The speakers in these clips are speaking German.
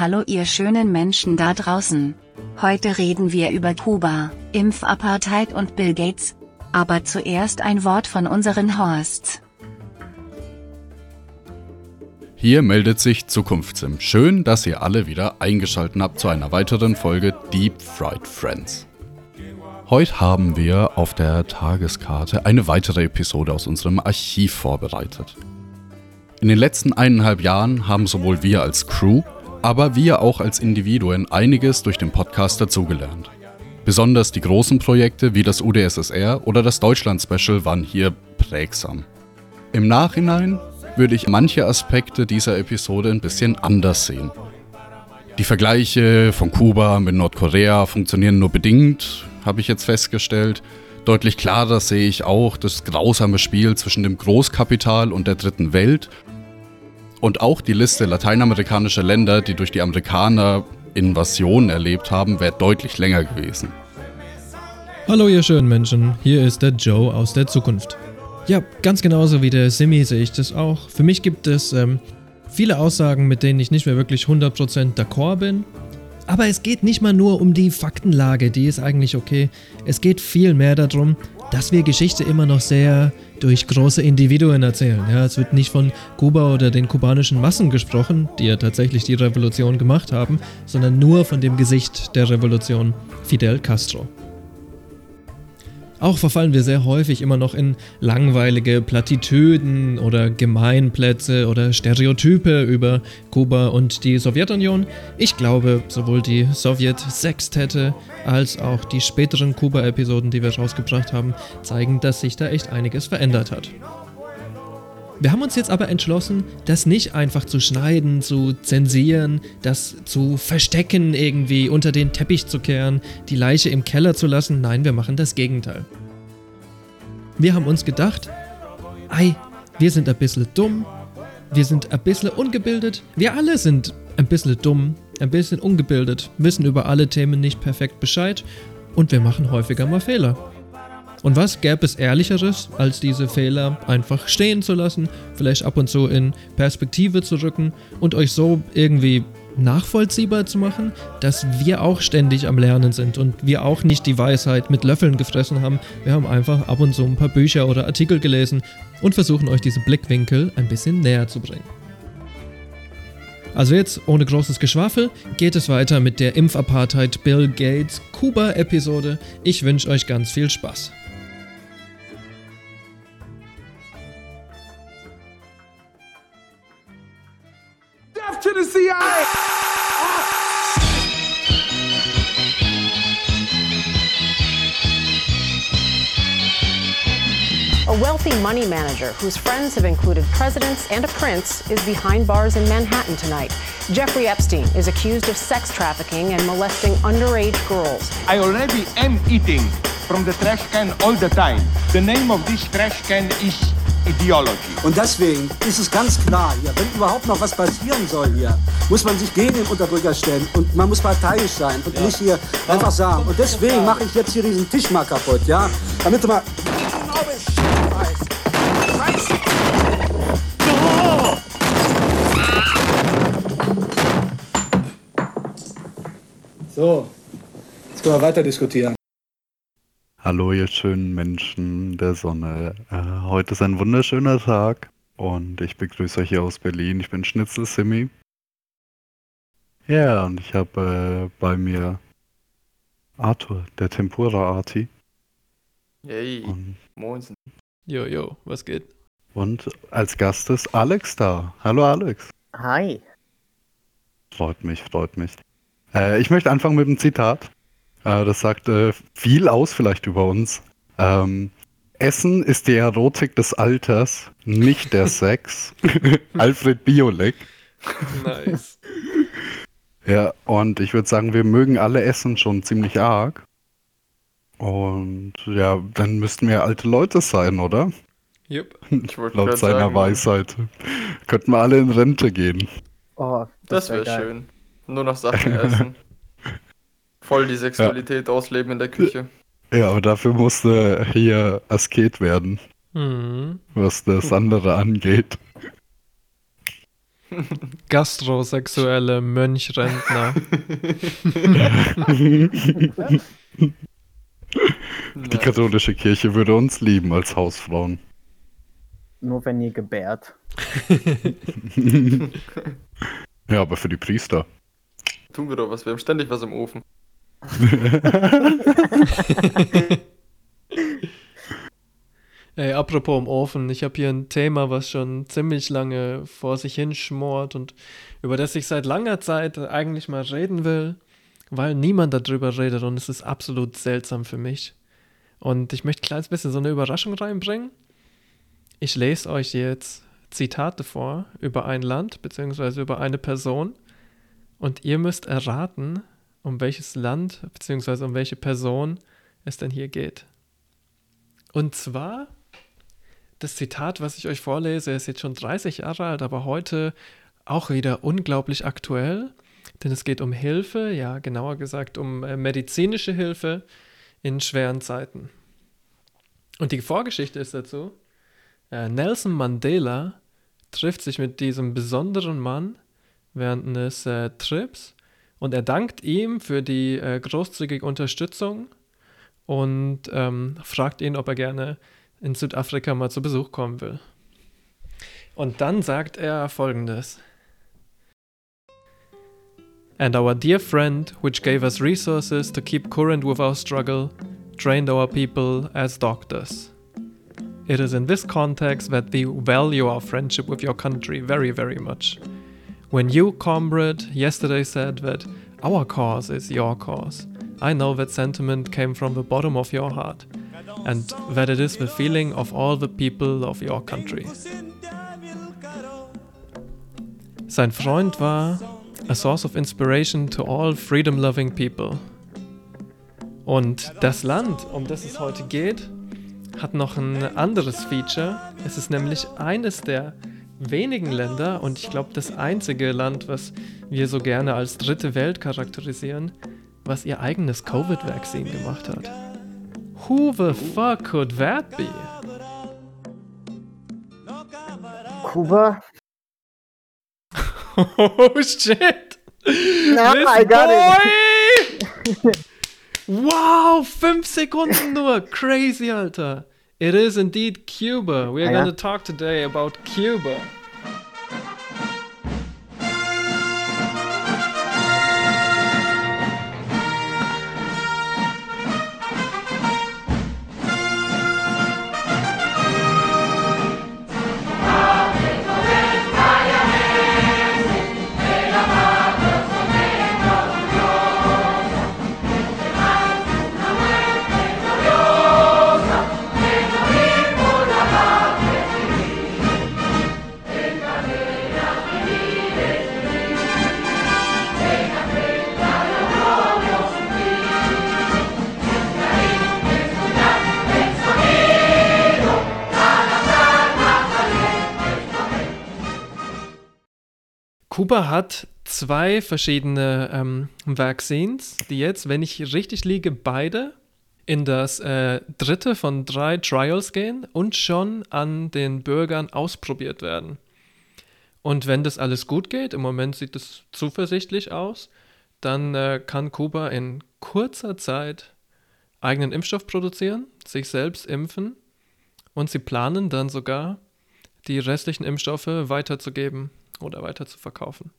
Hallo ihr schönen Menschen da draußen. Heute reden wir über Kuba, Impfapartheid und Bill Gates. Aber zuerst ein Wort von unseren Horsts. Hier meldet sich Zukunftssim. Schön, dass ihr alle wieder eingeschaltet habt zu einer weiteren Folge Deep Fried Friends. Heute haben wir auf der Tageskarte eine weitere Episode aus unserem Archiv vorbereitet. In den letzten eineinhalb Jahren haben sowohl wir als Crew, aber wir auch als Individuen einiges durch den Podcast dazugelernt. Besonders die großen Projekte wie das UdSSR oder das Deutschland-Special waren hier prägsam. Im Nachhinein würde ich manche Aspekte dieser Episode ein bisschen anders sehen. Die Vergleiche von Kuba mit Nordkorea funktionieren nur bedingt, habe ich jetzt festgestellt. Deutlich klarer sehe ich auch das grausame Spiel zwischen dem Großkapital und der dritten Welt und auch die Liste lateinamerikanischer Länder, die durch die Amerikaner Invasionen erlebt haben, wäre deutlich länger gewesen. Hallo ihr schönen Menschen, hier ist der Joe aus der Zukunft. Ja, ganz genauso wie der Simi sehe ich das auch. Für mich gibt es ähm, viele Aussagen, mit denen ich nicht mehr wirklich 100% d'accord bin. Aber es geht nicht mal nur um die Faktenlage, die ist eigentlich okay. Es geht viel mehr darum, dass wir Geschichte immer noch sehr durch große Individuen erzählen. Ja, es wird nicht von Kuba oder den kubanischen Massen gesprochen, die ja tatsächlich die Revolution gemacht haben, sondern nur von dem Gesicht der Revolution, Fidel Castro. Auch verfallen wir sehr häufig immer noch in langweilige Plattitüden oder Gemeinplätze oder Stereotype über Kuba und die Sowjetunion. Ich glaube, sowohl die Sowjet-Sextette als auch die späteren Kuba-Episoden, die wir rausgebracht haben, zeigen, dass sich da echt einiges verändert hat. Wir haben uns jetzt aber entschlossen, das nicht einfach zu schneiden, zu zensieren, das zu verstecken irgendwie, unter den Teppich zu kehren, die Leiche im Keller zu lassen. Nein, wir machen das Gegenteil. Wir haben uns gedacht, ei, wir sind ein bisschen dumm, wir sind ein bisschen ungebildet, wir alle sind ein bisschen dumm, ein bisschen ungebildet, wissen über alle Themen nicht perfekt Bescheid und wir machen häufiger mal Fehler. Und was gäbe es Ehrlicheres, als diese Fehler einfach stehen zu lassen, vielleicht ab und zu in Perspektive zu rücken und euch so irgendwie nachvollziehbar zu machen, dass wir auch ständig am Lernen sind und wir auch nicht die Weisheit mit Löffeln gefressen haben. Wir haben einfach ab und zu ein paar Bücher oder Artikel gelesen und versuchen euch diese Blickwinkel ein bisschen näher zu bringen. Also jetzt, ohne großes Geschwafel, geht es weiter mit der Impfapartheid Bill Gates Kuba-Episode. Ich wünsche euch ganz viel Spaß. To the CIA. A wealthy money manager whose friends have included presidents and a prince is behind bars in Manhattan tonight. Jeffrey Epstein is accused of sex trafficking and molesting underage girls. I already am eating from the trash can all the time. The name of this trash can is Ideology. Und deswegen ist es ganz klar hier, wenn überhaupt noch was passieren soll hier, muss man sich gegen den Unterdrücker stellen und man muss parteiisch sein und ja. nicht hier ja. einfach sagen. Und deswegen mache ich jetzt hier diesen Tisch mal kaputt, ja? Damit du mal. So, jetzt können wir weiter diskutieren. Hallo, ihr schönen Menschen der Sonne. Äh, heute ist ein wunderschöner Tag und ich begrüße euch hier aus Berlin. Ich bin Schnitzel Simi. Ja, und ich habe äh, bei mir Arthur, der Tempura-Arti. Hey, moin. Jo, jo, was geht? Und als Gast ist Alex da. Hallo, Alex. Hi. Freut mich, freut mich. Äh, ich möchte anfangen mit einem Zitat. Äh, das sagt äh, viel aus vielleicht über uns. Ähm, Essen ist die Erotik des Alters, nicht der Sex. Alfred Biolek. Nice. Ja, und ich würde sagen, wir mögen alle Essen schon ziemlich arg. Und ja, dann müssten wir alte Leute sein, oder? Yep. Laut seiner sagen, Weisheit. Könnten wir alle in Rente gehen. Oh, das, das wäre wär schön. Nur noch Sachen essen. Voll die Sexualität ja. ausleben in der Küche. Ja, aber dafür musste hier Asket werden. Mhm. Was das andere angeht. Gastrosexuelle Mönchrentner. Die katholische Kirche würde uns lieben als Hausfrauen. Nur wenn ihr gebärt. ja, aber für die Priester. Tun wir doch was, wir haben ständig was im Ofen. Ey, apropos im Ofen, ich habe hier ein Thema, was schon ziemlich lange vor sich hinschmort und über das ich seit langer Zeit eigentlich mal reden will, weil niemand darüber redet und es ist absolut seltsam für mich. Und ich möchte ein kleines bisschen so eine Überraschung reinbringen. Ich lese euch jetzt Zitate vor über ein Land bzw. über eine Person und ihr müsst erraten, um welches Land bzw. um welche Person es denn hier geht. Und zwar, das Zitat, was ich euch vorlese, ist jetzt schon 30 Jahre alt, aber heute auch wieder unglaublich aktuell, denn es geht um Hilfe, ja genauer gesagt um äh, medizinische Hilfe in schweren Zeiten. Und die Vorgeschichte ist dazu, äh, Nelson Mandela trifft sich mit diesem besonderen Mann während eines äh, Trips und er dankt ihm für die äh, großzügige Unterstützung und ähm, fragt ihn, ob er gerne in Südafrika mal zu Besuch kommen will. Und dann sagt er folgendes. And our dear friend, which gave us resources to keep current with our struggle, trained our people as doctors. It is in this context that we value our friendship with your country very, very much. When you, comrade, yesterday said that our cause is your cause, I know that sentiment came from the bottom of your heart and that it is the feeling of all the people of your country. Sein Freund war a source of inspiration to all freedom loving people. Und das Land, um das es heute geht, hat noch ein anderes Feature. Es ist nämlich eines der wenigen Länder und ich glaube das einzige Land, was wir so gerne als dritte Welt charakterisieren, was ihr eigenes Covid-Vaccine gemacht hat. Who the fuck could that be? Kuba? oh shit! No, This I got boy! wow, fünf Sekunden nur. Crazy, Alter. It is indeed Cuba. We are Ah, going to talk today about Cuba. Kuba hat zwei verschiedene ähm, Vaccines, die jetzt, wenn ich richtig liege, beide in das äh, dritte von drei Trials gehen und schon an den Bürgern ausprobiert werden. Und wenn das alles gut geht, im Moment sieht es zuversichtlich aus, dann äh, kann Kuba in kurzer Zeit eigenen Impfstoff produzieren, sich selbst impfen und sie planen dann sogar, die restlichen Impfstoffe weiterzugeben oder weiter zu verkaufen.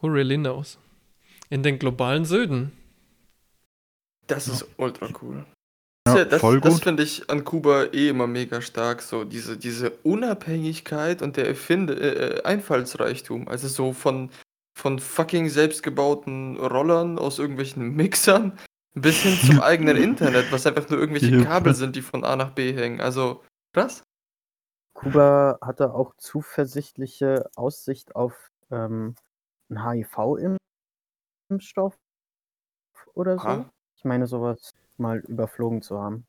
Who really knows? In den globalen Süden. Das ist ultra cool. Ja, das voll das finde ich an Kuba eh immer mega stark, so diese, diese Unabhängigkeit und der Erfinde, äh, Einfallsreichtum. Also so von, von fucking selbstgebauten Rollern aus irgendwelchen Mixern bis hin zum eigenen Internet, was einfach nur irgendwelche Ja. Kabel sind, die von A nach B hängen. Also krass. Kuba hatte auch zuversichtliche Aussicht auf ähm, einen HIV-Impfstoff oder so. Ha? Ich meine, sowas mal überflogen zu haben.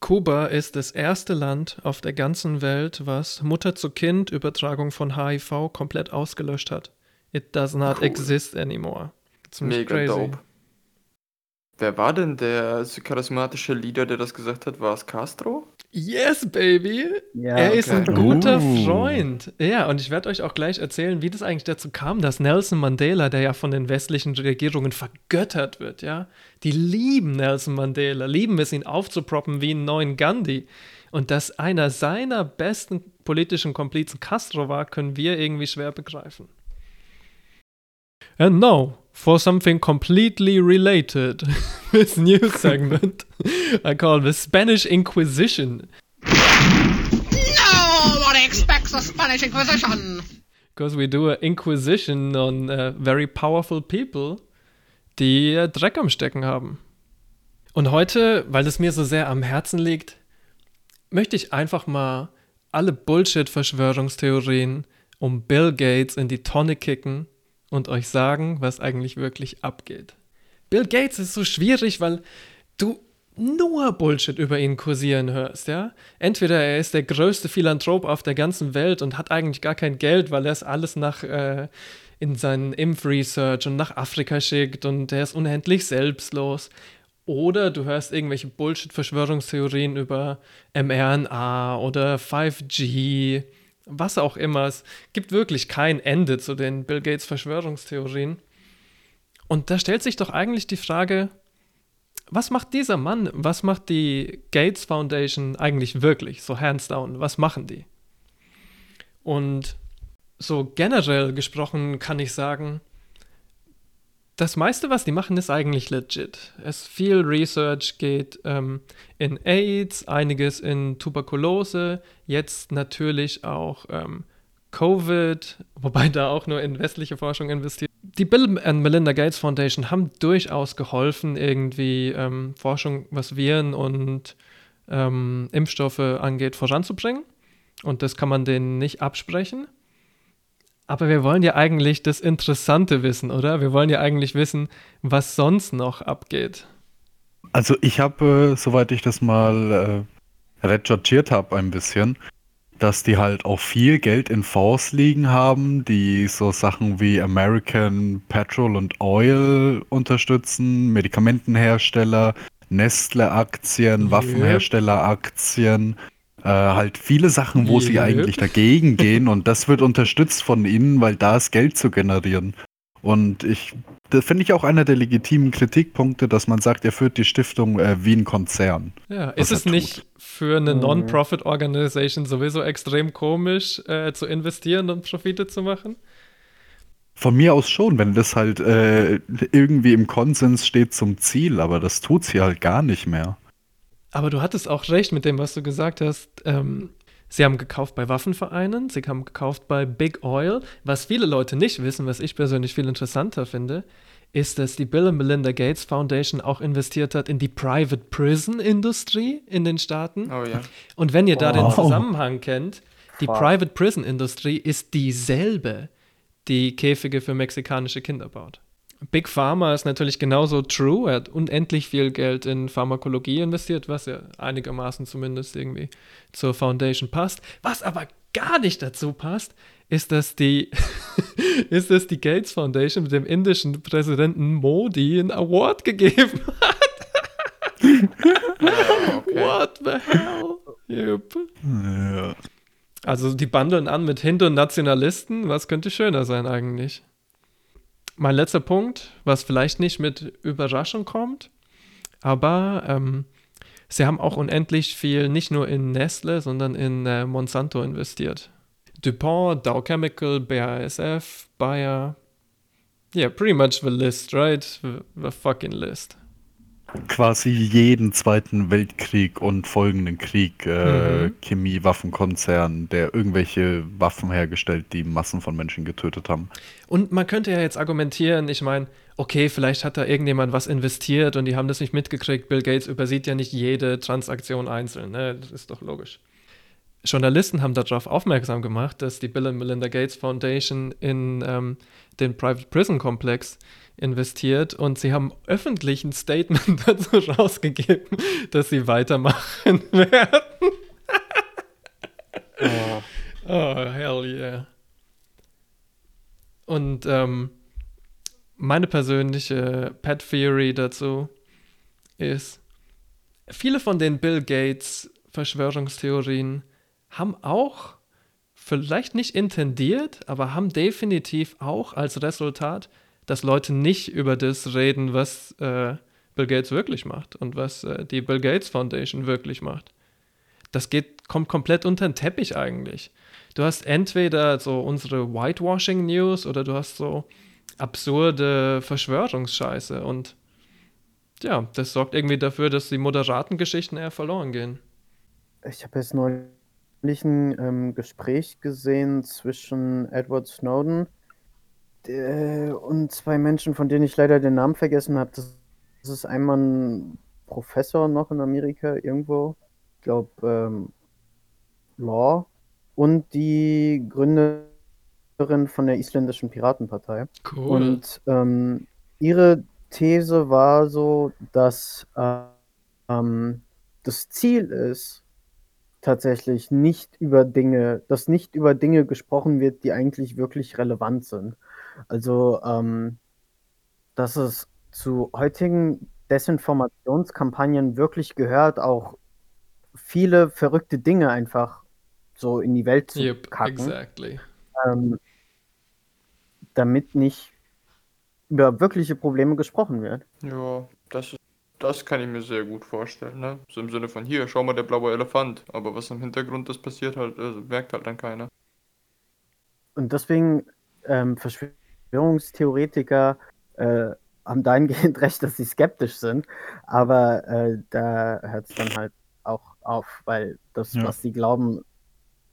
Kuba ist das erste Land auf der ganzen Welt, was Mutter-zu-Kind-Übertragung von HIV komplett ausgelöscht hat. It does not Cool. exist anymore. Ziemlich Mega crazy. dope. Wer war denn der charismatische Leader, der das gesagt hat? War es Castro? Yes, baby. Ja, er ist ein okay. guter Uh. Freund. Ja, und ich werde euch auch gleich erzählen, wie das eigentlich dazu kam, dass Nelson Mandela, der ja von den westlichen Regierungen vergöttert wird, ja, die lieben Nelson Mandela, lieben es, ihn aufzuproppen wie einen neuen Gandhi. Und dass einer seiner besten politischen Komplizen Castro war, können wir irgendwie schwer begreifen. And now, for something completely related, this new segment I call the Spanish Inquisition. Nobody expects the Spanish Inquisition. Because we do a inquisition on uh, very powerful people, die äh, Dreck am Stecken haben. Und heute, weil es mir so sehr am Herzen liegt, möchte ich einfach mal alle Bullshit-Verschwörungstheorien um Bill Gates in die Tonne kicken und euch sagen, was eigentlich wirklich abgeht. Bill Gates ist so schwierig, weil du nur Bullshit über ihn kursieren hörst, ja? Entweder er ist der größte Philanthrop auf der ganzen Welt und hat eigentlich gar kein Geld, weil er es alles nach äh, in seinen Impfresearch und nach Afrika schickt und er ist unendlich selbstlos. Oder du hörst irgendwelche Bullshit-Verschwörungstheorien über mRNA oder 5G, was auch immer. Es gibt wirklich kein Ende zu den Bill Gates Verschwörungstheorien. Und da stellt sich doch eigentlich die Frage, was macht dieser Mann, was macht die Gates Foundation eigentlich wirklich, so hands down, was machen die? Und so generell gesprochen kann ich sagen, das meiste, was die machen, ist eigentlich legit. Es viel Research geht ähm, in AIDS, einiges in Tuberkulose, jetzt natürlich auch ähm, Covid, wobei da auch nur in westliche Forschung investiert. Die Bill and Melinda Gates Foundation haben durchaus geholfen, irgendwie ähm, Forschung, was Viren und ähm, Impfstoffe angeht, voranzubringen. Und das kann man denen nicht absprechen. Aber wir wollen ja eigentlich das Interessante wissen, oder? Wir wollen ja eigentlich wissen, was sonst noch abgeht. Also ich habe, äh, soweit ich das mal äh, recherchiert habe ein bisschen, dass die halt auch viel Geld in Fonds liegen haben, die so Sachen wie American Petrol and Oil unterstützen, Medikamentenhersteller, Nestle-Aktien, Yep. Waffenhersteller-Aktien, äh, halt viele Sachen, wo sie Yep. eigentlich dagegen gehen und das wird unterstützt von ihnen, weil da ist Geld zu generieren. Und ich, das finde ich auch einer der legitimen Kritikpunkte, dass man sagt, er führt die Stiftung äh, wie ein Konzern. Ja, ist es nicht tut. für eine. Non-Profit-Organisation sowieso extrem komisch, äh, zu investieren und Profite zu machen? Von mir aus schon, wenn das halt äh, irgendwie im Konsens steht zum Ziel, aber das tut's hier halt gar nicht mehr. Aber du hattest auch recht mit dem, was du gesagt hast. Ähm, sie haben gekauft bei Waffenvereinen, sie haben gekauft bei Big Oil. Was viele Leute nicht wissen, was ich persönlich viel interessanter finde, ist, dass die Bill and Melinda Gates Foundation auch investiert hat in die Private Prison Industrie in den Staaten. Oh ja. Und wenn ihr da den. Zusammenhang kennt, die Fuck. Private Prison Industrie ist dieselbe, die Käfige für mexikanische Kinder baut. Big Pharma ist natürlich genauso true. Er hat unendlich viel Geld in Pharmakologie investiert, was ja einigermaßen zumindest irgendwie zur Foundation passt. Was aber gar nicht dazu passt, ist, dass die, ist, dass die Gates Foundation mit dem indischen Präsidenten Modi einen Award gegeben hat. Okay. What the hell? Yep. Ja. Also die bundeln an mit Hindu-Nationalisten. Was könnte schöner sein eigentlich? Mein letzter Punkt, was vielleicht nicht mit Überraschung kommt, aber ähm, sie haben auch unendlich viel nicht nur in Nestle, sondern in äh, Monsanto investiert. DuPont, Dow Chemical, BASF, Bayer. Yeah, pretty much the list, right? The, the fucking list. Quasi jeden Zweiten Weltkrieg und folgenden Krieg äh, Mhm. Chemie-Waffenkonzern, der irgendwelche Waffen hergestellt, die Massen von Menschen getötet haben. Und man könnte ja jetzt argumentieren, ich meine, okay, vielleicht hat da irgendjemand was investiert und die haben das nicht mitgekriegt. Bill Gates übersieht ja nicht jede Transaktion einzeln, ne? Das ist doch logisch. Journalisten haben darauf aufmerksam gemacht, dass die Bill and Melinda Gates Foundation in ähm, den Private Prison Komplex investiert und sie haben öffentlich ein Statement dazu rausgegeben, dass sie weitermachen werden. Ja. Oh, hell yeah. Und ähm, meine persönliche Pet Theory dazu ist, viele von den Bill Gates Verschwörungstheorien haben auch, vielleicht nicht intendiert, aber haben definitiv auch als Resultat, dass Leute nicht über das reden, was äh, Bill Gates wirklich macht und was äh, die Bill Gates Foundation wirklich macht. Das geht, kommt komplett unter den Teppich eigentlich. Du hast entweder so unsere Whitewashing News oder du hast so absurde Verschwörungsscheiße und ja, das sorgt irgendwie dafür, dass die moderaten Geschichten eher verloren gehen. Ich habe jetzt neulich ein ähm, Gespräch gesehen zwischen Edward Snowden und zwei Menschen, von denen ich leider den Namen vergessen habe. Das, das ist einmal ein Professor noch in Amerika irgendwo, ich glaube ähm, Law, und die Gründerin von der isländischen Piratenpartei. Cool. Und ähm, ihre These war so, dass äh, ähm, das Ziel ist, tatsächlich nicht über Dinge, dass nicht über Dinge gesprochen wird, die eigentlich wirklich relevant sind. Also, ähm, dass es zu heutigen Desinformationskampagnen wirklich gehört, auch viele verrückte Dinge einfach so in die Welt zu Yep, kacken, exactly. ähm, damit nicht über wirkliche Probleme gesprochen wird. Ja, das, ist- das kann ich mir sehr gut vorstellen, ne? So im Sinne von hier, schau mal, der blaue Elefant. Aber was im Hintergrund das passiert halt, also merkt halt dann keiner. Und deswegen ähm, Verschwörungstheoretiker äh, haben dahingehend recht, dass sie skeptisch sind, aber äh, da hört es dann halt auch auf, weil das, Ja. was sie glauben,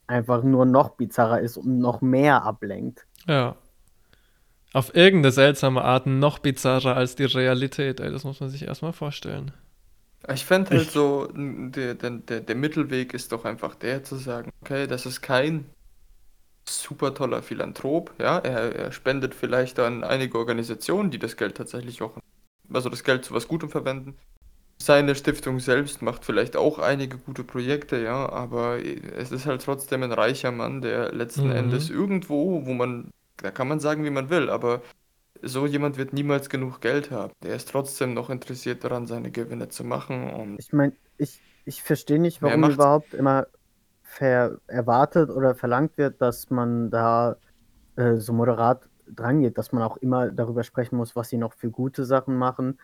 einfach nur noch bizarrer ist und noch mehr ablenkt. Ja. Auf irgendeine seltsame Art noch bizarrer als die Realität, ey. Das muss man sich erstmal vorstellen. Ich fände halt Ich- so, der, der, der Mittelweg ist doch einfach der zu sagen, okay, das ist kein super toller Philanthrop, ja, er, er spendet vielleicht an einige Organisationen, die das Geld tatsächlich auch, also das Geld zu was Gutem verwenden. Seine Stiftung selbst macht vielleicht auch einige gute Projekte, ja, aber es ist halt trotzdem ein reicher Mann, der letzten Mhm. Endes irgendwo, wo man, da kann man sagen, wie man will, aber so jemand wird niemals genug Geld haben. Der ist trotzdem noch interessiert daran, seine Gewinne zu machen und Ich meine, ich, ich verstehe nicht, warum überhaupt immer erwartet oder verlangt wird, dass man da äh, so moderat drangeht, dass man auch immer darüber sprechen muss, was sie noch für gute Sachen machen.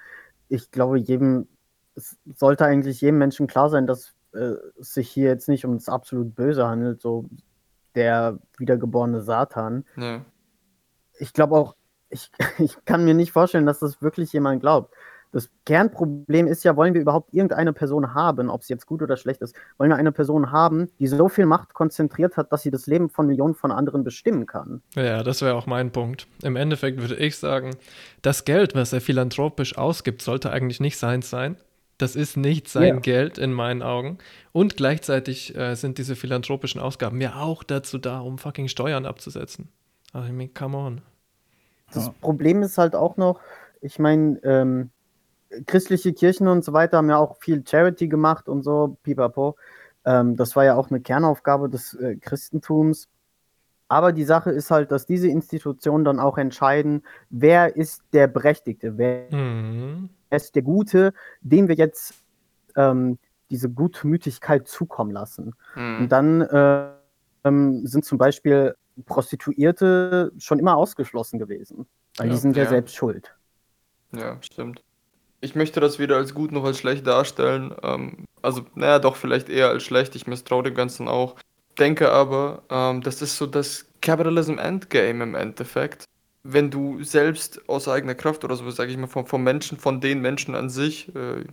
Ich glaube, jedem, es sollte eigentlich jedem Menschen klar sein, dass äh, es sich hier jetzt nicht um das absolut Böse handelt, so der wiedergeborene Satan. ja. Ich glaube auch, ich, ich kann mir nicht vorstellen, dass das wirklich jemand glaubt. Das Kernproblem ist ja, wollen wir überhaupt irgendeine Person haben, ob sie jetzt gut oder schlecht ist, wollen wir eine Person haben, die so viel Macht konzentriert hat, dass sie das Leben von Millionen von anderen bestimmen kann. Ja, das wäre auch mein Punkt. Im Endeffekt würde ich sagen, das Geld, was er philanthropisch ausgibt, sollte eigentlich nicht seins sein. Das ist nicht sein Ja. Geld in meinen Augen. Und gleichzeitig äh, sind diese philanthropischen Ausgaben ja auch dazu da, um fucking Steuern abzusetzen. Also, I mean, come on. Das Ja. Problem ist halt auch noch, ich meine, ähm, christliche Kirchen und so weiter haben ja auch viel Charity gemacht und so, pipapo. Ähm, das war ja auch eine Kernaufgabe des äh, Christentums. Aber die Sache ist halt, dass diese Institutionen dann auch entscheiden, wer ist der Berechtigte, wer Mhm. ist der Gute, dem wir jetzt ähm, diese Gutmütigkeit zukommen lassen. Hm. Und dann äh, ähm, sind zum Beispiel Prostituierte schon immer ausgeschlossen gewesen, weil Ja. die sind ja, Ja. selbst schuld. Ja, stimmt. Ich möchte das weder als gut noch als schlecht darstellen. Ähm, also, naja, doch vielleicht eher als schlecht. Ich misstraue dem Ganzen auch. Denke aber, ähm, das ist so das Capitalism Endgame im Endeffekt. Wenn du selbst aus eigener Kraft oder so, sage ich mal, vom, vom Menschen, von den Menschen an sich, äh,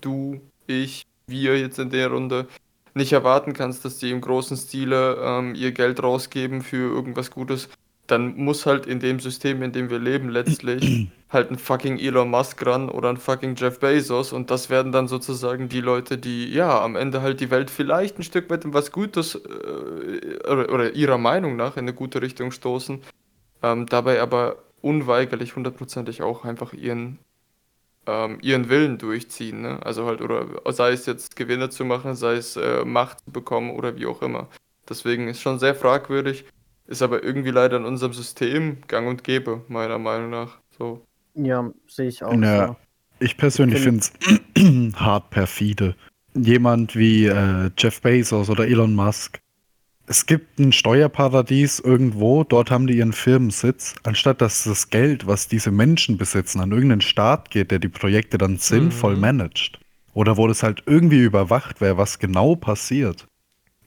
du, ich, wir jetzt in der Runde, nicht erwarten kannst, dass die im großen Stile ähm, ihr Geld rausgeben für irgendwas Gutes, dann muss halt in dem System, in dem wir leben, letztlich halt ein fucking Elon Musk ran oder ein fucking Jeff Bezos und das werden dann sozusagen die Leute, die ja am Ende halt die Welt vielleicht ein Stück weit in was Gutes äh, oder, oder ihrer Meinung nach in eine gute Richtung stoßen, ähm, dabei aber unweigerlich hundertprozentig auch einfach ihren ähm, ihren Willen durchziehen, ne? Also halt, oder sei es jetzt Gewinne zu machen, sei es äh, Macht zu bekommen oder wie auch immer. Deswegen ist schon sehr fragwürdig, ist aber irgendwie leider in unserem System gang und gäbe, meiner Meinung nach. So. Ja, sehe ich auch Ja. so. Ich persönlich finde Find- es hart perfide, jemand wie äh, Jeff Bezos oder Elon Musk. Es gibt ein Steuerparadies irgendwo, dort haben die ihren Firmensitz, anstatt dass das Geld, was diese Menschen besitzen, an irgendeinen Staat geht, der die Projekte dann sinnvoll Mhm. managt. Oder wo das halt irgendwie überwacht wäre, was genau passiert.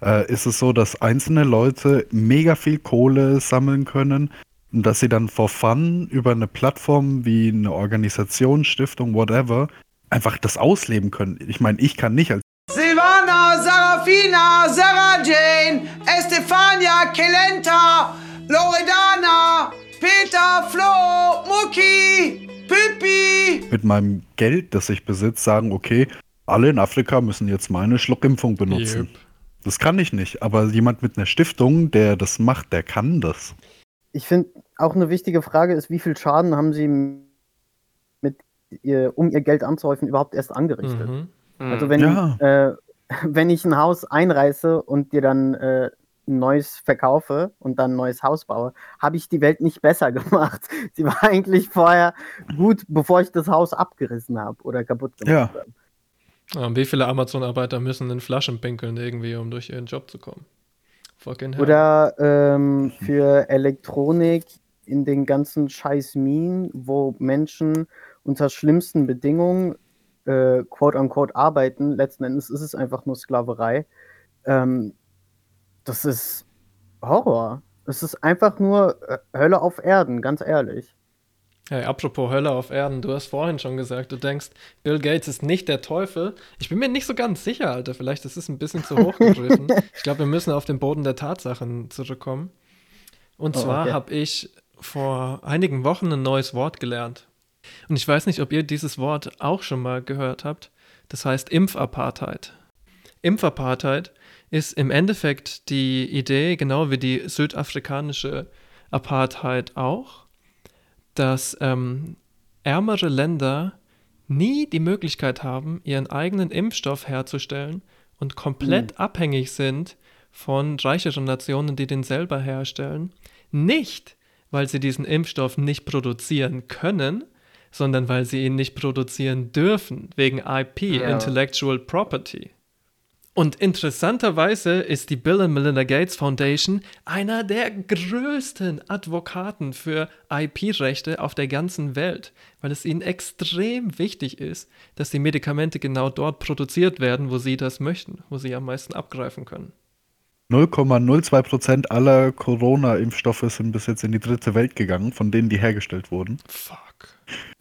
Äh, ist es so, dass einzelne Leute mega viel Kohle sammeln können und dass sie dann for fun über eine Plattform wie eine Organisation, Stiftung, whatever, einfach das ausleben können. Ich meine, ich kann nicht als Silvana, Sarafina, Sarah Jane, Estefania, Kelenta, Loredana, Peter, Flo, Mucki, Pippi. mit meinem Geld, das ich besitze, sagen, okay, alle in Afrika müssen jetzt meine Schluckimpfung benutzen. Yep. Das kann ich nicht, aber jemand mit einer Stiftung, der das macht, der kann das. Ich finde auch eine wichtige Frage ist, wie viel Schaden haben sie mit ihr, um ihr Geld anzuhäufen, überhaupt erst angerichtet? Mhm. Also wenn, Ja. äh, wenn ich ein Haus einreiße und dir dann äh, ein neues verkaufe und dann ein neues Haus baue, habe ich die Welt nicht besser gemacht. Sie war eigentlich vorher gut, bevor ich das Haus abgerissen habe oder kaputt gemacht Ja. habe. Und wie viele Amazon-Arbeiter müssen in Flaschen pinkeln irgendwie, um durch ihren Job zu kommen? Fucking hell. Oder ähm, für Elektronik in den ganzen scheiß Minen, wo Menschen unter schlimmsten Bedingungen äh, quote unquote arbeiten. Letzten Endes ist es einfach nur Sklaverei. Ähm, das ist Horror. Es ist einfach nur äh, Hölle auf Erden, ganz ehrlich. Hey, apropos Hölle auf Erden, du hast vorhin schon gesagt, du denkst, Bill Gates ist nicht der Teufel. Ich bin mir nicht so ganz sicher, Alter. Vielleicht ist es ein bisschen zu hoch gegriffen. ich glaube, wir müssen auf den Boden der Tatsachen zurückkommen. Und Oh, zwar okay. habe ich vor einigen Wochen ein neues Wort gelernt. Und ich weiß nicht, ob ihr dieses Wort auch schon mal gehört habt. Das heißt Impfapartheid. Impfapartheid ist im Endeffekt die Idee, genau wie die südafrikanische Apartheid auch, dass ähm, ärmere Länder nie die Möglichkeit haben, ihren eigenen Impfstoff herzustellen und komplett abhängig sind von reicheren Nationen, die den selber herstellen. Nicht, weil sie diesen Impfstoff nicht produzieren können, sondern weil sie ihn nicht produzieren dürfen, wegen IP, Ja. Intellectual Property. Und interessanterweise ist die Bill and Melinda Gates Foundation einer der größten Advokaten für IP-Rechte auf der ganzen Welt, weil es ihnen extrem wichtig ist, dass die Medikamente genau dort produziert werden, wo sie das möchten, wo sie am meisten abgreifen können. 0,02% aller Corona-Impfstoffe sind bis jetzt in die dritte Welt gegangen, von denen die hergestellt wurden. Fuck.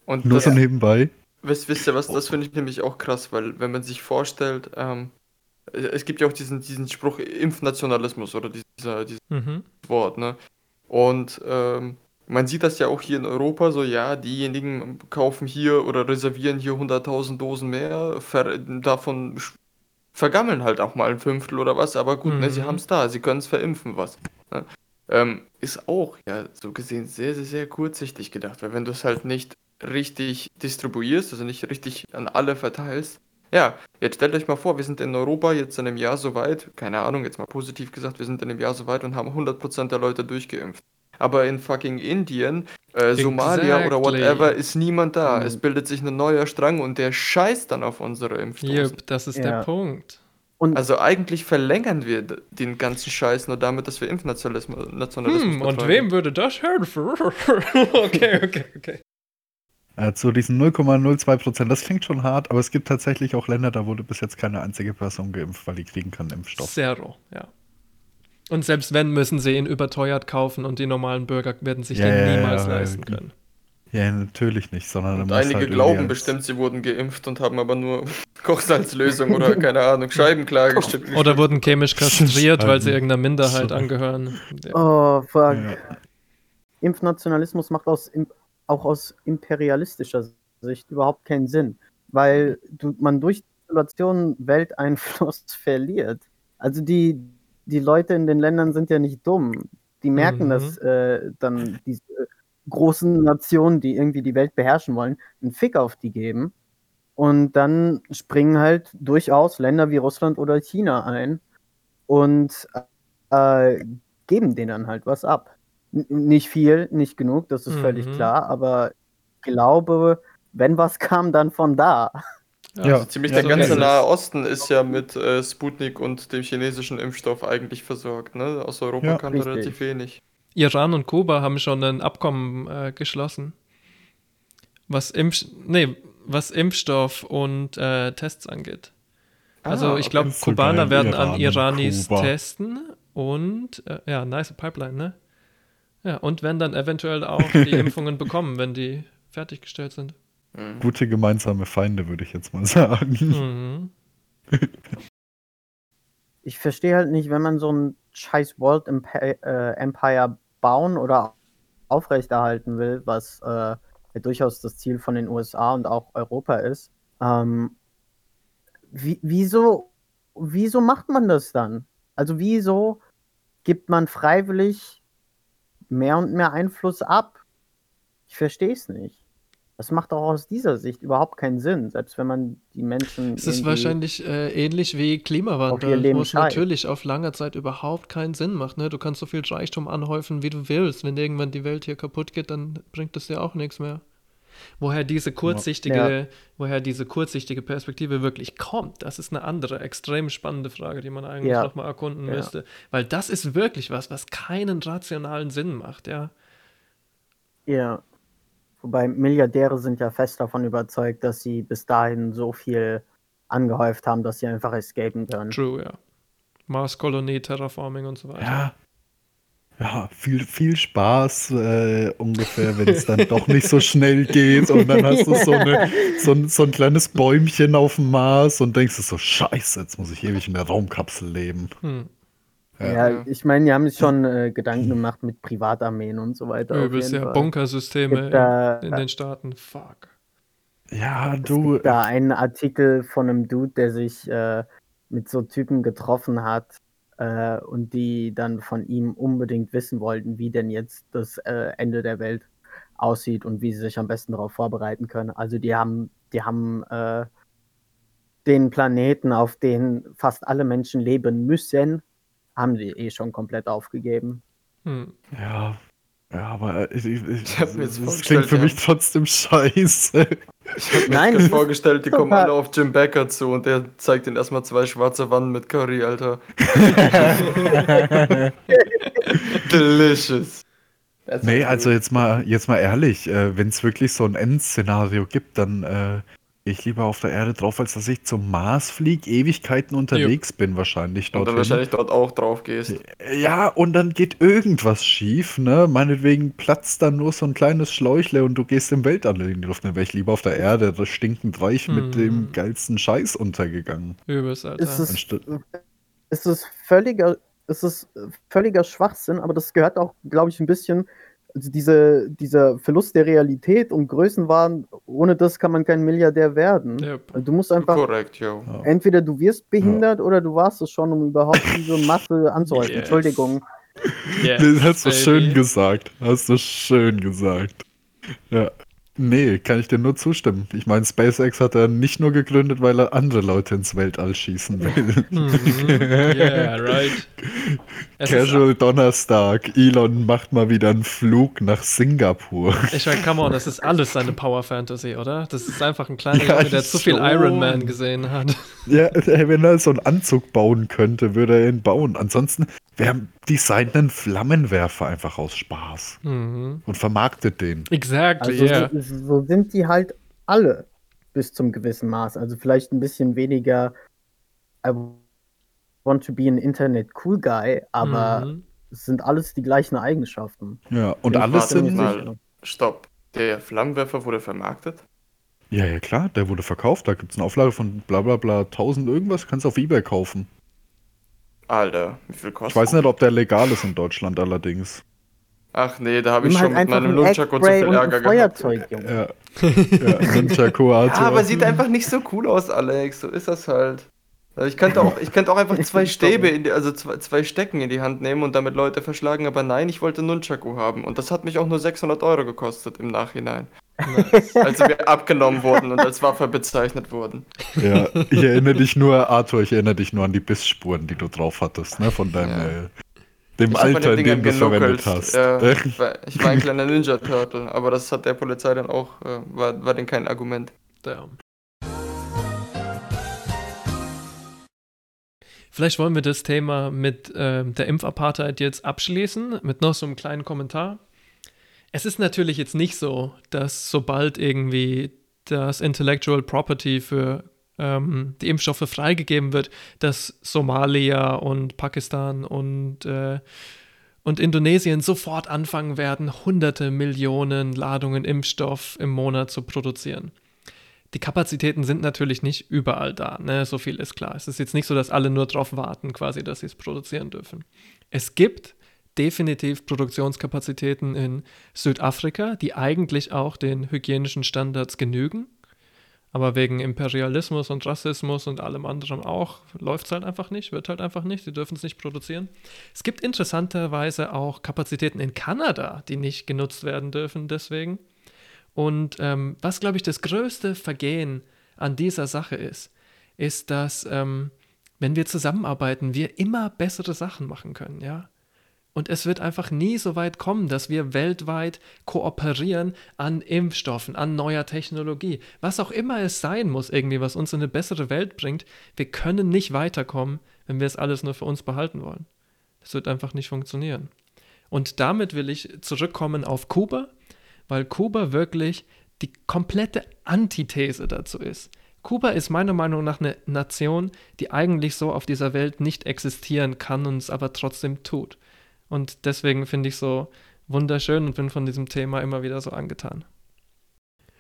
Und Nur so nebenbei. wisst, wisst ihr was, das finde ich nämlich auch krass, weil wenn man sich vorstellt, ähm, es gibt ja auch diesen, diesen Spruch Impfnationalismus oder dieser, dieses Mhm. Wort, ne? Und ähm, man sieht das ja auch hier in Europa, so ja, diejenigen kaufen hier oder reservieren hier 100.000 Dosen mehr, davon vergammeln halt auch mal ein Fünftel oder was, aber gut, ne, sie Mhm. haben es da, sie können es verimpfen, was. Ne? Ähm, ist auch, ja, so gesehen sehr, sehr, sehr kurzsichtig gedacht, weil wenn du es halt nicht richtig distribuierst, also nicht richtig an alle verteilst, ja, jetzt stellt euch mal vor, wir sind in Europa jetzt in einem Jahr so weit, keine Ahnung, jetzt mal positiv gesagt, wir sind in einem Jahr so weit und haben 100% der Leute durchgeimpft. Aber in fucking Indien, äh, Somalia oder Exactly. whatever ist niemand da. Mhm. Es bildet sich ein neuer Strang und der scheißt dann auf unsere Impfdosen. Yep, das ist der Ja. Punkt. Und Also eigentlich verlängern wir den ganzen Scheiß nur damit, dass wir Impfnationalismus Nationalismus Hm, und wem würde das helfen? okay, okay, okay. Zu diesen 0,02%, das klingt schon hart, aber es gibt tatsächlich auch Länder, da wurde bis jetzt keine einzige Person geimpft, weil die kriegen keinen Impfstoff. Zero, ja. Und selbst wenn, müssen sie ihn überteuert kaufen und die normalen Bürger werden sich Ja, den ja, niemals ja, leisten können. Ja, natürlich nicht, sondern da Und einige halt glauben bestimmt, sie wurden geimpft und haben aber nur Kochsalzlösung oder keine Ahnung, Scheibenklar gestimmt. Oder wurden chemisch kastriert, weil sie irgendeiner Minderheit angehören. Ja. Oh, fuck. Impfnationalismus macht aus, im- auch aus imperialistischer Sicht überhaupt keinen Sinn, weil du, man durch Isolation Welteinfluss verliert. Also die, die Leute in den Ländern sind ja nicht dumm. Die merken, Mhm. dass äh, dann diese großen Nationen, die irgendwie die Welt beherrschen wollen, einen Fick auf die geben. Und dann springen halt durchaus Länder wie Russland oder China ein und äh, geben denen dann halt was ab. Nicht viel, nicht genug, das ist völlig Mhm. klar, aber ich glaube, wenn was kam, dann von da. Ja, also ziemlich der so ganze. Nahe Osten ist ja mit äh, Sputnik und dem chinesischen Impfstoff eigentlich versorgt. Ne? Aus Europa Ja. kam relativ wenig. Iran und Kuba haben schon ein Abkommen äh, geschlossen. Was, Impf nee, was Impfstoff und äh, Tests angeht. Also Ah, ich glaube, Kubaner werden Iran an Iranis Kuba. testen und äh, ja, nice Pipeline, ne? Ja, und werden dann eventuell auch die Impfungen bekommen, wenn die fertiggestellt sind. Gute gemeinsame Feinde, würde ich jetzt mal sagen. Mhm. Ich verstehe halt nicht, wenn man so ein scheiß World äh, Empire bauen oder aufrechterhalten will, was äh, ja durchaus das Ziel von den USA und auch Europa ist. Ähm, wie, wieso, wieso macht man das dann? Also wieso gibt man freiwillig mehr und mehr Einfluss ab? Ich verstehe es nicht. Das macht auch aus dieser Sicht überhaupt keinen Sinn, selbst wenn man die Menschen. Es ist wahrscheinlich äh, ähnlich wie Klimawandel, wo es natürlich auf lange Zeit überhaupt keinen Sinn macht. Ne? Du kannst so viel Reichtum anhäufen, wie du willst. Wenn irgendwann die Welt hier kaputt geht, dann bringt das ja auch nichts mehr. Woher diese kurzsichtige, Ja. woher diese kurzsichtige Perspektive wirklich kommt, das ist eine andere, extrem spannende Frage, die man eigentlich Ja. nochmal erkunden Ja. müsste. Weil das ist wirklich was, was keinen rationalen Sinn macht, ja. Ja. Wobei Milliardäre sind ja fest davon überzeugt, dass sie bis dahin so viel angehäuft haben, dass sie einfach escapen können. True, ja. Marskolonie, Terraforming und so weiter. Ja. Ja, viel, viel Spaß äh, ungefähr, wenn es dann doch nicht so schnell geht und dann hast du so, eine, so, ein, so ein kleines Bäumchen auf dem Mars und denkst du so, scheiße, jetzt muss ich ewig in der Raumkapsel leben. Hm. Ja, Ja. ich meine, die haben sich schon äh, Gedanken gemacht mit Privatarmeen und so weiter. Übelst, ja. Bunkersysteme Gibt da- in, in den Staaten. Fuck. Ja, Es du, gibt da einen Artikel von einem Dude, der sich äh, mit so Typen getroffen hat äh, und die dann von ihm unbedingt wissen wollten, wie denn jetzt das äh, Ende der Welt aussieht und wie sie sich am besten darauf vorbereiten können. Also die haben, die haben äh, den Planeten, auf den fast alle Menschen leben müssen, haben die eh schon komplett aufgegeben. Hm. ja, ja, aber ich, ich, ich, Ich das vorgestellt, klingt für ja. mich trotzdem scheiße. Ich hab mir Nein, vorgestellt, die kommen alle auf Jim Becker zu und der zeigt ihnen erstmal zwei schwarze Wanden mit Curry, Alter. Delicious. Das Nee, also jetzt mal, jetzt mal ehrlich, äh, wenn es wirklich so ein Endszenario gibt, dann äh, ich lieber auf der Erde drauf, als dass ich zum Mars fliege, Ewigkeiten unterwegs bin wahrscheinlich Und dann wahrscheinlich dort auch drauf gehst. Ja, und dann geht irgendwas schief, ne? Meinetwegen platzt dann nur so ein kleines Schläuchle und du gehst im Weltall in die Luft. Dann wäre ich lieber auf der Erde, das stinkend reich mit Mhm. dem geilsten Scheiß untergegangen. Übelst, Alter. Ist es, Anstatt, es ist völliger, es ist völliger Schwachsinn, aber das gehört auch, glaube ich, ein bisschen, also diese, dieser Verlust der Realität und Größenwahn, ohne das kann man kein Milliardär werden. Yep. Also Du musst einfach, Korrekt, yo. ja. entweder du wirst behindert oder du warst es schon, um überhaupt diese Masse anzuhalten. Yes. Entschuldigung. Yes, Das hast du baby. schön gesagt. Hast du schön gesagt. Ja. Nee, kann ich dir nur zustimmen. Ich meine, SpaceX hat er nicht nur gegründet, weil er andere Leute ins Weltall schießen will. Mhm. Yeah, right. Es Casual Donnerstag. Elon macht mal wieder einen Flug nach Singapur. ich meine, come on, das ist alles seine Power Fantasy, oder? Das ist einfach ein kleiner Ja, Junge, der zu viel. Iron Man gesehen hat. Ja, wenn er so einen Anzug bauen könnte, würde er ihn bauen. Ansonsten, wer designt einen Flammenwerfer einfach aus Spaß Mhm. und vermarktet den. Exactly, Also yeah. so, so sind die halt alle bis zum gewissen Maß. Also vielleicht ein bisschen weniger I want to be an Internet cool guy, aber Mhm. es sind alles die gleichen Eigenschaften. Ja, und ich alles sind. mal. Stopp. Der Flammenwerfer wurde vermarktet? Ja, ja, klar, der wurde verkauft. Da gibt es eine Auflage von bla bla bla 1000 irgendwas. Kannst du auf Ebay kaufen. Alter, wie viel kostet Ich weiß nicht, ob der legal ist in Deutschland allerdings. Ach nee, da habe ich Nimm schon halt mit einfach meinem ein Nunchaku zu viel Ärger gehabt. Feuerzeug, Junge. Ja. ja Nunchaku Ja, aber sieht einfach nicht so cool aus, Alex. So ist das halt. Also ich könnte auch, ich könnte auch einfach zwei Stäbe, in die, also zwei, zwei Stecken in die Hand nehmen und damit Leute verschlagen, aber nein, ich wollte Nunchaku haben. Und das hat mich auch nur 600 Euro gekostet im Nachhinein. als sie mir abgenommen wurden und als Waffe bezeichnet wurden. Ja, ich erinnere dich nur, Arthur, ich erinnere dich nur an die Bissspuren, die du drauf hattest, ne? Von deinem, Ja. äh, dem Ich Alter, den in dem du es verwendet hast. Ja, ich, war, ich war ein kleiner Ninja Turtle, aber das hat der Polizei dann auch, äh, war, war denn kein Argument. Damn. Vielleicht wollen wir das Thema mit äh, der Impfapartheid jetzt abschließen, mit noch so einem kleinen Kommentar. Es ist natürlich jetzt nicht so, dass sobald irgendwie das Intellectual Property für ähm, die Impfstoffe freigegeben wird, dass Somalia und Pakistan und, äh, und Indonesien sofort anfangen werden, hunderte Millionen Ladungen Impfstoff im Monat zu produzieren. Die Kapazitäten sind natürlich nicht überall da, ne? so viel ist klar. Es ist jetzt nicht so, dass alle nur darauf warten, quasi, dass sie es produzieren dürfen. Es gibt definitiv Produktionskapazitäten in Südafrika, die eigentlich auch den hygienischen Standards genügen. Aber wegen Imperialismus und Rassismus und allem anderen auch läuft es halt einfach nicht, wird halt einfach nicht. Sie dürfen es nicht produzieren. Es gibt interessanterweise auch Kapazitäten in Kanada, die nicht genutzt werden dürfen deswegen. Und ähm, was, glaube ich, das größte Vergehen an dieser Sache ist, ist, dass ähm, wenn wir zusammenarbeiten, wir immer bessere Sachen machen können, ja. Und es wird einfach nie so weit kommen, dass wir weltweit kooperieren an Impfstoffen, an neuer Technologie. Was auch immer es sein muss, irgendwie, was uns in eine bessere Welt bringt, wir können nicht weiterkommen, wenn wir es alles nur für uns behalten wollen. Das wird einfach nicht funktionieren. Und damit will ich zurückkommen auf Kuba, weil Kuba wirklich die komplette Antithese dazu ist. Kuba ist meiner Meinung nach eine Nation, die eigentlich so auf dieser Welt nicht existieren kann und es aber trotzdem tut. Und deswegen finde ich so wunderschön und bin von diesem Thema immer wieder so angetan.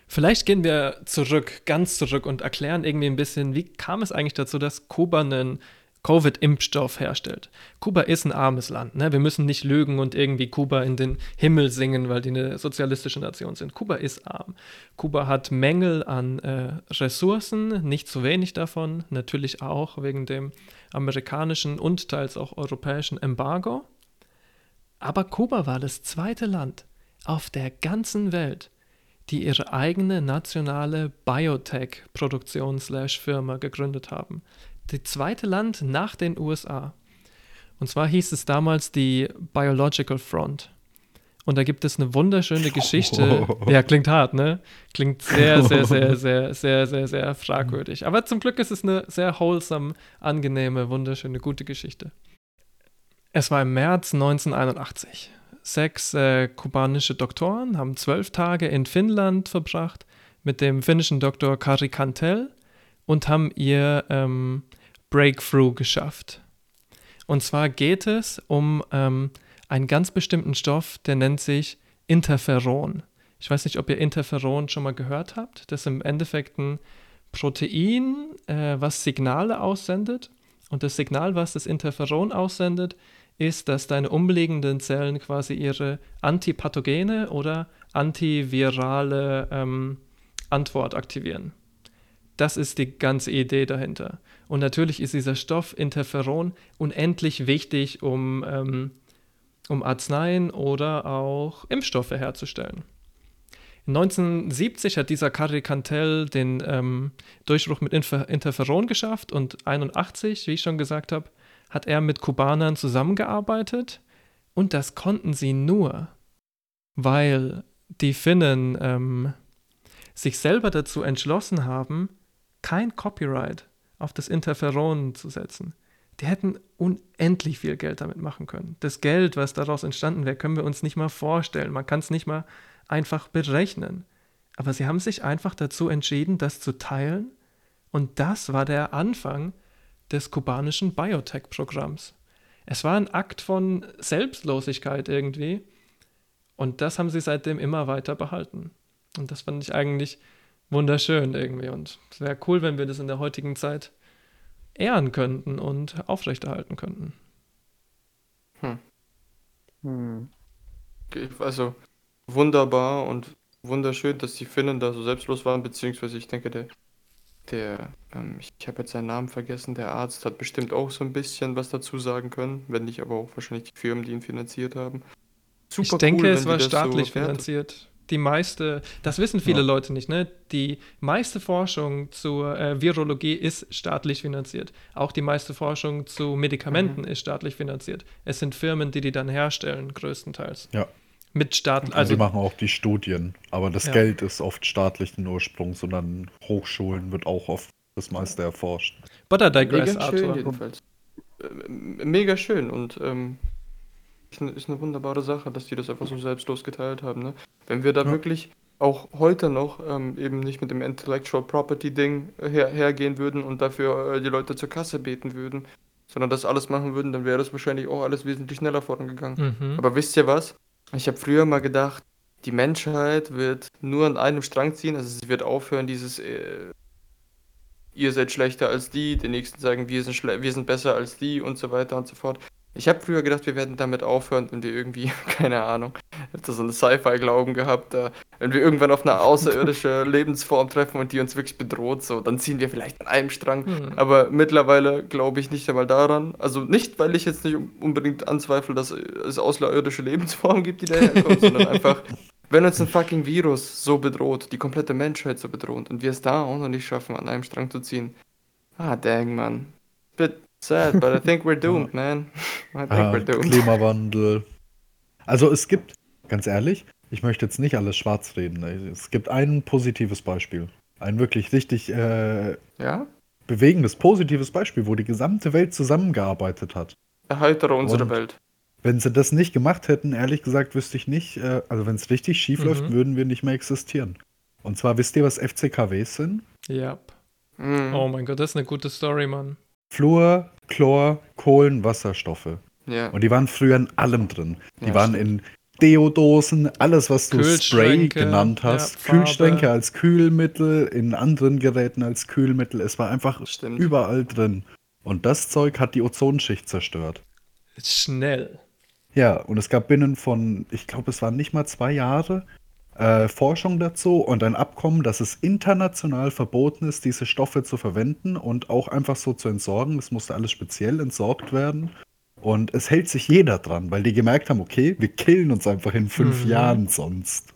Vielleicht gehen wir zurück, ganz zurück und erklären irgendwie ein bisschen, wie kam es eigentlich dazu, dass Kuba einen Covid-Impfstoff herstellt. Kuba ist ein armes Land. Ne? Wir müssen nicht lügen und irgendwie Kuba in den Himmel singen, weil die eine sozialistische Nation sind. Kuba ist arm. Kuba hat Mängel an äh, Ressourcen, nicht zu wenig davon, natürlich auch wegen dem amerikanischen und teils auch europäischen Embargo. Aber Kuba war das zweite Land auf der ganzen Welt, die ihre eigene nationale Biotech-Produktion-Firma gegründet haben. Das zweite Land nach den USA. Und zwar hieß es damals die Biological Front. Und da gibt es eine wunderschöne Geschichte. Oh. Ja, klingt hart, ne? Klingt sehr, sehr, sehr, sehr, sehr, sehr, sehr fragwürdig. Aber zum Glück ist es eine sehr wholesome, angenehme, wunderschöne, gute Geschichte. Es war im März 1981. Sechs äh, kubanische Doktoren haben zwölf Tage in Finnland verbracht mit dem finnischen Doktor Kari Kantel und haben ihr ähm, Breakthrough geschafft. Und zwar geht es um ähm, einen ganz bestimmten Stoff, der nennt sich Interferon. Ich weiß nicht, ob ihr Interferon schon mal gehört habt. Das ist im Endeffekt ein Protein, äh, was Signale aussendet. Und das Signal, was das Interferon aussendet, ist, dass deine umliegenden Zellen quasi ihre antipathogene oder antivirale ähm, Antwort aktivieren. Das ist die ganze Idee dahinter. Und natürlich ist dieser Stoff Interferon unendlich wichtig, um, ähm, um Arzneien oder auch Impfstoffe herzustellen. 1970 hat dieser Carrie Cantel den ähm, Durchbruch mit Infer Interferon geschafft und 1981, wie ich schon gesagt habe, hat er mit Kubanern zusammengearbeitet und das konnten sie nur, weil die Finnen ähm, sich selber dazu entschlossen haben, kein Copyright auf das Interferon zu setzen. Die hätten unendlich viel Geld damit machen können. Das Geld, was daraus entstanden wäre, können wir uns nicht mal vorstellen. Man kann es nicht mal einfach berechnen. Aber sie haben sich einfach dazu entschieden, das zu teilen. Und das war der Anfang des kubanischen Biotech-Programms. Es war ein Akt von Selbstlosigkeit irgendwie. Und das haben sie seitdem immer weiter behalten. Und das fand ich eigentlich wunderschön irgendwie. Und es wäre cool, wenn wir das in der heutigen Zeit ehren könnten und aufrechterhalten könnten. Hm. Hm. Also wunderbar und wunderschön, dass die Finnen da so selbstlos waren, beziehungsweise ich denke, der der, ähm, ich habe jetzt seinen Namen vergessen, der Arzt hat bestimmt auch so ein bisschen was dazu sagen können, wenn nicht aber auch wahrscheinlich die Firmen, die ihn finanziert haben. Super ich denke, cool, es war staatlich so finanziert. Die meiste, das wissen viele ja. Leute nicht, ne? Die meiste Forschung zur äh, Virologie ist staatlich finanziert. Auch die meiste Forschung zu Medikamenten mhm. ist staatlich finanziert. Es sind Firmen, die die dann herstellen, größtenteils. Ja. Mit Staat, also die machen auch die Studien, aber das ja. Geld ist oft staatlichen Ursprungs und an Hochschulen wird auch oft das meiste erforscht. But I digress, Arthur. äh, mega schön und ähm, ist, eine, ist eine wunderbare Sache, dass die das einfach so selbstlos geteilt haben. Ne? Wenn wir da Ja. wirklich auch heute noch ähm, eben nicht mit dem Intellectual Property Ding her, hergehen würden und dafür äh, die Leute zur Kasse beten würden, sondern das alles machen würden, dann wäre das wahrscheinlich auch alles wesentlich schneller vorangegangen. Mhm. Aber wisst ihr was? Ich habe früher mal gedacht, die Menschheit wird nur an einem Strang ziehen, also sie wird aufhören, dieses äh, ihr seid schlechter als die, die nächsten sagen, wir sind, wir sind besser als die und so weiter und so fort. Ich habe früher gedacht, wir werden damit aufhören, wenn wir irgendwie, keine Ahnung, da so einen Sci-Fi-Glauben gehabt, äh, wenn wir irgendwann auf eine außerirdische Lebensform treffen und die uns wirklich bedroht, so, dann ziehen wir vielleicht an einem Strang. Hm. Aber mittlerweile glaube ich nicht einmal daran. Also nicht, weil ich jetzt nicht unbedingt anzweifle, dass es außerirdische Lebensformen gibt, die daherkommen, sondern einfach, wenn uns ein fucking Virus so bedroht, die komplette Menschheit so bedroht und wir es da auch noch nicht schaffen, an einem Strang zu ziehen. Ah, dang, man. Bit sad, but I think we're doomed, man. I think Ah, we're doomed. Klimawandel. Also es gibt, ganz ehrlich, ich möchte jetzt nicht alles schwarz reden. Es gibt ein positives Beispiel. Ein wirklich richtig äh, Ja? bewegendes, positives Beispiel, wo die gesamte Welt zusammengearbeitet hat. Erheitere unsere Und Welt. Wenn sie das nicht gemacht hätten, ehrlich gesagt, wüsste ich nicht, äh, also wenn es richtig schief Mhm. läuft, würden wir nicht mehr existieren. Und zwar, wisst ihr, was FCKWs sind? Ja. Mhm. Oh mein Gott, das ist eine gute Story, Mann. Fluor, Chlor, Kohlen, Wasserstoffe. Ja. Und die waren früher in allem drin. Die Ja, waren stimmt. in Deodosen, alles, was du Spray genannt ja, hast. Farbe. Kühlschränke als Kühlmittel, in anderen Geräten als Kühlmittel. Es war einfach Stimmt. überall drin. Und das Zeug hat die Ozonschicht zerstört. Schnell. Ja, und es gab binnen von, ich glaube, es waren nicht mal zwei Jahre, äh, Forschung dazu und ein Abkommen, dass es international verboten ist, diese Stoffe zu verwenden und auch einfach so zu entsorgen. Es musste alles speziell entsorgt werden. Und es hält sich jeder dran, weil die gemerkt haben, okay, wir killen uns einfach in fünf Mhm. Jahren sonst.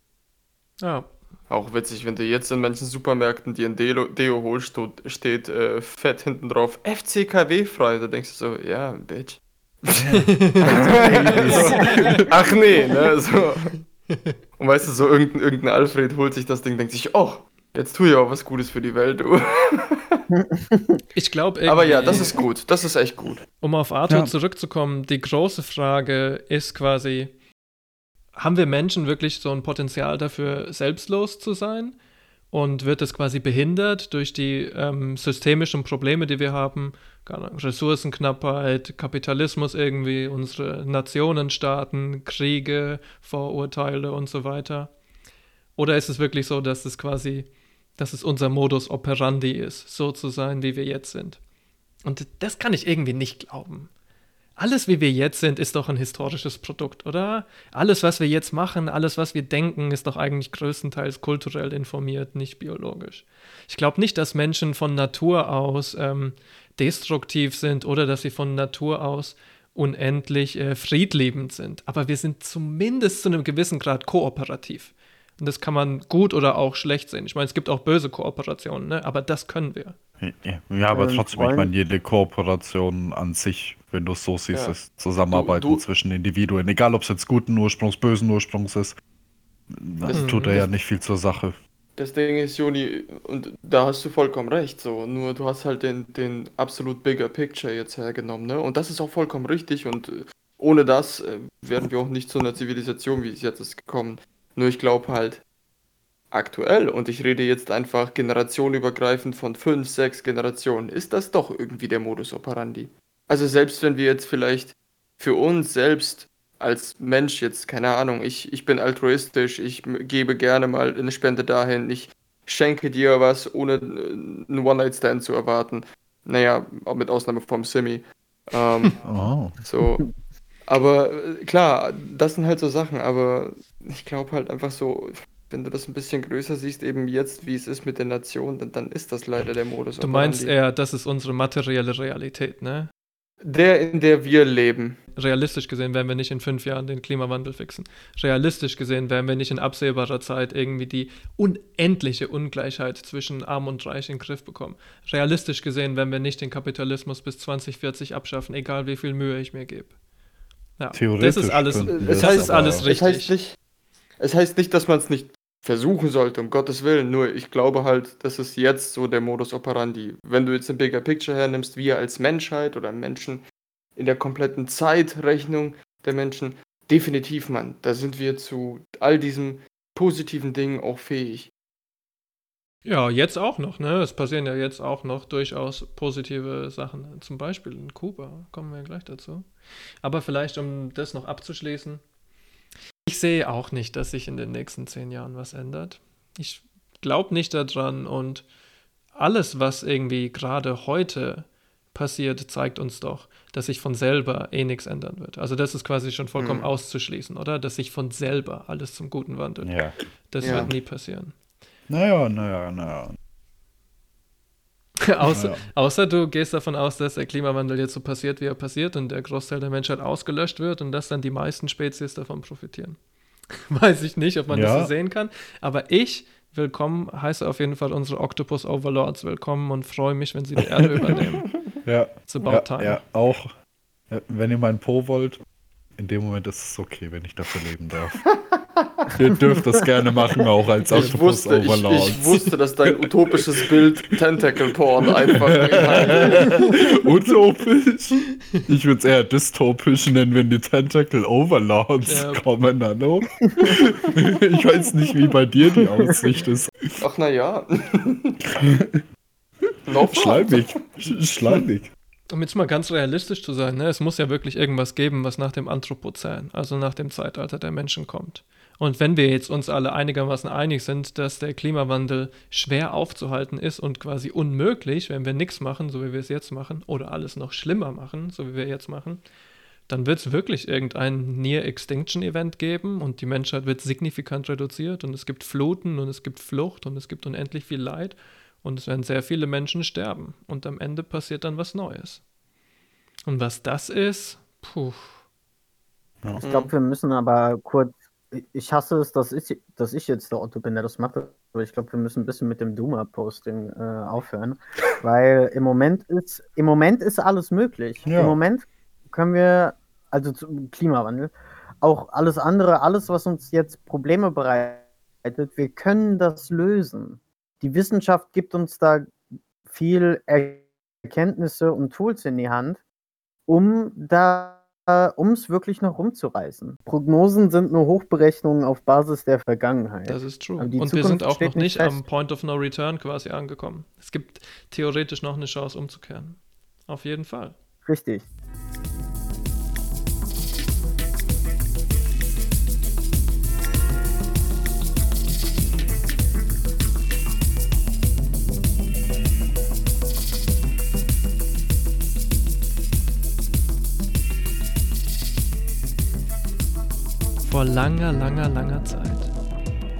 Ja. Auch witzig, wenn du jetzt in manchen Supermärkten, die in Deo, Deo holst, steht, steht äh, fett hinten drauf, FCKW frei. Da denkst du so, ja, Bitch. Ach nee, ne? So. Und weißt du, so irgendein, irgendein Alfred holt sich das Ding, denkt sich, oh, jetzt tue ich auch was Gutes für die Welt, du. Ich glaube Aber ja, das ist gut. Das ist echt gut. Um auf Arthur Ja. zurückzukommen, die große Frage ist quasi, haben wir Menschen wirklich so ein Potenzial dafür, selbstlos zu sein? Und wird das quasi behindert durch die ähm, systemischen Probleme, die wir haben? Ressourcenknappheit, Kapitalismus irgendwie, unsere Nationenstaaten, Kriege, Vorurteile und so weiter? Oder ist es wirklich so, dass es quasi, dass es unser Modus operandi ist, so zu sein, wie wir jetzt sind? Und das kann ich irgendwie nicht glauben. Alles, wie wir jetzt sind, ist doch ein historisches Produkt, oder? Alles, was wir jetzt machen, alles, was wir denken, ist doch eigentlich größtenteils kulturell informiert, nicht biologisch. Ich glaube nicht, dass Menschen von Natur aus ähm, destruktiv sind oder dass sie von Natur aus unendlich äh, friedliebend sind. Aber wir sind zumindest zu einem gewissen Grad kooperativ. Und das kann man gut oder auch schlecht sehen. Ich meine, es gibt auch böse Kooperationen, ne? aber das können wir. Ja, aber Ähm, trotzdem, ich meine, jede Kooperation an sich, wenn du es so siehst, Ja. ist Zusammenarbeiten Du- du- zwischen Individuen. Egal, ob es jetzt guten Ursprungs, bösen Ursprungs ist. Das Mhm. tut er ja nicht viel zur Sache. Das Ding ist, Juni, und da hast du vollkommen recht, so. Nur du hast halt den, den absolut bigger picture jetzt hergenommen, ne? Und das ist auch vollkommen richtig und äh, ohne das äh, wären wir auch nicht zu einer Zivilisation, wie es jetzt ist, gekommen. Nur ich glaube halt, aktuell, und ich rede jetzt einfach generationenübergreifend von fünf, sechs Generationen, ist das doch irgendwie der Modus operandi. Also selbst wenn wir jetzt vielleicht für uns selbst als Mensch jetzt, keine Ahnung, ich, ich bin altruistisch, ich gebe gerne mal eine Spende dahin, ich schenke dir was, ohne einen One-Night-Stand zu erwarten. Naja, auch mit Ausnahme vom Simi. Ähm, Oh. so. Aber äh, klar, das sind halt so Sachen, aber ich glaube halt einfach so, wenn du das ein bisschen größer siehst, eben jetzt, wie es ist mit der Nation, dann, dann ist das leider der Modus. Du meinst eher, das ist unsere materielle Realität, ne? Der, in der wir leben. Realistisch gesehen werden wir nicht in fünf Jahren den Klimawandel fixen. Realistisch gesehen werden wir nicht in absehbarer Zeit irgendwie die unendliche Ungleichheit zwischen Arm und Reich in den Griff bekommen. Realistisch gesehen werden wir nicht den Kapitalismus bis 2040 abschaffen, egal wie viel Mühe ich mir gebe. Ja, das Theoretisch ist alles, das wir es, ist alles aber- Es heißt richtig. nicht, es heißt nicht, dass man es nicht versuchen sollte, um Gottes Willen. Nur ich glaube halt, das ist jetzt so der Modus operandi. Wenn du jetzt ein Bigger Picture hernimmst, wir als Menschheit oder Menschen, in der kompletten Zeitrechnung der Menschen. Definitiv, Mann. Da sind wir zu all diesen positiven Dingen auch fähig. Ja, jetzt auch noch, ne? Es passieren ja jetzt auch noch durchaus positive Sachen. Zum Beispiel in Kuba, kommen wir gleich dazu. Aber vielleicht, um das noch abzuschließen, sehe auch nicht, dass sich in den nächsten zehn Jahren was ändert. Ich glaube nicht daran und alles, was irgendwie gerade heute passiert, zeigt uns doch, dass sich von selber eh nichts ändern wird. Also das ist quasi schon vollkommen Mhm. auszuschließen, oder? Dass sich von selber alles zum Guten wandelt. Ja. Das Ja. wird nie passieren. Naja, naja, naja. außer, Ja. außer du gehst davon aus, dass der Klimawandel jetzt so passiert, wie er passiert und der Großteil der Menschheit ausgelöscht wird und dass dann die meisten Spezies davon profitieren. Weiß ich nicht, ob man das Ja. so sehen kann. Aber ich willkommen, heiße auf jeden Fall unsere Octopus Overlords willkommen und freue mich, wenn sie die Erde übernehmen. Ja. It's about ja, time. ja, auch. äh, Wenn ihr meinen Po wollt, in dem Moment ist es okay, wenn ich dafür leben darf. ihr dürft das gerne machen, auch als Ich Octopus wusste, ich, Overlords. ich wusste, dass dein utopisches Bild Tentacle Porn einfach. Utopisch. Ich würde es eher dystopisch nennen, wenn die Tentacle Overlords Ja. kommen, hallo? ich weiß nicht, wie bei dir die Aussicht ist. Ach na ja. Noch Schleimig. Sch- Schleimig. Um jetzt mal ganz realistisch zu sein, ne, es muss ja wirklich irgendwas geben, was nach dem Anthropozän, also nach dem Zeitalter der Menschen kommt. Und wenn wir jetzt uns alle einigermaßen einig sind, dass der Klimawandel schwer aufzuhalten ist und quasi unmöglich, wenn wir nichts machen, so wie wir es jetzt machen, oder alles noch schlimmer machen, so wie wir jetzt machen, dann wird es wirklich irgendein Near-Extinction-Event geben und die Menschheit wird signifikant reduziert und es gibt Fluten und es gibt Flucht und es gibt unendlich viel Leid und es werden sehr viele Menschen sterben und am Ende passiert dann was Neues. Und was das ist, puh. Ich glaube, wir müssen aber kurz. Ich hasse es, dass ich, dass ich jetzt der Otto bin, der das macht. Aber ich glaube, wir müssen ein bisschen mit dem Duma-Posting äh, aufhören. Weil im Moment ist, im Moment ist alles möglich. Ja. Im Moment können wir, also zum Klimawandel, auch alles andere, alles, was uns jetzt Probleme bereitet, wir können das lösen. Die Wissenschaft gibt uns da viel Erkenntnisse und Tools in die Hand, um da um es wirklich noch rumzureißen. Prognosen sind nur Hochberechnungen auf Basis der Vergangenheit. Das ist true. Und wir Zukunft sind auch noch nicht nicht am fest. Point of No Return quasi angekommen. Es gibt theoretisch noch eine Chance umzukehren. Auf jeden Fall. Richtig. Vor langer, langer, langer Zeit.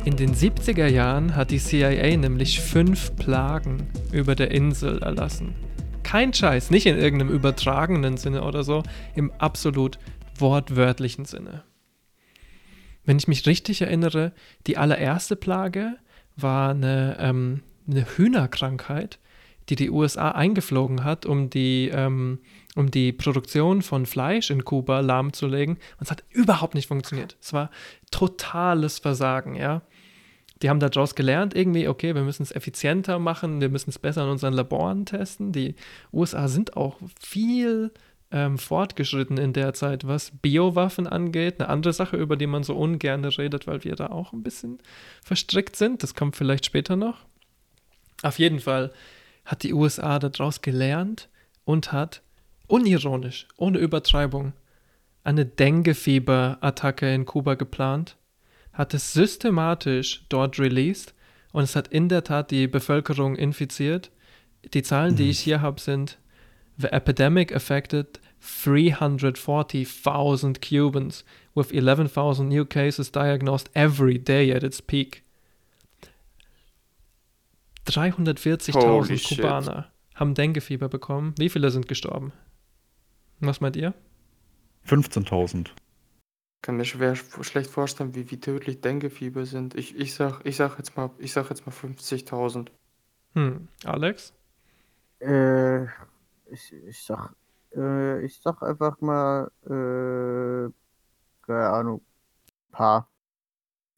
In den 70er Jahren hat die CIA nämlich fünf Plagen über der Insel erlassen. Kein Scheiß, nicht in irgendeinem übertragenen Sinne oder so, im absolut wortwörtlichen Sinne. Wenn ich mich richtig erinnere, die allererste Plage war eine, ähm, eine Hühnerkrankheit, die die USA eingeflogen hat, um die, ähm, um die Produktion von Fleisch in Kuba lahmzulegen. Und es hat überhaupt nicht funktioniert. Es war totales Versagen, ja. Die haben daraus gelernt, irgendwie, okay, wir müssen es effizienter machen, wir müssen es besser in unseren Laboren testen. Die USA sind auch viel ähm, fortgeschritten in der Zeit, was Biowaffen angeht. Eine andere Sache, über die man so ungern redet, weil wir da auch ein bisschen verstrickt sind. Das kommt vielleicht später noch. Auf jeden Fall hat die USA daraus gelernt und hat unironisch, ohne Übertreibung, eine Dengue-Fieber-Attacke in Kuba geplant, hat es systematisch dort released und es hat in der Tat die Bevölkerung infiziert. Die Zahlen, die ich hier habe, sind: The epidemic affected 340,000 Cubans, with 11,000 new cases diagnosed every day at its peak. 340.000 Holy shit. Kubaner haben Denguefieber bekommen. Wie viele sind gestorben? Was meint ihr? 15.000. kann mir schwer schlecht vorstellen, wie, wie tödlich Denkefieber sind. Ich, ich sag, ich sag jetzt mal, ich sag jetzt mal 50.000. Hm, Alex? Äh, ich, ich sag, äh, ich sag einfach mal, äh, keine Ahnung, paar,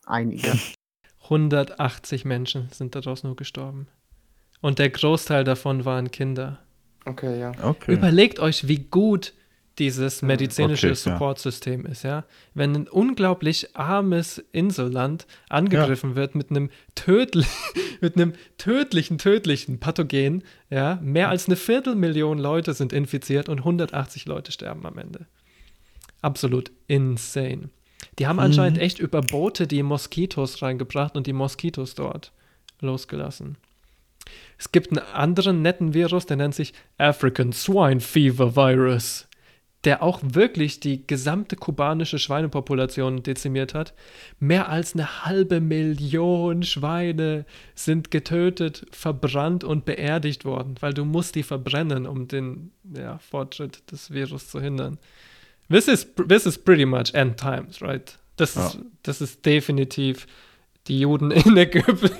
einige. 180 Menschen sind daraus nur gestorben. Und der Großteil davon waren Kinder. Okay, ja. Okay. Überlegt euch, wie gut dieses medizinische okay, ja. Supportsystem ist, ja. Wenn ein unglaublich armes Inselland angegriffen wird mit einem, tödli mit einem tödlichen, tödlichen Pathogen, ja, mehr als eine Viertelmillion Leute sind infiziert und 180 Leute sterben am Ende. Absolut insane. Die haben anscheinend echt über Boote die Moskitos reingebracht und die Moskitos dort losgelassen. Es gibt einen anderen netten Virus, der nennt sich African Swine Fever Virus, der auch wirklich die gesamte kubanische Schweinepopulation dezimiert hat. Mehr als eine halbe Million Schweine sind getötet, verbrannt und beerdigt worden, weil du musst die verbrennen, um den ja, Fortschritt des Virus zu hindern. This is, this is pretty much end times, right? Das, Ja. ist, das ist definitiv die Juden in Ägypten.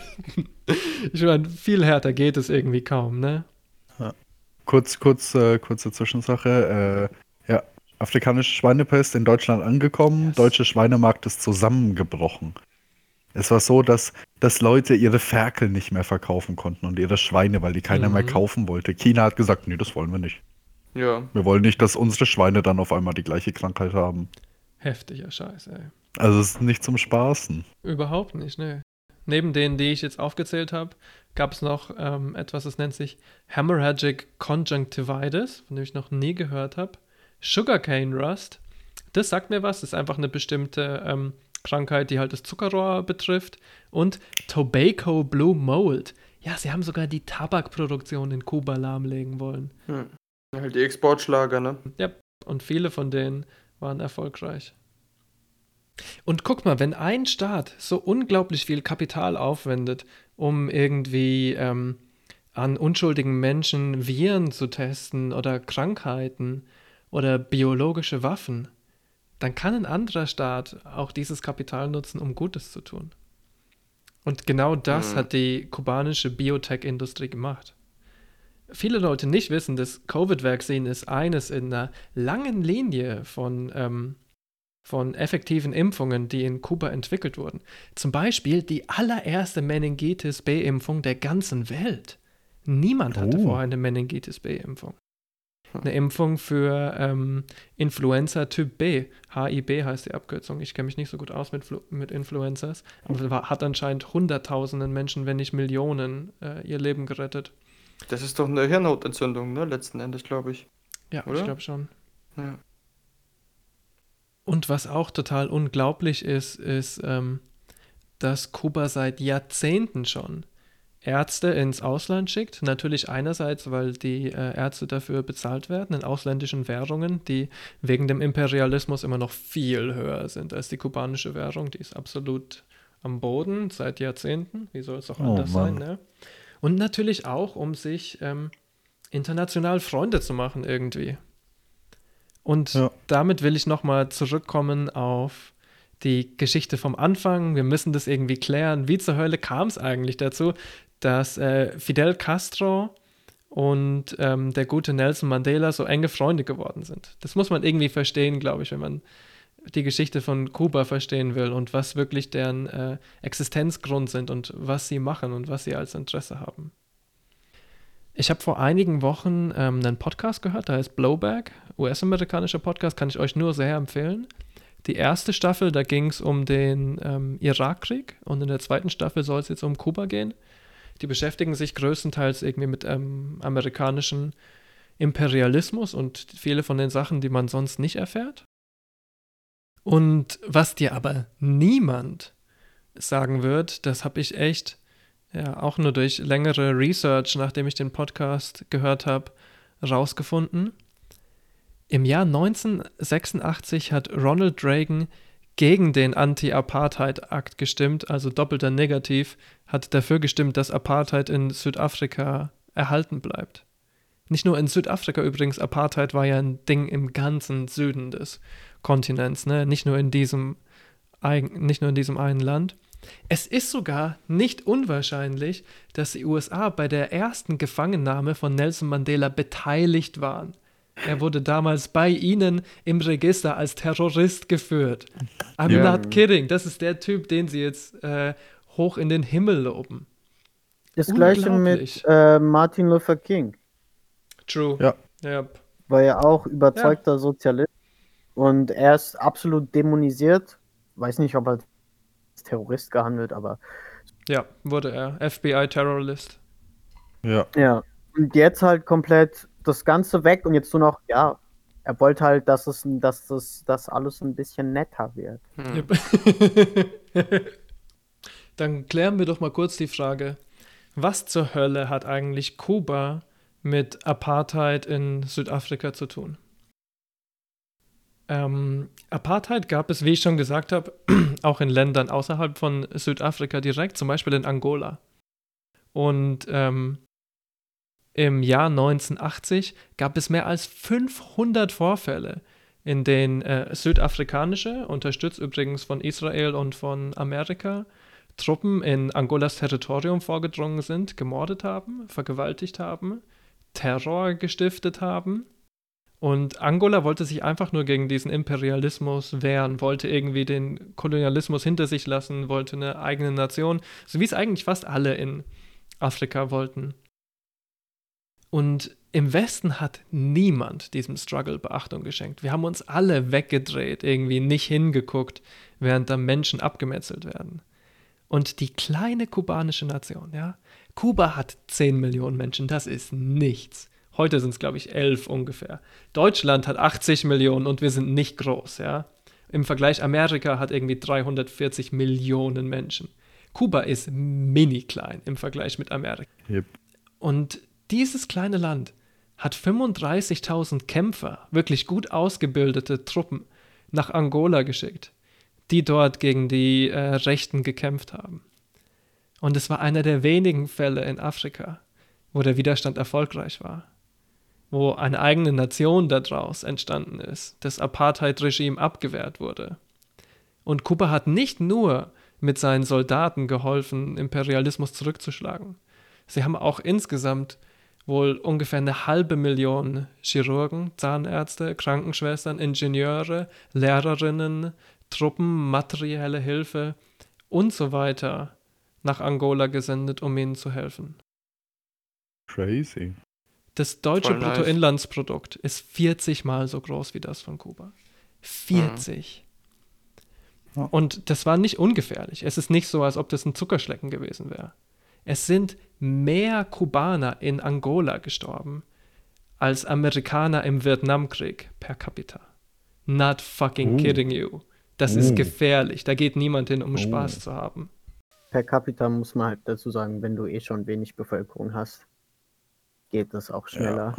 Ich meine, viel härter geht es irgendwie kaum, ne? Kurz, kurz, äh, kurze Zwischensache. Äh, ja, afrikanische Schweinepest in Deutschland angekommen. Deutsche Schweinemarkt ist zusammengebrochen. Es war so, dass, dass Leute ihre Ferkel nicht mehr verkaufen konnten und ihre Schweine, weil die keiner mehr Mhm. kaufen wollte. China hat gesagt, nee, das wollen wir nicht. Ja. Wir wollen nicht, dass unsere Schweine dann auf einmal die gleiche Krankheit haben. Heftiger Scheiß, ey. Also es ist nicht zum Spaßen. Überhaupt nicht, ne. Neben denen, die ich jetzt aufgezählt habe, gab es noch ähm, etwas, das nennt sich Hemorrhagic Conjunctivitis, von dem ich noch nie gehört habe. Sugarcane Rust. Das sagt mir was. Das ist einfach eine bestimmte ähm, Krankheit, die halt das Zuckerrohr betrifft. Und Tobacco Blue Mold. Ja, sie haben sogar die Tabakproduktion in Kuba lahmlegen wollen. Hm. Halt die Exportschlager, ne? Ja, und viele von denen waren erfolgreich. Und guck mal, wenn ein Staat so unglaublich viel Kapital aufwendet, um irgendwie ähm, an unschuldigen Menschen Viren zu testen oder Krankheiten oder biologische Waffen, dann kann ein anderer Staat auch dieses Kapital nutzen, um Gutes zu tun. Und genau das Mhm. hat die kubanische Biotech-Industrie gemacht. Viele Leute nicht wissen, das Covid-Vaccine ist eines in einer langen Linie von, ähm, von effektiven Impfungen, die in Kuba entwickelt wurden. Zum Beispiel die allererste Meningitis B-Impfung der ganzen Welt. Niemand hatte Oh. vorher eine Meningitis B-Impfung. Eine Impfung für ähm, Influenza Typ B. HIB heißt die Abkürzung. Ich kenne mich nicht so gut aus mit, Flu mit Influenzas, aber war, hat anscheinend Hunderttausenden Menschen, wenn nicht Millionen, äh, ihr Leben gerettet. Das ist doch eine Hirnhautentzündung, ne? Letzten Endes, glaube ich. Ja, ich Oder? glaube schon. Ja. Und was auch total unglaublich ist, ist, ähm, dass Kuba seit Jahrzehnten schon Ärzte ins Ausland schickt. Natürlich einerseits, weil die äh, Ärzte dafür bezahlt werden in ausländischen Währungen, die wegen dem Imperialismus immer noch viel höher sind als die kubanische Währung. Die ist absolut am Boden seit Jahrzehnten. Wie soll es auch Oh, anders sein? Mann. Ne? Und natürlich auch, um sich ähm, international Freunde zu machen irgendwie. Und Ja. damit will ich nochmal zurückkommen auf die Geschichte vom Anfang. Wir müssen das irgendwie klären. Wie zur Hölle kam es eigentlich dazu, dass äh, Fidel Castro und ähm, der gute Nelson Mandela so enge Freunde geworden sind? Das muss man irgendwie verstehen, glaube ich, wenn man die Geschichte von Kuba verstehen will und was wirklich deren äh, Existenzgrund sind und was sie machen und was sie als Interesse haben. Ich habe vor einigen Wochen ähm, einen Podcast gehört, der heißt Blowback, US-amerikanischer Podcast, kann ich euch nur sehr empfehlen. Die erste Staffel, da ging es um den ähm, Irakkrieg und in der zweiten Staffel soll es jetzt um Kuba gehen. Die beschäftigen sich größtenteils irgendwie mit ähm, amerikanischen Imperialismus und viele von den Sachen, die man sonst nicht erfährt. Und was dir aber niemand sagen wird, das habe ich echt ja auch nur durch längere Research, nachdem ich den Podcast gehört habe, rausgefunden. Im Jahr 1986 hat Ronald Reagan gegen den Anti-Apartheid-Akt gestimmt, also doppelter Negativ, hat dafür gestimmt, dass Apartheid in Südafrika erhalten bleibt. Nicht nur in Südafrika übrigens, Apartheid war ja ein Ding im ganzen Süden des Kontinents, ne? nicht, nur in diesem, nicht nur in diesem einen Land. Es ist sogar nicht unwahrscheinlich, dass die USA bei der ersten Gefangennahme von Nelson Mandela beteiligt waren. Er wurde damals bei ihnen im Register als Terrorist geführt. I'm Ja. not kidding. Das ist der Typ, den sie jetzt äh, hoch in den Himmel loben. Das gleiche mit äh, Martin Luther King. True. Ja. Ja. war ja auch überzeugter Sozialist und er ist absolut dämonisiert. Weiß nicht, ob er Terrorist gehandelt, aber Ja, wurde er. FBI-Terrorist. Ja. ja. Und jetzt halt komplett das Ganze weg und jetzt nur noch, ja, er wollte halt, dass es, dass das, dass alles ein bisschen netter wird. Yep. Dann klären wir doch mal kurz die Frage, was zur Hölle hat eigentlich Kuba mit Apartheid in Südafrika zu tun? Ähm, Apartheid gab es, wie ich schon gesagt habe, auch in Ländern außerhalb von Südafrika direkt, zum Beispiel in Angola. Und ähm, im Jahr 1980 gab es mehr als 500 Vorfälle, in denen äh, südafrikanische, unterstützt übrigens von Israel und von Amerika, Truppen in Angolas Territorium vorgedrungen sind, gemordet haben, vergewaltigt haben, Terror gestiftet haben. Und Angola wollte sich einfach nur gegen diesen Imperialismus wehren, wollte irgendwie den Kolonialismus hinter sich lassen, wollte eine eigene Nation, so wie es eigentlich fast alle in Afrika wollten. Und im Westen hat niemand diesem Struggle Beachtung geschenkt. Wir haben uns alle weggedreht, irgendwie nicht hingeguckt, während da Menschen abgemetzelt werden. Und die kleine kubanische Nation, ja, Kuba hat 10 Millionen Menschen, das ist nichts. Heute sind es, glaube ich, 11 ungefähr. Deutschland hat 80 Millionen und wir sind nicht groß, ja. Im Vergleich Amerika hat irgendwie 340 Millionen Menschen. Kuba ist mini klein im Vergleich mit Amerika. Yep. Und dieses kleine Land hat 35.000 Kämpfer, wirklich gut ausgebildete Truppen, nach Angola geschickt, die dort gegen die äh, Rechten gekämpft haben. Und es war einer der wenigen Fälle in Afrika, wo der Widerstand erfolgreich war, wo eine eigene Nation daraus entstanden ist, das Apartheid-Regime abgewehrt wurde. Und Kuba hat nicht nur mit seinen Soldaten geholfen, Imperialismus zurückzuschlagen. Sie haben auch insgesamt wohl ungefähr eine halbe Million Chirurgen, Zahnärzte, Krankenschwestern, Ingenieure, Lehrerinnen, Truppen, materielle Hilfe und so weiter nach Angola gesendet, um ihnen zu helfen. Crazy. Das deutsche Voll nice. Bruttoinlandsprodukt ist 40 mal so groß wie das von Kuba. 40. Ja. Und das war nicht ungefährlich. Es ist nicht so, als ob das ein Zuckerschlecken gewesen wäre. Es sind mehr Kubaner in Angola gestorben als Amerikaner im Vietnamkrieg per capita. Not fucking Oh. kidding you. Das Oh. ist gefährlich. Da geht niemand hin, um Oh. Spaß zu haben. Per capita muss man halt dazu sagen, wenn du eh schon wenig Bevölkerung hast, geht das auch schneller.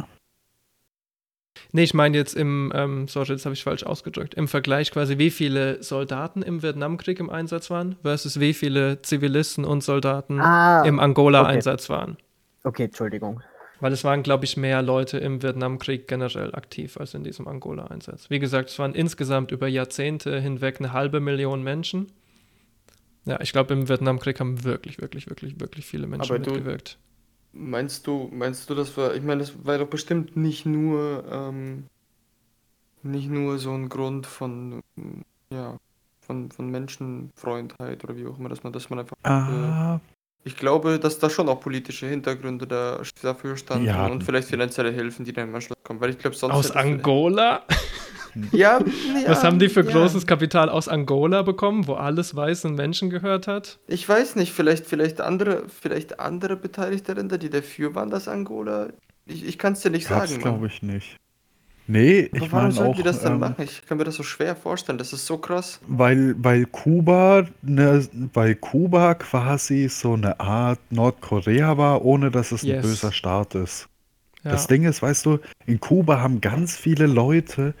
Nee, ich meine jetzt im, ähm, sorry, das habe ich falsch ausgedrückt, im Vergleich quasi, wie viele Soldaten im Vietnamkrieg im Einsatz waren versus wie viele Zivilisten und Soldaten Ah, im okay. Angola-Einsatz waren. Okay, Entschuldigung. Weil es waren, glaube ich, mehr Leute im Vietnamkrieg generell aktiv als in diesem Angola-Einsatz. Wie gesagt, es waren insgesamt über Jahrzehnte hinweg eine halbe Million Menschen. Ja, ich glaube, im Vietnamkrieg haben wirklich, wirklich, wirklich, wirklich viele Menschen Aber du- mitgewirkt. Meinst du, meinst du, das war, ich meine, das war doch bestimmt nicht nur, ähm, nicht nur so ein Grund von, ja, von, von Menschenfreundheit oder wie auch immer, dass man, dass man einfach, äh, Ah, ich glaube, dass da schon auch politische Hintergründe da, dafür standen Ja. und vielleicht finanzielle Hilfen, die dann im Anschluss kommen, weil ich glaube, sonst Aus Angola? Ja, Was haben die für ja. großes Kapital aus Angola bekommen, wo alles weißen Menschen gehört hat? Ich weiß nicht, vielleicht, vielleicht andere, vielleicht andere beteiligte Länder, die dafür waren, dass Angola. Ich, ich kann es dir nicht gab's sagen, glaube Mann. ich nicht. Nee, Aber ich warum meine sollten auch, die das dann ähm, machen? Ich kann mir das so schwer vorstellen. Das ist so krass. weil, weil Kuba, ne, weil Kuba quasi so eine Art Nordkorea war, ohne dass es ein Yes. böser Staat ist. Ja. Das Ding ist, weißt du, in Kuba haben ganz viele Leute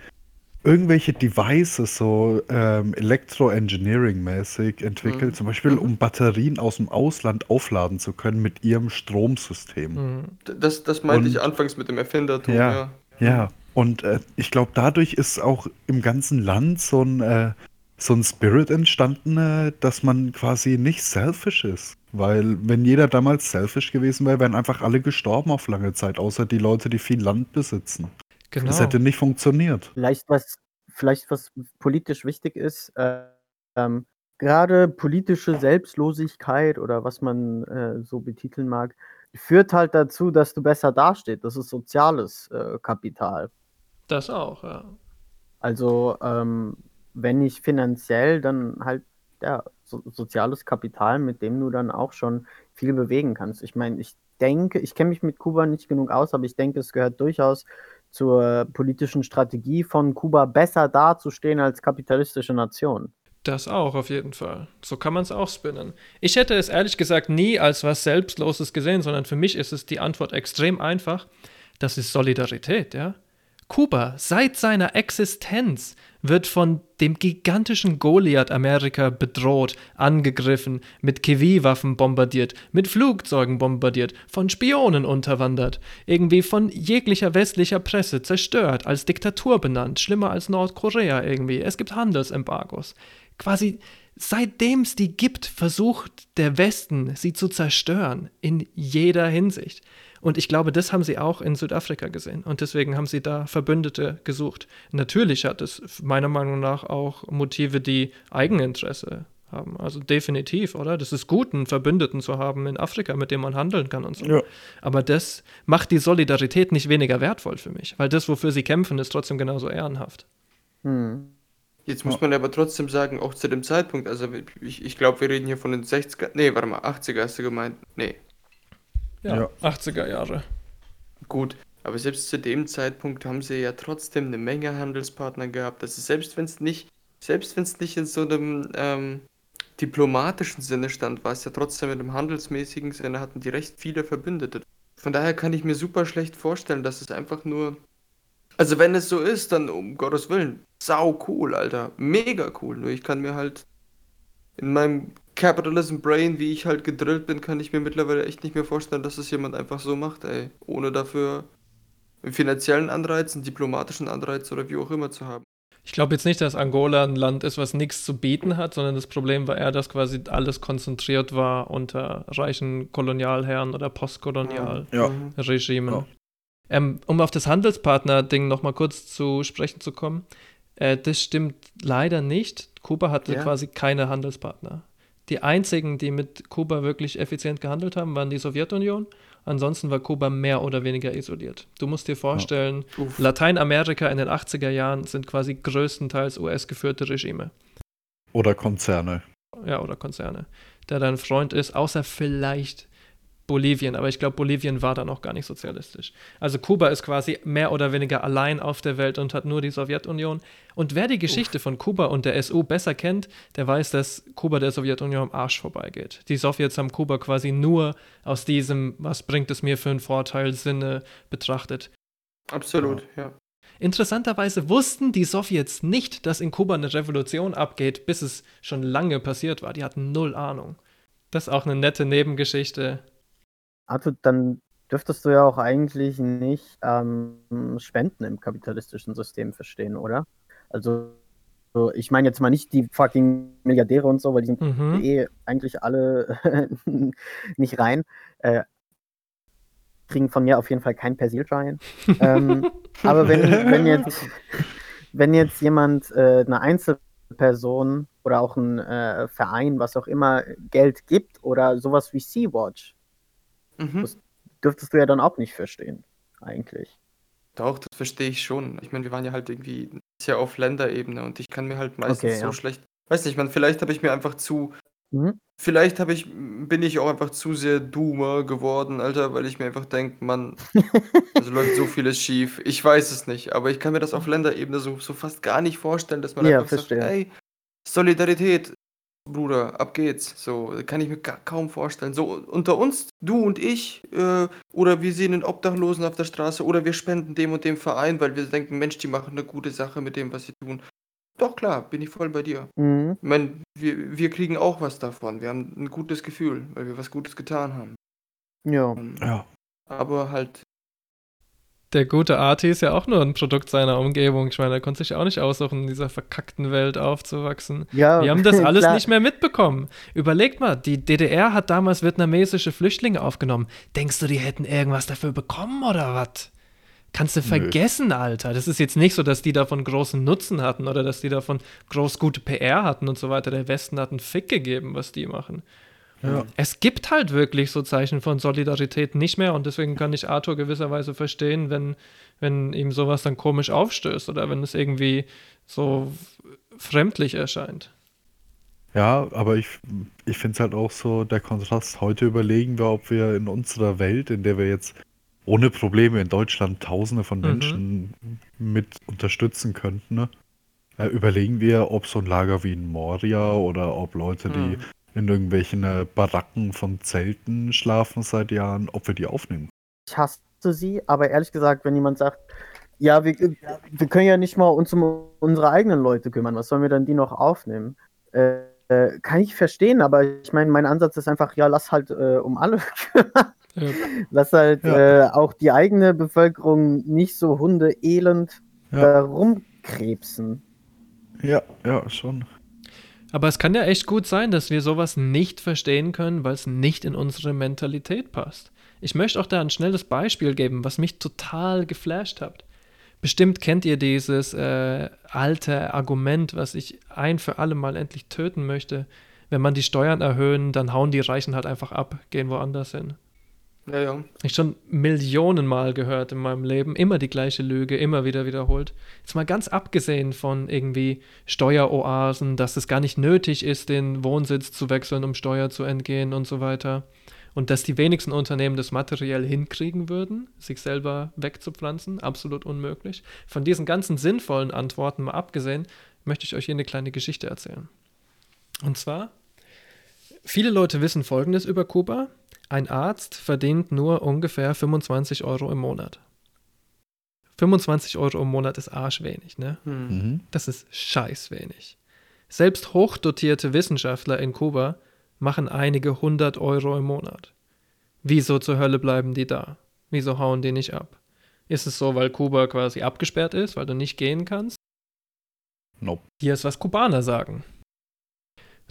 irgendwelche Devices so ähm, Elektro-Engineering-mäßig entwickelt, Mhm. zum Beispiel Mhm. um Batterien aus dem Ausland aufladen zu können mit ihrem Stromsystem. Mhm. Das, das meinte Und- ich anfangs mit dem Erfindertum, Ja. ja. Ja, und äh, ich glaube, dadurch ist auch im ganzen Land so ein, äh, so ein Spirit entstanden, äh, dass man quasi nicht selfish ist. Weil wenn jeder damals selfish gewesen wäre, wären einfach alle gestorben auf lange Zeit, außer die Leute, die viel Land besitzen. Genau. Das hätte nicht funktioniert. Vielleicht was, vielleicht was politisch wichtig ist, äh, ähm, gerade politische Selbstlosigkeit oder was man äh, so betiteln mag, führt halt dazu, dass du besser dastehst. Das ist soziales äh, Kapital. Das auch, ja. Also, ähm, wenn nicht finanziell, dann halt ja, so, soziales Kapital, mit dem du dann auch schon viel bewegen kannst. Ich meine, ich denke, ich kenne mich mit Kuba nicht genug aus, aber ich denke, es gehört durchaus zur politischen Strategie von Kuba, besser dazustehen als kapitalistische Nation. Das auch, auf jeden Fall. So kann man es auch spinnen. Ich hätte es ehrlich gesagt nie als was Selbstloses gesehen, sondern für mich ist es die Antwort extrem einfach. Das ist Solidarität, ja. Kuba seit seiner Existenz wird von dem gigantischen Goliath Amerika bedroht, angegriffen, mit Kiwi-Waffen bombardiert, mit Flugzeugen bombardiert, von Spionen unterwandert, irgendwie von jeglicher westlicher Presse zerstört, als Diktatur benannt, schlimmer als Nordkorea irgendwie. Es gibt Handelsembargos. Quasi seitdem es die gibt, versucht der Westen, sie zu zerstören, in jeder Hinsicht. Und ich glaube, das haben sie auch in Südafrika gesehen. Und deswegen haben sie da Verbündete gesucht. Natürlich hat es meiner Meinung nach auch Motive, die Eigeninteresse haben. Also definitiv, oder? Das ist gut, einen Verbündeten zu haben in Afrika, mit dem man handeln kann und so. Ja. Aber das macht die Solidarität nicht weniger wertvoll für mich, weil das, wofür sie kämpfen, ist trotzdem genauso ehrenhaft. Hm. Jetzt muss man aber trotzdem sagen, auch zu dem Zeitpunkt, also ich, ich glaube, wir reden hier von den 60er, nee, warte mal, 80er hast du gemeint, nee, ja, ja. 80er Jahre. Gut, aber selbst zu dem Zeitpunkt haben sie ja trotzdem eine Menge Handelspartner gehabt. Also selbst wenn es nicht, selbst wenn es nicht in so einem ähm, diplomatischen Sinne stand, war es ja trotzdem in einem handelsmäßigen Sinne, hatten die recht viele Verbündete. Von daher kann ich mir super schlecht vorstellen, dass es einfach nur. Also wenn es so ist, dann um Gottes Willen, sau cool, Alter. Mega cool. Nur ich kann mir halt in meinem Capitalism Brain, wie ich halt gedrillt bin, kann ich mir mittlerweile echt nicht mehr vorstellen, dass es jemand einfach so macht, ey. Ohne dafür einen finanziellen Anreiz, einen diplomatischen Anreiz oder wie auch immer zu haben. Ich glaube jetzt nicht, dass Angola ein Land ist, was nichts zu bieten hat, sondern das Problem war eher, dass quasi alles konzentriert war unter reichen Kolonialherren oder Postkolonialregimen. Ja. Ja. Ähm, um auf das Handelspartner-Ding nochmal kurz zu sprechen zu kommen. Äh, das stimmt leider nicht. Kuba hatte ja. quasi keine Handelspartner. Die einzigen, die mit Kuba wirklich effizient gehandelt haben, waren die Sowjetunion. Ansonsten war Kuba mehr oder weniger isoliert. Du musst dir vorstellen, ja. Lateinamerika in den 80er Jahren sind quasi größtenteils US-geführte Regime. Oder Konzerne. Ja, oder Konzerne. Der dein Freund ist, außer vielleicht Bolivien, aber ich glaube, Bolivien war da noch gar nicht sozialistisch. Also Kuba ist quasi mehr oder weniger allein auf der Welt und hat nur die Sowjetunion. Und wer die Geschichte Uff. von Kuba und der SU besser kennt, der weiß, dass Kuba der Sowjetunion am Arsch vorbeigeht. Die Sowjets haben Kuba quasi nur aus diesem, was bringt es mir für einen Vorteil, Sinne betrachtet. Absolut, ja. Interessanterweise wussten die Sowjets nicht, dass in Kuba eine Revolution abgeht, bis es schon lange passiert war. Die hatten null Ahnung. Das ist auch eine nette Nebengeschichte. Arthur, dann dürftest du ja auch eigentlich nicht ähm, Spenden im kapitalistischen System verstehen, oder? Also, ich meine jetzt mal nicht die fucking Milliardäre und so, weil die sind mhm. eh eigentlich alle nicht rein. Äh, kriegen von mir auf jeden Fall kein Persilschein. ähm, aber wenn, wenn, jetzt, wenn jetzt jemand, äh, eine Einzelperson oder auch ein äh, Verein, was auch immer, Geld gibt oder sowas wie Sea-Watch, Mhm. Das dürftest du ja dann auch nicht verstehen, eigentlich. Doch, das verstehe ich schon. Ich meine, wir waren ja halt irgendwie sehr auf Länderebene und ich kann mir halt meistens okay, so ja. schlecht. Weiß nicht, man, vielleicht habe ich mir einfach zu. Mhm. Vielleicht habe ich, bin ich auch einfach zu sehr Doomer geworden, Alter, weil ich mir einfach denke, Mann, also läuft so vieles schief. Ich weiß es nicht, aber ich kann mir das auf Länderebene so, so fast gar nicht vorstellen, dass man ja, einfach verstehe. sagt, ey, Solidarität, Bruder, ab geht's. So, kann ich mir kaum vorstellen. So, unter uns, du und ich, äh, oder wir sehen einen Obdachlosen auf der Straße, oder wir spenden dem und dem Verein, weil wir denken, Mensch, die machen eine gute Sache mit dem, was sie tun. Doch, klar, bin ich voll bei dir. Mhm. Ich meine, wir, wir kriegen auch was davon. Wir haben ein gutes Gefühl, weil wir was Gutes getan haben. Ja. ja. Aber halt der gute Arti ist ja auch nur ein Produkt seiner Umgebung. Ich meine, er konnte sich auch nicht aussuchen, in dieser verkackten Welt aufzuwachsen. Ja, Wir haben das alles klar. nicht mehr mitbekommen. Überlegt mal, die DDR hat damals vietnamesische Flüchtlinge aufgenommen. Denkst du, die hätten irgendwas dafür bekommen oder was? Kannst du vergessen, Nö. Alter. Das ist jetzt nicht so, dass die davon großen Nutzen hatten oder dass die davon groß gute PR hatten und so weiter. Der Westen hat einen Fick gegeben, was die machen. Ja. Es gibt halt wirklich so Zeichen von Solidarität nicht mehr und deswegen kann ich Arthur gewisserweise verstehen, wenn, wenn ihm sowas dann komisch aufstößt oder wenn es irgendwie so fremdlich erscheint. Ja, aber ich, ich finde es halt auch so, der Kontrast. Heute überlegen wir, ob wir in unserer Welt, in der wir jetzt ohne Probleme in Deutschland Tausende von Mhm. Menschen mit unterstützen könnten, ne? äh, überlegen wir, ob so ein Lager wie in Moria oder ob Leute, die Mhm. In irgendwelchen äh, Baracken von Zelten schlafen seit Jahren, ob wir die aufnehmen. Ich hasse sie, aber ehrlich gesagt, wenn jemand sagt, ja, wir, wir können ja nicht mal uns um unsere eigenen Leute kümmern, was sollen wir dann die noch aufnehmen? Äh, äh, kann ich verstehen, aber ich meine, mein Ansatz ist einfach, ja, lass halt äh, um alle kümmern. Ja. Lass halt Ja. äh, auch die eigene Bevölkerung nicht so hundeelend Ja. da rumkrebsen. Ja, ja, schon. Aber es kann ja echt gut sein, dass wir sowas nicht verstehen können, weil es nicht in unsere Mentalität passt. Ich möchte auch da ein schnelles Beispiel geben, was mich total geflasht hat. Bestimmt kennt ihr dieses äh, alte Argument, was ich ein für alle Mal endlich töten möchte. Wenn man die Steuern erhöhen, dann hauen die Reichen halt einfach ab, gehen woanders hin. Ja, ja. Ich schon Millionen Mal gehört in meinem Leben, immer die gleiche Lüge, immer wieder wiederholt. Jetzt mal ganz abgesehen von irgendwie Steueroasen, dass es gar nicht nötig ist, den Wohnsitz zu wechseln, um Steuer zu entgehen und so weiter. Und dass die wenigsten Unternehmen das materiell hinkriegen würden, sich selber wegzupflanzen, absolut unmöglich. Von diesen ganzen sinnvollen Antworten mal abgesehen, möchte ich euch hier eine kleine Geschichte erzählen. Und zwar, viele Leute wissen Folgendes über Kuba. Ein Arzt verdient nur ungefähr 25 Euro im Monat. 25 Euro im Monat ist arschwenig, ne? Hm. Mhm. Das ist scheiß wenig. Selbst hochdotierte Wissenschaftler in Kuba machen einige hundert Euro im Monat. Wieso zur Hölle bleiben die da? Wieso hauen die nicht ab? Ist es so, weil Kuba quasi abgesperrt ist, weil du nicht gehen kannst? Nope. Hier ist, was Kubaner sagen.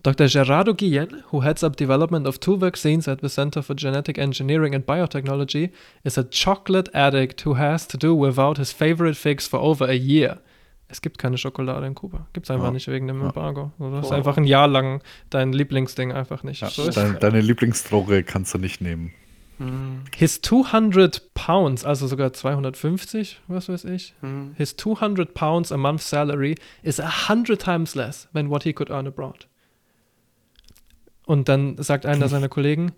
Dr. Gerardo Guillen, who heads up development of two vaccines at the Center for Genetic Engineering and Biotechnology, is a chocolate addict who has to do without his favorite fix for over a year. Es gibt keine Schokolade in Kuba. Gibt es einfach Ja. nicht wegen dem. Embargo. Du hast einfach ein Jahr lang dein Lieblingsding einfach nicht. Ja, So deine, deine Lieblingsdroge kannst du nicht nehmen. Hm. His 200 pounds, also sogar 250, was weiß ich, Hm. his 200 pounds a month salary is a hundred times less than what he could earn abroad. Und dann sagt einer seiner Kollegen,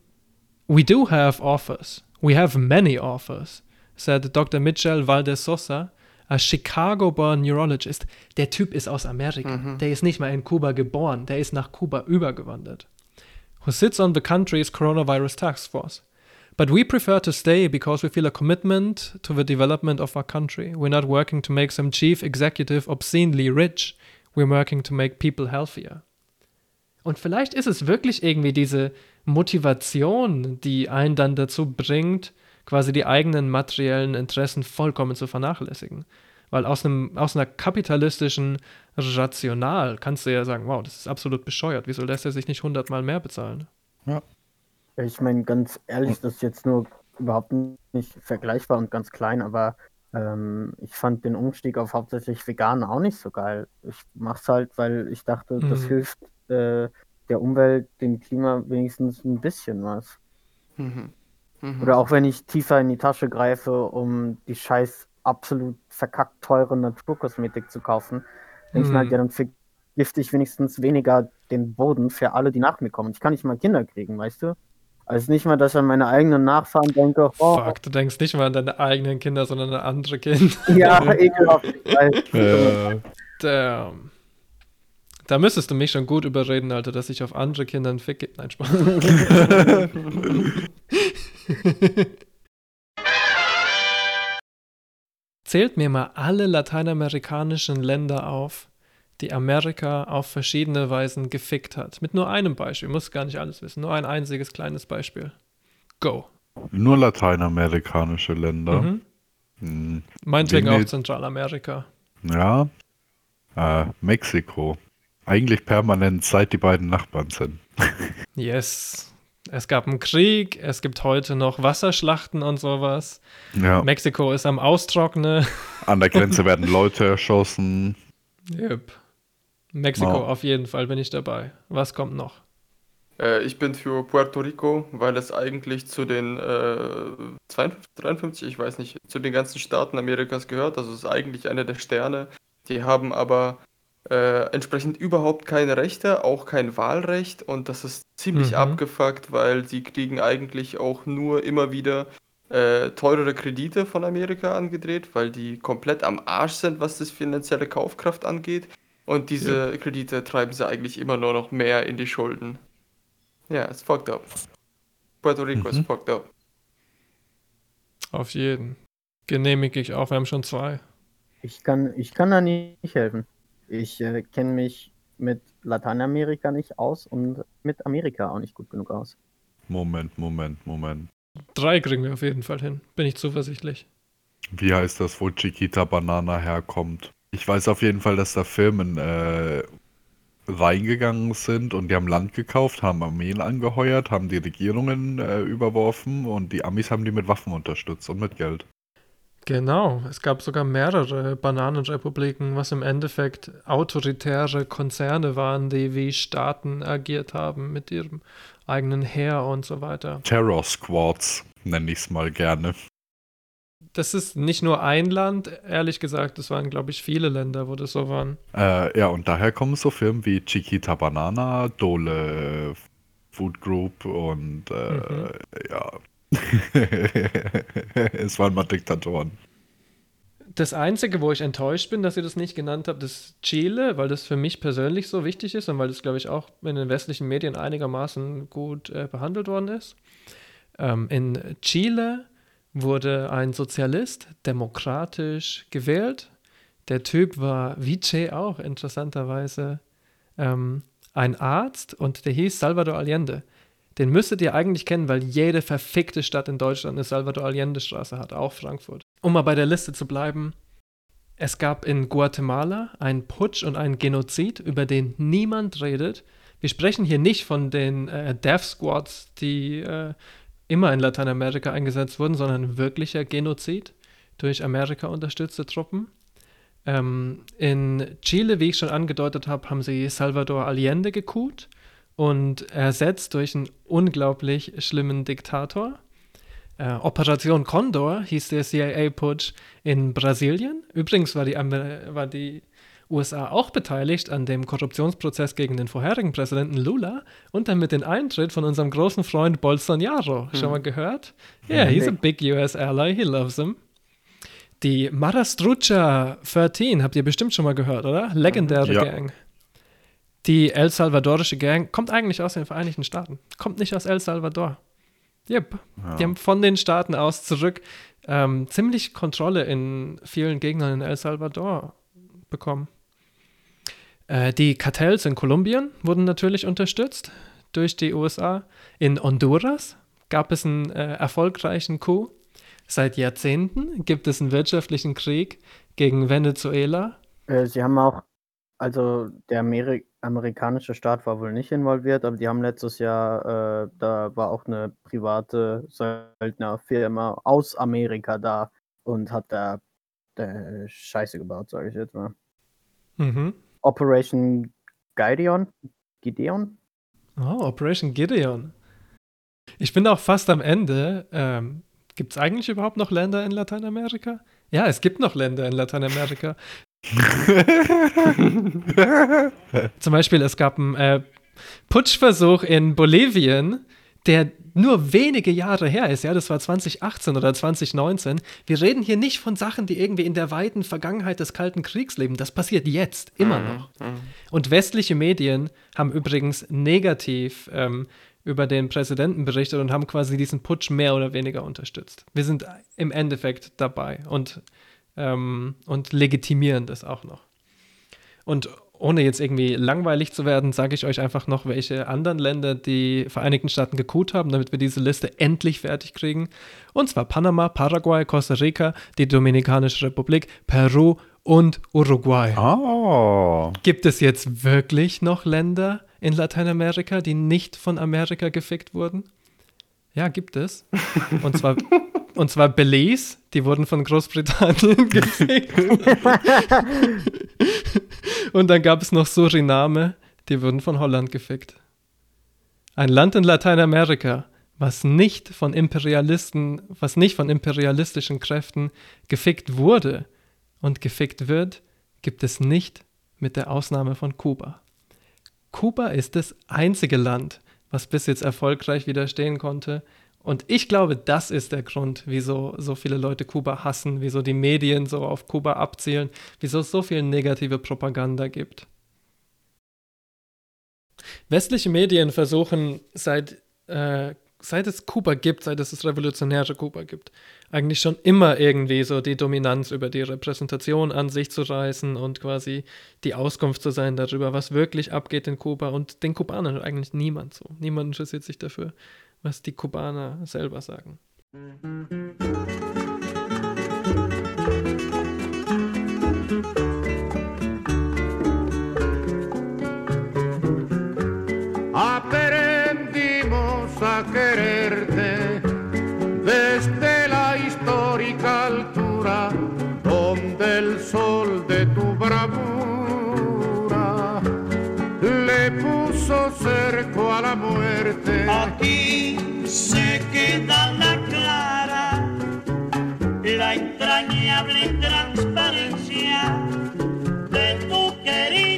We do have offers. We have many offers, said Dr. Mitchell Valdez Sosa, a Chicago-born neurologist. Der Typ ist aus Amerika. Mhm. Der ist nicht mal in Kuba geboren. Der ist nach Kuba übergewandert. Who sits on the country's coronavirus task force. But we prefer to stay because we feel a commitment to the development of our country. We're not working to make some chief executive obscenely rich. We're working to make people healthier. Und vielleicht ist es wirklich irgendwie diese Motivation, die einen dann dazu bringt, quasi die eigenen materiellen Interessen vollkommen zu vernachlässigen. Weil aus, einem, aus einer kapitalistischen Rational kannst du ja sagen, wow, das ist absolut bescheuert. Wieso lässt er sich nicht hundertmal mehr bezahlen? Ich meine, ganz ehrlich, das ist jetzt nur überhaupt nicht vergleichbar und ganz klein, aber ähm, ich fand den Umstieg auf hauptsächlich vegan auch nicht so geil. Ich mach's halt, weil ich dachte, das Mhm. hilft äh, der Umwelt, dem Klima wenigstens ein bisschen was. Mhm. Mhm. Oder auch wenn ich tiefer in die Tasche greife, um die scheiß absolut verkackt teure Naturkosmetik zu kaufen, denke ich mir halt, Mhm. ja, dann vergifte ich wenigstens weniger den Boden für alle, die nach mir kommen. Ich kann nicht mal Kinder kriegen, weißt du? Also nicht mal, dass ich an meine eigenen Nachfahren denke, oh, Fuck, du denkst nicht mal an deine eigenen Kinder, sondern an andere Kinder. ja, ekelhaft. ich weiß. Äh, Damn. Da müsstest du mich schon gut überreden, Alter, dass ich auf andere Kinder einen Fick gebe. Nein, Spaß. Zählt mir mal alle lateinamerikanischen Länder auf, die Amerika auf verschiedene Weisen gefickt hat. Mit nur einem Beispiel. Muss gar nicht alles wissen. Nur ein einziges kleines Beispiel. Go. nur lateinamerikanische Länder. Mhm. Hm, Meinetwegen auch Zentralamerika. Ja. Äh, Mexiko. Eigentlich permanent, seit die beiden Nachbarn sind. Yes. Es gab einen Krieg, es gibt heute noch Wasserschlachten und sowas. Ja. Mexiko ist am Austrocknen. An der Grenze werden Leute erschossen. Yep. Mexiko Wow. auf jeden Fall bin ich dabei. Was kommt noch? Äh, ich bin für Puerto Rico, weil es eigentlich zu den äh, 52, 53, ich weiß nicht, zu den ganzen Staaten Amerikas gehört. Also es ist eigentlich einer der Sterne. Die haben aber äh, entsprechend überhaupt keine Rechte, auch kein Wahlrecht und das ist ziemlich Mhm. abgefuckt, weil sie kriegen eigentlich auch nur immer wieder äh, teurere Kredite von Amerika angedreht, weil die komplett am Arsch sind, was das finanzielle Kaufkraft angeht. Und diese Kredite treiben sie eigentlich immer nur noch mehr in die Schulden. Ja, it's fucked up. Puerto Rico Mhm. ist fucked up. Auf jeden. Genehmige ich auch, wir haben schon zwei. Ich kann, ich kann da nicht helfen. Ich äh, kenne mich mit Lateinamerika nicht aus und mit Amerika auch nicht gut genug aus. Moment, Moment, Moment. Drei kriegen wir auf jeden Fall hin. Bin ich zuversichtlich. Wie heißt das, wo Chiquita Banana herkommt? Ich weiß auf jeden Fall, dass da Firmen äh, reingegangen sind und die haben Land gekauft, haben Armeen angeheuert, haben die Regierungen äh, überworfen und die Amis haben die mit Waffen unterstützt und mit Geld. Genau, es gab sogar mehrere Bananenrepubliken, was im Endeffekt autoritäre Konzerne waren, die wie Staaten agiert haben mit ihrem eigenen Heer und so weiter. Terror Squads nenne ich es mal gerne. Das ist nicht nur ein Land, ehrlich gesagt, es waren, glaube ich, viele Länder, wo das so waren. Äh, ja, und daher kommen so Firmen wie Chiquita Banana, Dole Food Group und äh, Mhm. ja. es waren mal Diktatoren. Das Einzige, wo ich enttäuscht bin, dass ihr das nicht genannt habt, ist Chile, weil das für mich persönlich so wichtig ist und weil das, glaube ich, auch in den westlichen Medien einigermaßen gut äh, behandelt worden ist. Ähm, in Chile wurde ein Sozialist demokratisch gewählt. Der Typ war, wie Che auch, interessanterweise, ähm, ein Arzt und der hieß Salvador Allende. Den müsstet ihr eigentlich kennen, weil jede verfickte Stadt in Deutschland eine Salvador Allende Straße hat, auch Frankfurt. Um mal bei der Liste zu bleiben. Es gab in Guatemala einen Putsch und einen Genozid, über den niemand redet. Wir sprechen hier nicht von den äh, Death Squads, die äh, immer in Lateinamerika eingesetzt wurden, sondern wirklicher Genozid durch Amerika unterstützte Truppen. Ähm, in Chile, wie ich schon angedeutet habe, haben sie Salvador Allende gekuht und ersetzt durch einen unglaublich schlimmen Diktator. Äh, Operation Condor hieß der CIA-Putsch in Brasilien. Übrigens war die, Amer war die USA auch beteiligt an dem Korruptionsprozess gegen den vorherigen Präsidenten Lula und damit den Eintritt von unserem großen Freund Bolsonaro. Schon Hm. mal gehört? Yeah, he's a big US ally, he loves him. Die Marastrucha 13, habt ihr bestimmt schon mal gehört, oder? Legendäre Ja. Gang. Die El Salvadorische Gang kommt eigentlich aus den Vereinigten Staaten. Kommt nicht aus El Salvador. Yep. Ja. Die haben von den Staaten aus zurück ähm, ziemlich Kontrolle in vielen Gegenden in El Salvador bekommen. Äh, die Kartells in Kolumbien wurden natürlich unterstützt durch die USA. In Honduras gab es einen äh, erfolgreichen Coup. Seit Jahrzehnten gibt es einen wirtschaftlichen Krieg gegen Venezuela. Äh, sie haben auch, also der Ameri amerikanische Staat war wohl nicht involviert, aber die haben letztes Jahr, äh, da war auch eine private Söldnerfirma aus Amerika da und hat da äh, Scheiße gebaut, sage ich jetzt mal. Mhm. Operation Gideon? Gideon? Oh, Operation Gideon. Ich bin auch fast am Ende. Ähm, gibt es eigentlich überhaupt noch Länder in Lateinamerika? Ja, es gibt noch Länder in Lateinamerika. Zum Beispiel, es gab einen äh, Putschversuch in Bolivien, der nur wenige Jahre her ist. Ja, das war 2018 oder 2019. Wir reden hier nicht von Sachen, die irgendwie in der weiten Vergangenheit des Kalten Kriegs leben. Das passiert jetzt, immer noch. Und westliche Medien haben übrigens negativ ähm, über den Präsidenten berichtet und haben quasi diesen Putsch mehr oder weniger unterstützt. Wir sind im Endeffekt dabei und, ähm, und legitimieren das auch noch. Und ohne jetzt irgendwie langweilig zu werden, sage ich euch einfach noch, welche anderen Länder die Vereinigten Staaten gekut haben, damit wir diese Liste endlich fertig kriegen. Und zwar Panama, Paraguay, Costa Rica, die Dominikanische Republik, Peru und Uruguay. Oh. Gibt es jetzt wirklich noch Länder in Lateinamerika, die nicht von Amerika gefickt wurden? Ja, gibt es. Und zwar, und zwar Belize, die wurden von Großbritannien gefickt. und dann gab es noch Suriname, die wurden von Holland gefickt. Ein Land in Lateinamerika, was nicht von Imperialisten, was nicht von imperialistischen Kräften gefickt wurde und gefickt wird, gibt es nicht mit der Ausnahme von Kuba. Kuba ist das einzige Land, was bis jetzt erfolgreich widerstehen konnte. Und ich glaube, das ist der Grund, wieso so viele Leute Kuba hassen, wieso die Medien so auf Kuba abzielen, wieso es so viel negative Propaganda gibt. Westliche Medien versuchen seit, äh, seit es Kuba gibt, seit es das revolutionäre Kuba gibt, eigentlich schon immer irgendwie so die Dominanz über die Repräsentation an sich zu reißen und quasi die Auskunft zu sein darüber, was wirklich abgeht in Kuba. Und den Kubanern eigentlich niemand so. Niemand interessiert sich dafür, was die Kubaner selber sagen. Aquí se queda la clara, la entrañable transparencia de tu querida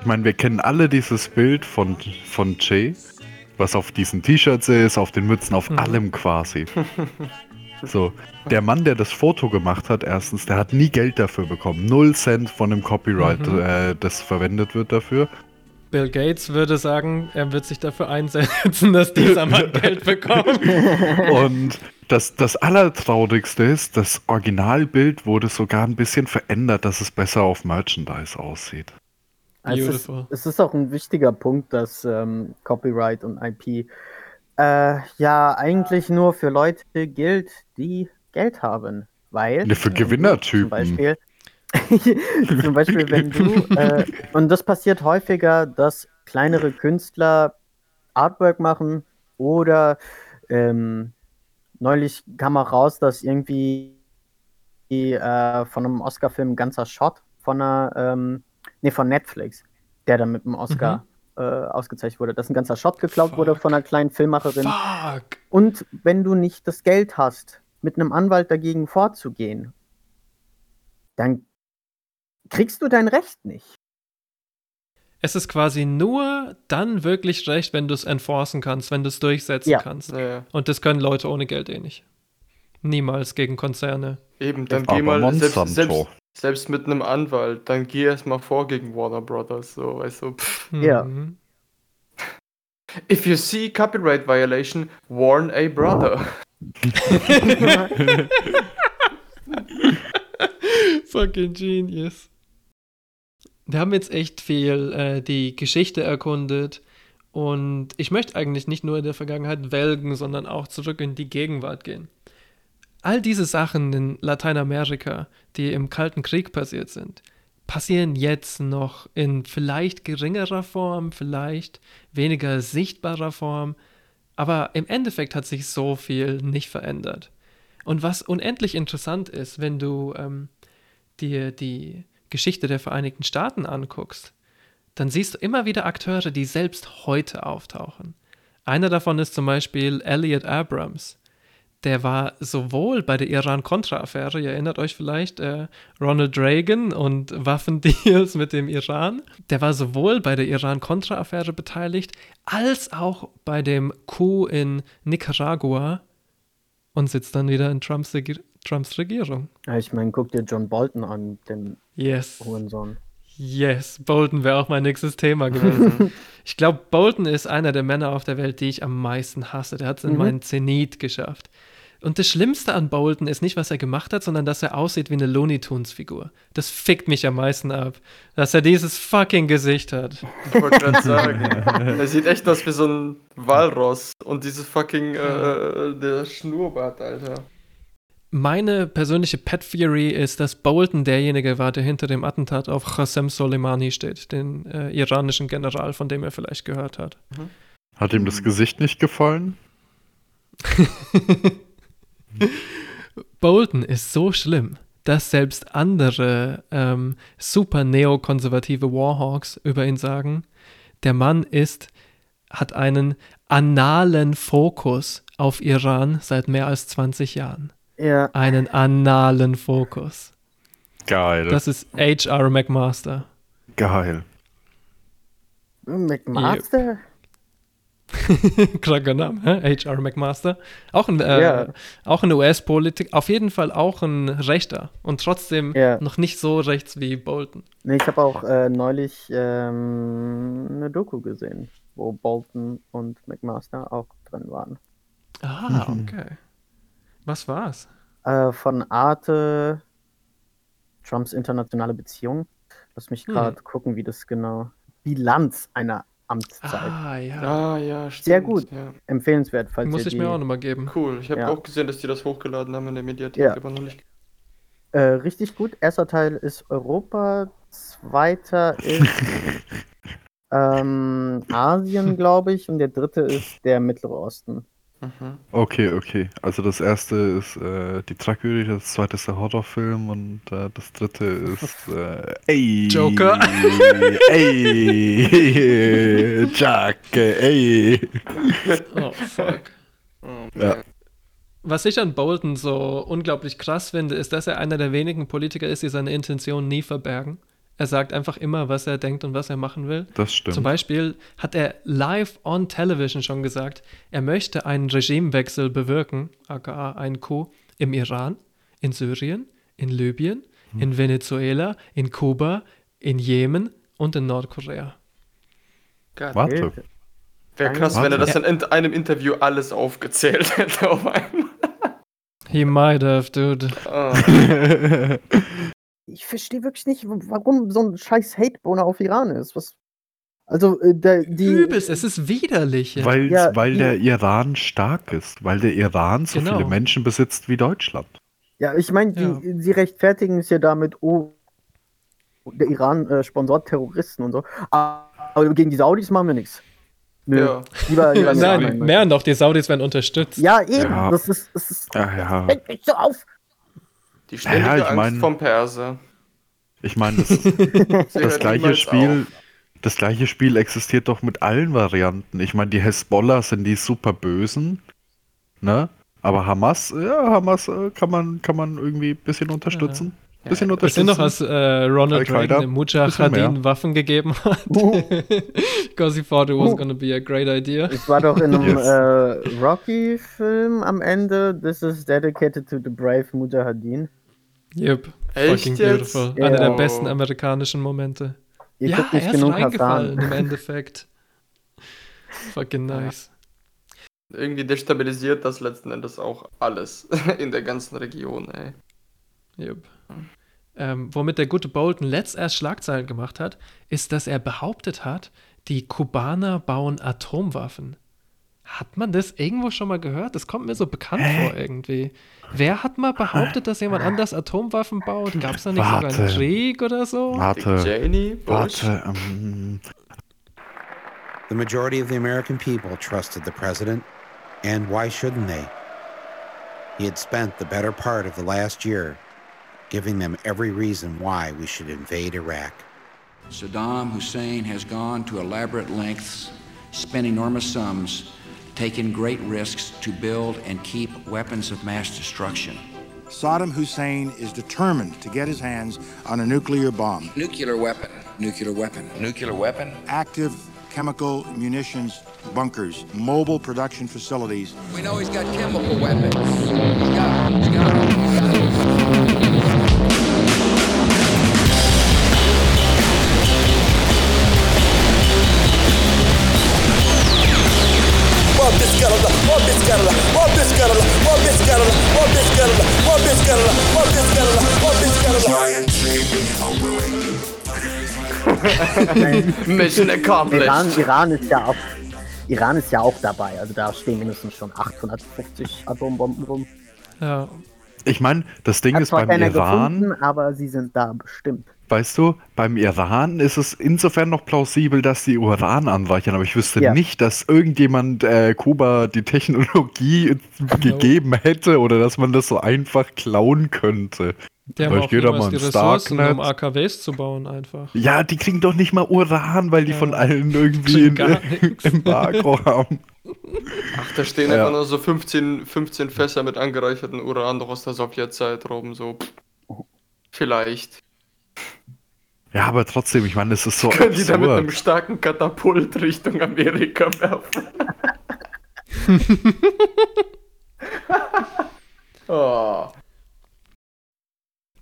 Ich meine, wir kennen alle dieses Bild von, von Jay, was auf diesen T-Shirts ist, auf den Mützen, auf allem quasi. So, der Mann, der das Foto gemacht hat, erstens, der hat nie Geld dafür bekommen. Null Cent von dem Copyright, Mhm. äh, das verwendet wird dafür. Bill Gates würde sagen, er wird sich dafür einsetzen, dass dieser Mann Geld bekommt. Und das, das Allertraurigste ist, das Originalbild wurde sogar ein bisschen verändert, dass es besser auf Merchandise aussieht. Also es, es ist auch ein wichtiger Punkt, dass ähm, Copyright und IP äh, ja eigentlich nur für Leute gilt, die Geld haben. Weil. Ne, für Gewinnertypen. Zum Beispiel, zum Beispiel, wenn du. Äh, und das passiert häufiger, dass kleinere Künstler Artwork machen oder ähm, neulich kam auch raus, dass irgendwie äh, von einem Oscar-Film ein ganzer Shot von einer, ähm, nee, von Netflix, der dann mit dem Oscar äh, ausgezeichnet wurde, dass ein ganzer Shot geklaut wurde von einer kleinen Filmmacherin. Fuck. Und wenn du nicht das Geld hast, mit einem Anwalt dagegen vorzugehen, dann kriegst du dein Recht nicht. Es ist quasi nur dann wirklich recht, wenn du es enforcen kannst, wenn du es durchsetzen Ja. kannst. Ja, ja. Und das können Leute ohne Geld eh nicht. Niemals gegen Konzerne. Eben, dann Aber geh mal selbst, selbst, selbst mit einem Anwalt, dann geh erst mal vor gegen Warner Brothers, so, weißt du. Pff. Ja. Mhm. If you see copyright violation, warn a brother. Fucking genius. Wir haben jetzt echt viel äh, die Geschichte erkundet und ich möchte eigentlich nicht nur in der Vergangenheit welgen, sondern auch zurück in die Gegenwart gehen. All diese Sachen in Lateinamerika, die im Kalten Krieg passiert sind, passieren jetzt noch in vielleicht geringerer Form, vielleicht weniger sichtbarer Form, aber im Endeffekt hat sich so viel nicht verändert. Und was unendlich interessant ist, wenn du ähm, dir die Geschichte der Vereinigten Staaten anguckst, dann siehst du immer wieder Akteure, die selbst heute auftauchen. Einer davon ist zum Beispiel Elliot Abrams. Der war sowohl bei der Iran-Contra-Affäre, ihr erinnert euch vielleicht, äh, Ronald Reagan und Waffendeals mit dem Iran. Der war sowohl bei der Iran-Contra-Affäre beteiligt, als auch bei dem Coup in Nicaragua und sitzt dann wieder in Trumps, Trumps Regierung. Ja, ich meine, guck dir John Bolton an, den Yes. Hurensohn. Yes, Bolton wäre auch mein nächstes Thema gewesen. ich glaube, Bolton ist einer der Männer auf der Welt, die ich am meisten hasse. Der hat es in Mhm. meinen Zenit geschafft. Und das Schlimmste an Bolton ist nicht, was er gemacht hat, sondern dass er aussieht wie eine Looney Tunes-Figur. Das fickt mich am meisten ab. Dass er dieses fucking Gesicht hat. Ich wollte gerade sagen. er sieht echt aus wie so ein Walross. Und dieses fucking äh, der Schnurrbart, Alter. Meine persönliche Pet Theory ist, dass Bolton derjenige war, der hinter dem Attentat auf Qasem Soleimani steht, den äh, iranischen General, von dem er vielleicht gehört hat. Hat ihm das Gesicht nicht gefallen? Bolton ist so schlimm, dass selbst andere ähm, super neokonservative Warhawks über ihn sagen, der Mann ist, hat einen analen Fokus auf Iran seit mehr als 20 Jahren. Ja. Einen analen Fokus. Geil. Das ist H.R. McMaster. Geil. McMaster? Kranker Name? H.R. McMaster. Auch ein, äh, Ja. auch ein US-Politik, auf jeden Fall auch ein Rechter und trotzdem Ja. noch nicht so rechts wie Bolton. Nee, ich habe auch äh, neulich ähm, eine Doku gesehen, wo Bolton und McMaster auch drin waren. Ah, Mhm. okay. Was war's? Äh, von Arte, Trumps internationale Beziehung. Lass mich Hm. gerade gucken, wie das genau. Bilanz einer Amtszeit. Ah, ja. Ah, ja, stimmt. Sehr gut. Ja. Empfehlenswert, falls Muss ihr ich die, mir auch nochmal geben. Cool. Ich habe Ja. auch gesehen, dass die das hochgeladen haben in der Mediathek, Ja. aber noch nicht. Äh, richtig gut. Erster Teil ist Europa, zweiter ist ähm, Asien, glaube ich, und der dritte ist der Mittlere Osten. Mhm. Okay, okay. Also das erste ist äh, die Tragödie, das zweite ist der Horrorfilm und äh, das dritte ist äh, ey, Joker. ey, Jack, ey. Oh, fuck. Ja. Was ich an Bolton so unglaublich krass finde, ist, dass er einer der wenigen Politiker ist, die seine Intention nie verbergen. Er sagt einfach immer, was er denkt und was er machen will. Das stimmt. Zum Beispiel hat er live on television schon gesagt, er möchte einen Regimewechsel bewirken, aka einen Coup, im Iran, in Syrien, in Libyen, Hm. in Venezuela, in Kuba, in Jemen und in Nordkorea. Gott. Warte. Wäre krass, wenn er Warte. das in in einem Interview alles aufgezählt hätte auf einmal. He might have, dude. Ah. Ich verstehe wirklich nicht, warum so ein scheiß Hateboner auf Iran ist. Was, also, äh, der, die. Übelst, es ist widerlich. Weil, Ja, weil die- der Iran stark ist, weil der Iran so Genau. viele Menschen besitzt wie Deutschland. Ja, ich meine, die, sie rechtfertigen es ja damit, oh, der Iran äh, sponsort Terroristen und so. Aber gegen die Saudis machen wir nichts. Nö. Ja. Lieber, lieber Nein, mehr noch, die Saudis werden unterstützt. Ja, eben. Ja. Das ist. Das ist Ja, ja. Fängt mich so auf. Die ständige Naja, ich Angst mein- vom Perser. Ich meine, das, das gleiche Spiel, auf. das gleiche Spiel existiert doch mit allen Varianten. Ich meine, die Hezbollah sind die super bösen, ne? Aber Hamas, ja, Hamas äh, kann man, kann man irgendwie ein bisschen unterstützen. Bisschen Es sind unterstützen. noch, als äh, Ronald Reagan dem bisschen Mujahideen. Waffen gegeben hat. Because he thought it was gonna be a great idea. Es war doch in einem Yes. äh, Rocky-Film am Ende. This is dedicated to the brave Mujahideen. Yep. Echt Fucking jetzt? beautiful. Ja. Einer der besten amerikanischen Momente. Ihr ja, er ist genug reingefallen im Endeffekt. Fucking nice. Irgendwie destabilisiert das letzten Endes auch alles in der ganzen Region, ey. Yep. Ähm, womit der gute Bolton letzt erst Schlagzeilen gemacht hat, ist, dass er behauptet hat, die Kubaner bauen Atomwaffen. Hat man das irgendwo schon mal gehört? Das kommt mir so bekannt vor irgendwie. Wer hat mal behauptet, dass jemand anders Atomwaffen baut? Gab es da nicht sogar einen Warte. Krieg oder so? Warte, Bush. warte. Ähm, The majority of the American people trusted the president, and why shouldn't they? He had spent the better part of the last year giving them every reason why we should invade Iraq. Saddam Hussein has gone to elaborate lengths, spent enormous sums, taken great risks to build and keep weapons of mass destruction. Saddam Hussein is determined to get his hands on a nuclear bomb. Nuclear weapon, nuclear weapon, nuclear weapon. Active chemical munitions bunkers, mobile production facilities. We know he's got chemical weapons. He's got, he's got, he's Mission accomplished. Iran, Iran ist ja auch. Iran ist ja auch dabei, also da stehen mindestens schon 850 Atombomben rum. Ja. Ich meine, das Ding Hat ist beim Iran, gefunden, aber sie sind da bestimmt. weißt du, beim Iran ist es insofern noch plausibel, dass die Uran anreichern, aber ich wüsste Ja. nicht, dass irgendjemand äh, Kuba die Technologie gegeben hätte oder dass man das so einfach klauen könnte. Die haben auch niemals mal die Ressourcen, um. AKWs zu bauen einfach. Ja, die kriegen doch nicht mal Uran, weil die von allen irgendwie in, im Embargo haben. Ach, da stehen Ja. einfach nur so 15, 15 Fässer mit angereichertem Uran noch aus der Sowjetzeit rum, so. pff, Vielleicht. Ja, aber trotzdem, ich meine, es ist so Können die da mit einem absurd. starken Katapult Richtung Amerika werfen? oh.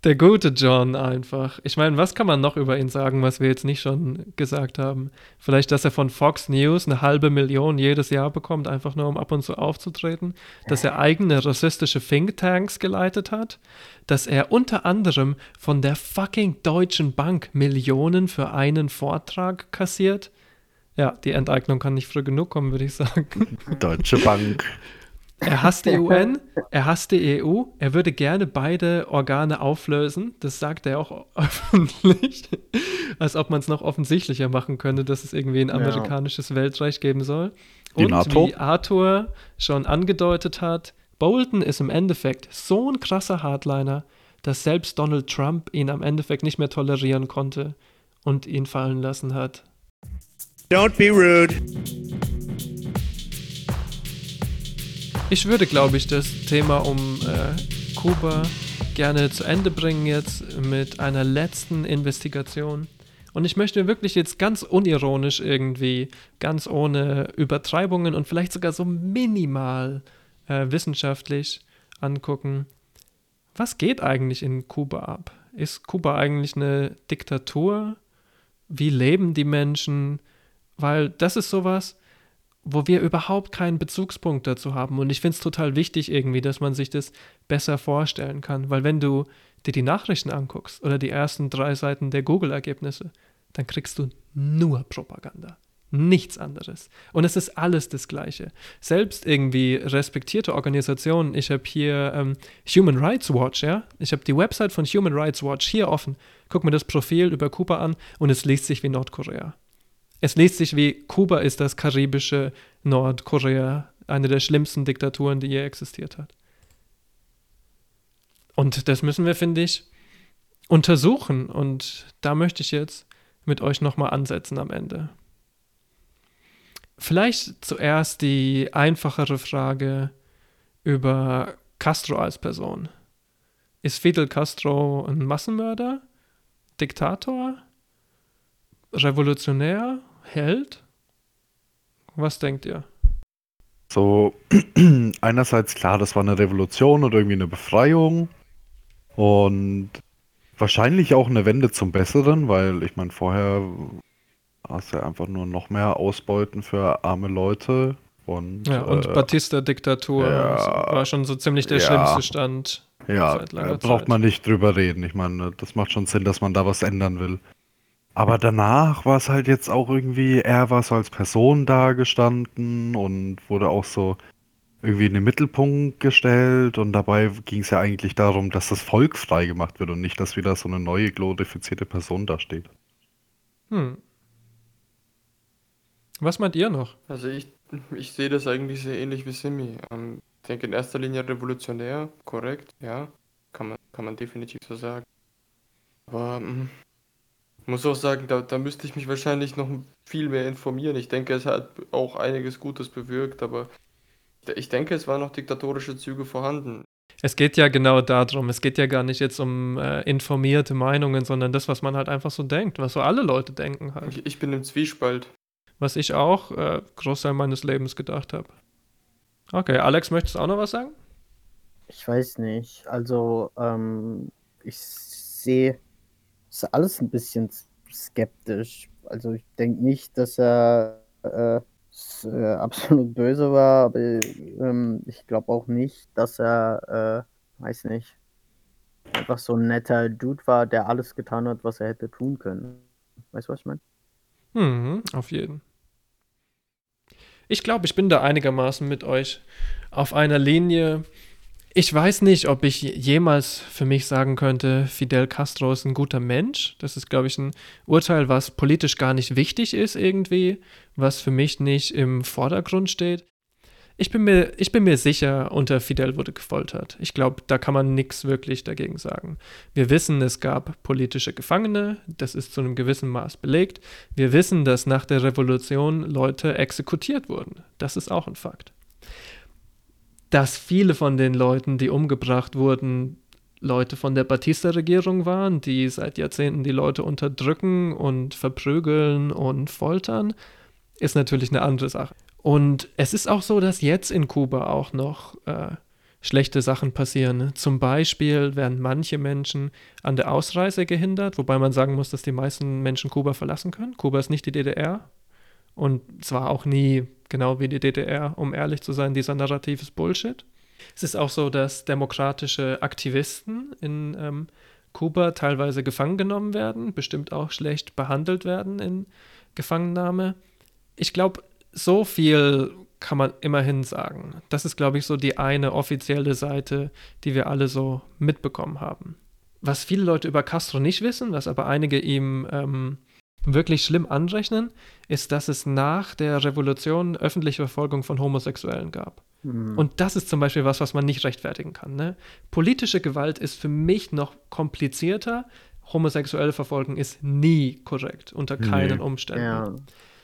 Der gute John einfach. Ich meine, was kann man noch über ihn sagen, was wir jetzt nicht schon gesagt haben? Vielleicht, dass er von Fox News eine halbe Million jedes Jahr bekommt, einfach nur um ab und zu aufzutreten. Dass er eigene rassistische Thinktanks geleitet hat. Dass er unter anderem von der fucking Deutschen Bank Millionen für einen Vortrag kassiert. Ja, die Enteignung kann nicht früh genug kommen, würde ich sagen. Deutsche Bank. Er hasst die UN, er hasst die EU, er würde gerne beide Organe auflösen. Das sagt er auch öffentlich. Als ob man es noch offensichtlicher machen könnte, dass es irgendwie ein Ja. amerikanisches Weltreich geben soll. Die Und NATO? wie Arthur schon angedeutet hat, Bolton ist im Endeffekt so ein krasser Hardliner, dass selbst Donald Trump ihn am Endeffekt nicht mehr tolerieren konnte und ihn fallen lassen hat. Don't be rude. Ich würde, glaube ich, das Thema um äh, Kuba gerne zu Ende bringen jetzt mit einer letzten Investigation. Und ich möchte wirklich jetzt ganz unironisch irgendwie, ganz ohne Übertreibungen und vielleicht sogar so minimal äh, wissenschaftlich angucken, was geht eigentlich in Kuba ab? Ist Kuba eigentlich eine Diktatur? Wie leben die Menschen? Weil das ist sowas, wo wir überhaupt keinen Bezugspunkt dazu haben. Und ich finde es total wichtig irgendwie, dass man sich das besser vorstellen kann. Weil wenn du dir die Nachrichten anguckst oder die ersten drei Seiten der Google-Ergebnisse, dann kriegst du nur Propaganda. Nichts anderes. Und es ist alles das Gleiche. Selbst irgendwie respektierte Organisationen, ich habe hier ähm, Human Rights Watch, ja. Ich habe die Website von Human Rights Watch hier offen. Guck mir das Profil über Kuba an und es liest sich wie Nordkorea. Es liest sich wie Kuba ist das karibische Nordkorea, eine der schlimmsten Diktaturen, die je existiert hat. Und das müssen wir, finde ich, untersuchen. Und da möchte ich jetzt mit euch nochmal ansetzen am Ende. Vielleicht zuerst die einfachere Frage über Castro als Person. Ist Fidel Castro ein Massenmörder? Diktator? Revolutionär? Held? Was denkt ihr? So, einerseits klar, das war eine Revolution oder irgendwie eine Befreiung und wahrscheinlich auch eine Wende zum Besseren, weil ich meine, vorher hast du ja einfach nur noch mehr Ausbeuten für arme Leute und Ja, und äh, Batista-Diktatur ja, war schon so ziemlich der ja. schlimmste Stand Ja, äh, braucht Zeit. man nicht drüber reden. Ich meine, das macht schon Sinn, dass man da was ändern will. Aber danach war es halt jetzt auch irgendwie, er war so als Person dagestanden und wurde auch so irgendwie in den Mittelpunkt gestellt und dabei ging es ja eigentlich darum, dass das Volk frei gemacht wird und nicht, dass wieder so eine neue glorifizierte Person da steht. Hm. Was meint ihr noch? Also ich, ich sehe das eigentlich sehr ähnlich wie Simi. Ähm, ich denke in erster Linie revolutionär, korrekt, ja. Kann man, kann man definitiv so sagen. Aber ähm, muss auch sagen, da, da müsste ich mich wahrscheinlich noch viel mehr informieren. Ich denke, es hat auch einiges Gutes bewirkt, aber ich denke, es waren noch diktatorische Züge vorhanden. Es geht ja genau darum. Es geht ja gar nicht jetzt um äh, informierte Meinungen, sondern das, was man halt einfach so denkt, was so alle Leute denken halt. Ich, ich bin im Zwiespalt. Was ich auch äh, Großteil meines Lebens gedacht habe. Okay, Alex, möchtest du auch noch was sagen? Ich weiß nicht. Also, ähm, ich sehe ist alles ein bisschen skeptisch. Also, ich denke nicht, dass er äh, äh, absolut böse war, aber ähm, ich glaube auch nicht, dass er, äh, weiß nicht, einfach so ein netter Dude war, der alles getan hat, was er hätte tun können. Weißt du, was ich meine? Mhm, auf jeden. Ich glaube, ich bin da einigermaßen mit euch auf einer Linie. Ich weiß nicht, ob ich jemals für mich sagen könnte, Fidel Castro ist ein guter Mensch. Das ist, glaube ich, ein Urteil, was politisch gar nicht wichtig ist irgendwie, was für mich nicht im Vordergrund steht. Ich bin mir, ich bin mir sicher, unter Fidel wurde gefoltert. Ich glaube, da kann man nichts wirklich dagegen sagen. Wir wissen, es gab politische Gefangene, das ist zu einem gewissen Maß belegt. Wir wissen, dass nach der Revolution Leute exekutiert wurden. Das ist auch ein Fakt. Dass viele von den Leuten, die umgebracht wurden, Leute von der Batista-Regierung waren, die seit Jahrzehnten die Leute unterdrücken und verprügeln und foltern, ist natürlich eine andere Sache. Und es ist auch so, dass jetzt in Kuba auch noch äh, schlechte Sachen passieren. Zum Beispiel werden manche Menschen an der Ausreise gehindert, wobei man sagen muss, dass die meisten Menschen Kuba verlassen können. Kuba ist nicht die DDR und zwar auch nie genau wie die DDR, um ehrlich zu sein, dieser Narrativ ist Bullshit. Es ist auch so, dass demokratische Aktivisten in ähm, Kuba teilweise gefangen genommen werden, bestimmt auch schlecht behandelt werden in Gefangennahme. Ich glaube, so viel kann man immerhin sagen. Das ist, glaube ich, so die eine offizielle Seite, die wir alle so mitbekommen haben. Was viele Leute über Castro nicht wissen, was aber einige ihm ähm, wirklich schlimm anrechnen, ist, dass es nach der Revolution öffentliche Verfolgung von Homosexuellen gab. Mhm. Und das ist zum Beispiel was, was man nicht rechtfertigen kann. Ne? Politische Gewalt ist für mich noch komplizierter. Homosexuelle Verfolgen ist nie korrekt, unter keinen Nee. Umständen. Ja.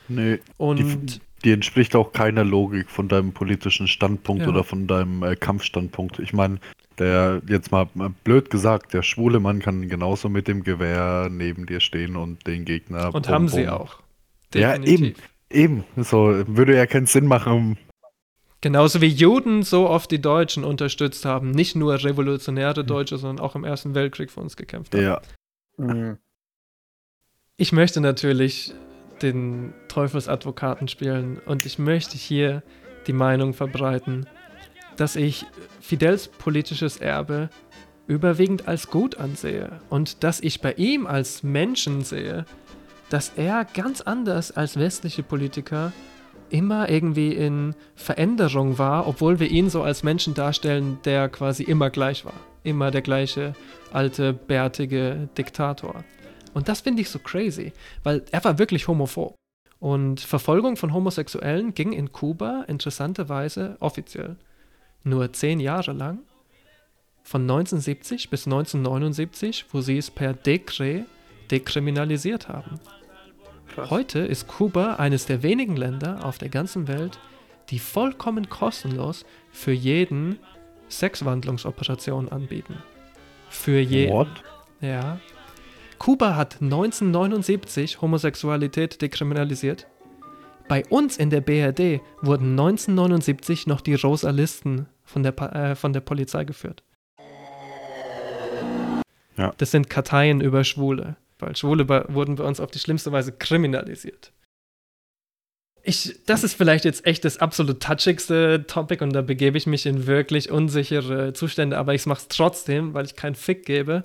Nee. Und die, entspricht auch keiner Logik von deinem politischen Standpunkt Ja. oder von deinem äh, Kampfstandpunkt. Ich meine, der, jetzt mal mal blöd gesagt, der schwule Mann kann genauso mit dem Gewehr neben dir stehen und den Gegner. Und bum, haben sie bum. auch. Ja, Definitiv. eben. Eben. So, würde ja keinen Sinn machen. Genauso wie Juden so oft die Deutschen unterstützt haben, nicht nur revolutionäre Deutsche, sondern auch im Ersten Weltkrieg für uns gekämpft haben. Ja. Mhm. Ich möchte natürlich den Teufelsadvokaten spielen und ich möchte hier die Meinung verbreiten, dass ich Fidels politisches Erbe überwiegend als gut ansehe und dass ich bei ihm als Menschen sehe, dass er ganz anders als westliche Politiker immer irgendwie in Veränderung war, obwohl wir ihn so als Menschen darstellen, der quasi immer gleich war. Immer der gleiche alte, bärtige Diktator. Und das finde ich so crazy, weil er war wirklich homophob. Und Verfolgung von Homosexuellen ging in Kuba interessanterweise offiziell nur zehn Jahre lang, von 1970 bis 1979, wo sie es per Dekret dekriminalisiert haben. Heute ist Kuba eines der wenigen Länder auf der ganzen Welt, die vollkommen kostenlos für jeden Sexwandlungsoperationen anbieten. Für jeden. What? Ja. Kuba hat 1979 Homosexualität dekriminalisiert. Bei uns in der BRD wurden 1979 noch die Rosa Listen von der, äh, von der Polizei geführt. Ja. Das sind Karteien über Schwule, weil Schwule wurden bei uns auf die schlimmste Weise kriminalisiert. Ich, das ist vielleicht jetzt echt das absolut touchigste Topic und da begebe ich mich in wirklich unsichere Zustände, aber ich mache es trotzdem, weil ich keinen Fick gebe.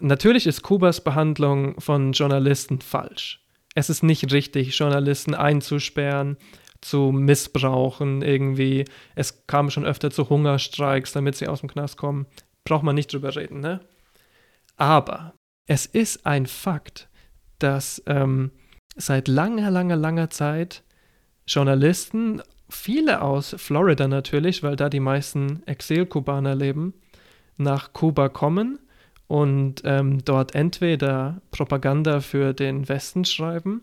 Natürlich ist Kubas Behandlung von Journalisten falsch. Es ist nicht richtig, Journalisten einzusperren, zu missbrauchen irgendwie. Es kam schon öfter zu Hungerstreiks, damit sie aus dem Knast kommen. Braucht man nicht drüber reden, ne? Aber es ist ein Fakt, dass ähm, seit langer, langer, langer Zeit Journalisten, viele aus Florida natürlich, weil da die meisten Exil-Kubaner leben, nach Kuba kommen und ähm, dort entweder Propaganda für den Westen schreiben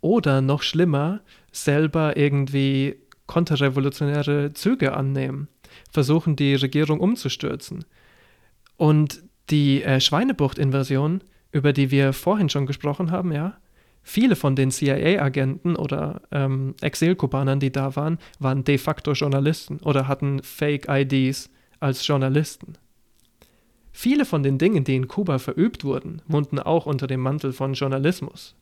oder noch schlimmer, selber irgendwie konterrevolutionäre Züge annehmen, versuchen die Regierung umzustürzen. Und die äh, Schweinebucht-Invasion, über die wir vorhin schon gesprochen haben, ja, viele von den CIA-Agenten oder ähm, Exilkubanern, die da waren, waren de facto Journalisten oder hatten Fake-IDs als Journalisten. Viele von den Dingen, die in Kuba verübt wurden, wurden auch unter dem Mantel von Journalismus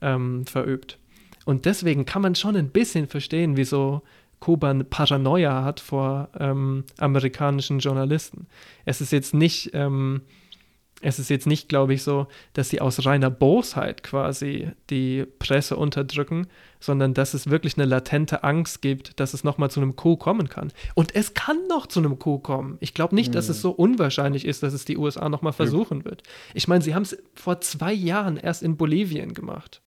ähm, verübt. Und deswegen kann man schon ein bisschen verstehen, wieso Kuba eine Paranoia hat vor ähm, amerikanischen Journalisten. Es ist jetzt nicht ähm, Es ist jetzt nicht, glaube ich, so, dass sie aus reiner Bosheit quasi die Presse unterdrücken, sondern dass es wirklich eine latente Angst gibt, dass es nochmal zu einem Coup kommen kann. Und es kann noch zu einem Coup kommen. Ich glaube nicht, dass es so unwahrscheinlich ist, dass es die USA nochmal versuchen wird. Ich meine, sie haben es vor zwei Jahren erst in Bolivien gemacht.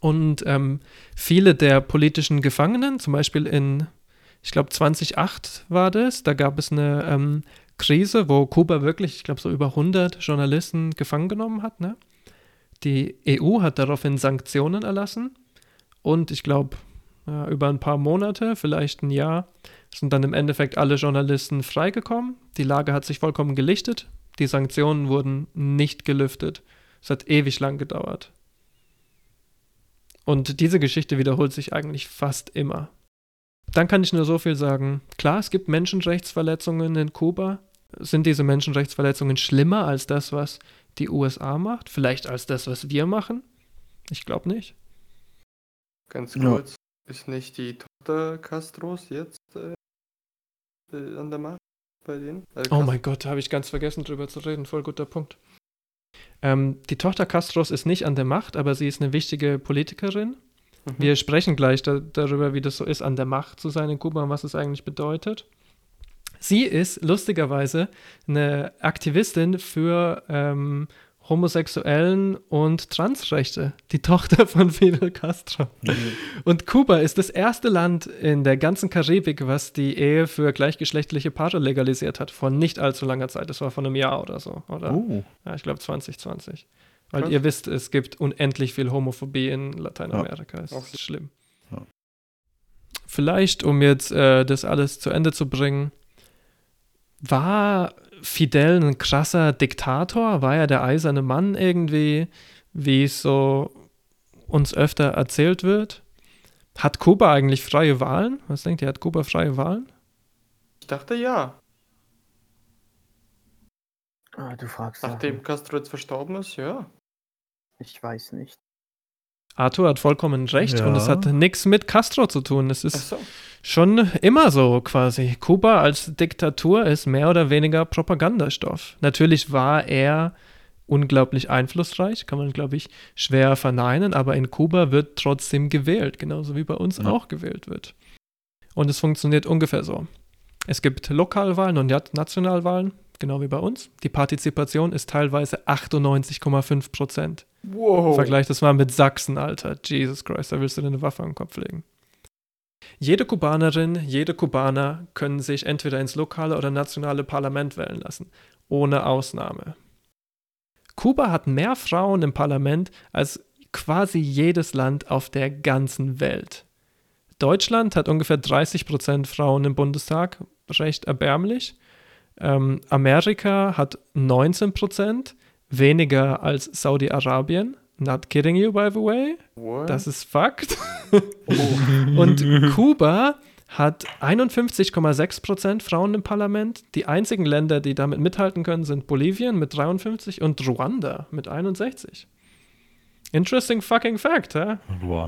Und ähm, viele der politischen Gefangenen, zum Beispiel in, ich glaube 2008 war das, da gab es eine ähm, Krise, wo Kuba wirklich, ich glaube, so über 100 Journalisten gefangen genommen hat. Ne? Die EU hat daraufhin Sanktionen erlassen und ich glaube, über ein paar Monate, vielleicht ein Jahr, sind dann im Endeffekt alle Journalisten freigekommen. Die Lage hat sich vollkommen gelichtet. Die Sanktionen wurden nicht gelüftet. Es hat ewig lang gedauert. Und diese Geschichte wiederholt sich eigentlich fast immer. Dann kann ich nur so viel sagen. Klar, es gibt Menschenrechtsverletzungen in Kuba. Sind diese Menschenrechtsverletzungen schlimmer als das, was die USA macht? Vielleicht als das, was wir machen? Ich glaube nicht. Ganz Ja. kurz, ist nicht die Tochter Castros jetzt äh, äh, an der Macht bei denen? Äh, Oh mein Gott, da habe ich ganz vergessen drüber zu reden. Voll guter Punkt. Ähm, die Tochter Castros ist nicht an der Macht, aber sie ist eine wichtige Politikerin. Mhm. Wir sprechen gleich da, darüber, wie das so ist, an der Macht zu sein in Kuba und was es eigentlich bedeutet. Sie ist lustigerweise eine Aktivistin für ähm, Homosexuellen und Transrechte, die Tochter von Fidel Castro. Und Kuba ist das erste Land in der ganzen Karibik, was die Ehe für gleichgeschlechtliche Paare legalisiert hat, vor nicht allzu langer Zeit. Das war vor einem Jahr oder so, oder? Oh. Ja, ich glaube 2020. Weil Krass. ihr wisst, es gibt unendlich viel Homophobie in Lateinamerika. Es Auch ist schlimm. Ja. Vielleicht, um jetzt äh, das alles zu Ende zu bringen, war Fidel ein krasser Diktator? War er der eiserne Mann irgendwie, wie es so uns öfter erzählt wird? Hat Kuba eigentlich freie Wahlen? Was denkt ihr, hat Kuba freie Wahlen? Ich dachte ja. Ah, du fragst Nachdem Sachen. Castro jetzt verstorben ist, ja. Ich weiß nicht. Arthur hat vollkommen recht und es Ja. hat nichts mit Castro zu tun. Es ist so. schon immer so quasi. Kuba als Diktatur ist mehr oder weniger Propagandastoff. Natürlich war er unglaublich einflussreich, kann man, glaube ich, schwer verneinen, aber in Kuba wird trotzdem gewählt, genauso wie bei uns Ja. auch gewählt wird. Und es funktioniert ungefähr so. Es gibt Lokalwahlen und Nat- Nationalwahlen, genau wie bei uns. Die Partizipation ist teilweise 98,5 Prozent. Wow. Vergleich das mal mit Sachsen, Alter. Jesus Christ, da willst du dir eine Waffe am Kopf legen. Jede Kubanerin, jede Kubaner können sich entweder ins lokale oder nationale Parlament wählen lassen. Ohne Ausnahme. Kuba hat mehr Frauen im Parlament als quasi jedes Land auf der ganzen Welt. Deutschland hat ungefähr 30% Frauen im Bundestag, recht erbärmlich. Ähm, Amerika hat 19%, weniger als Saudi-Arabien. Not kidding you, by the way. What? Das ist Fakt. Und Kuba hat 51,6% Frauen im Parlament. Die einzigen Länder, die damit mithalten können, sind Bolivien mit 53 und Ruanda mit 61. Interesting fucking fact, hä?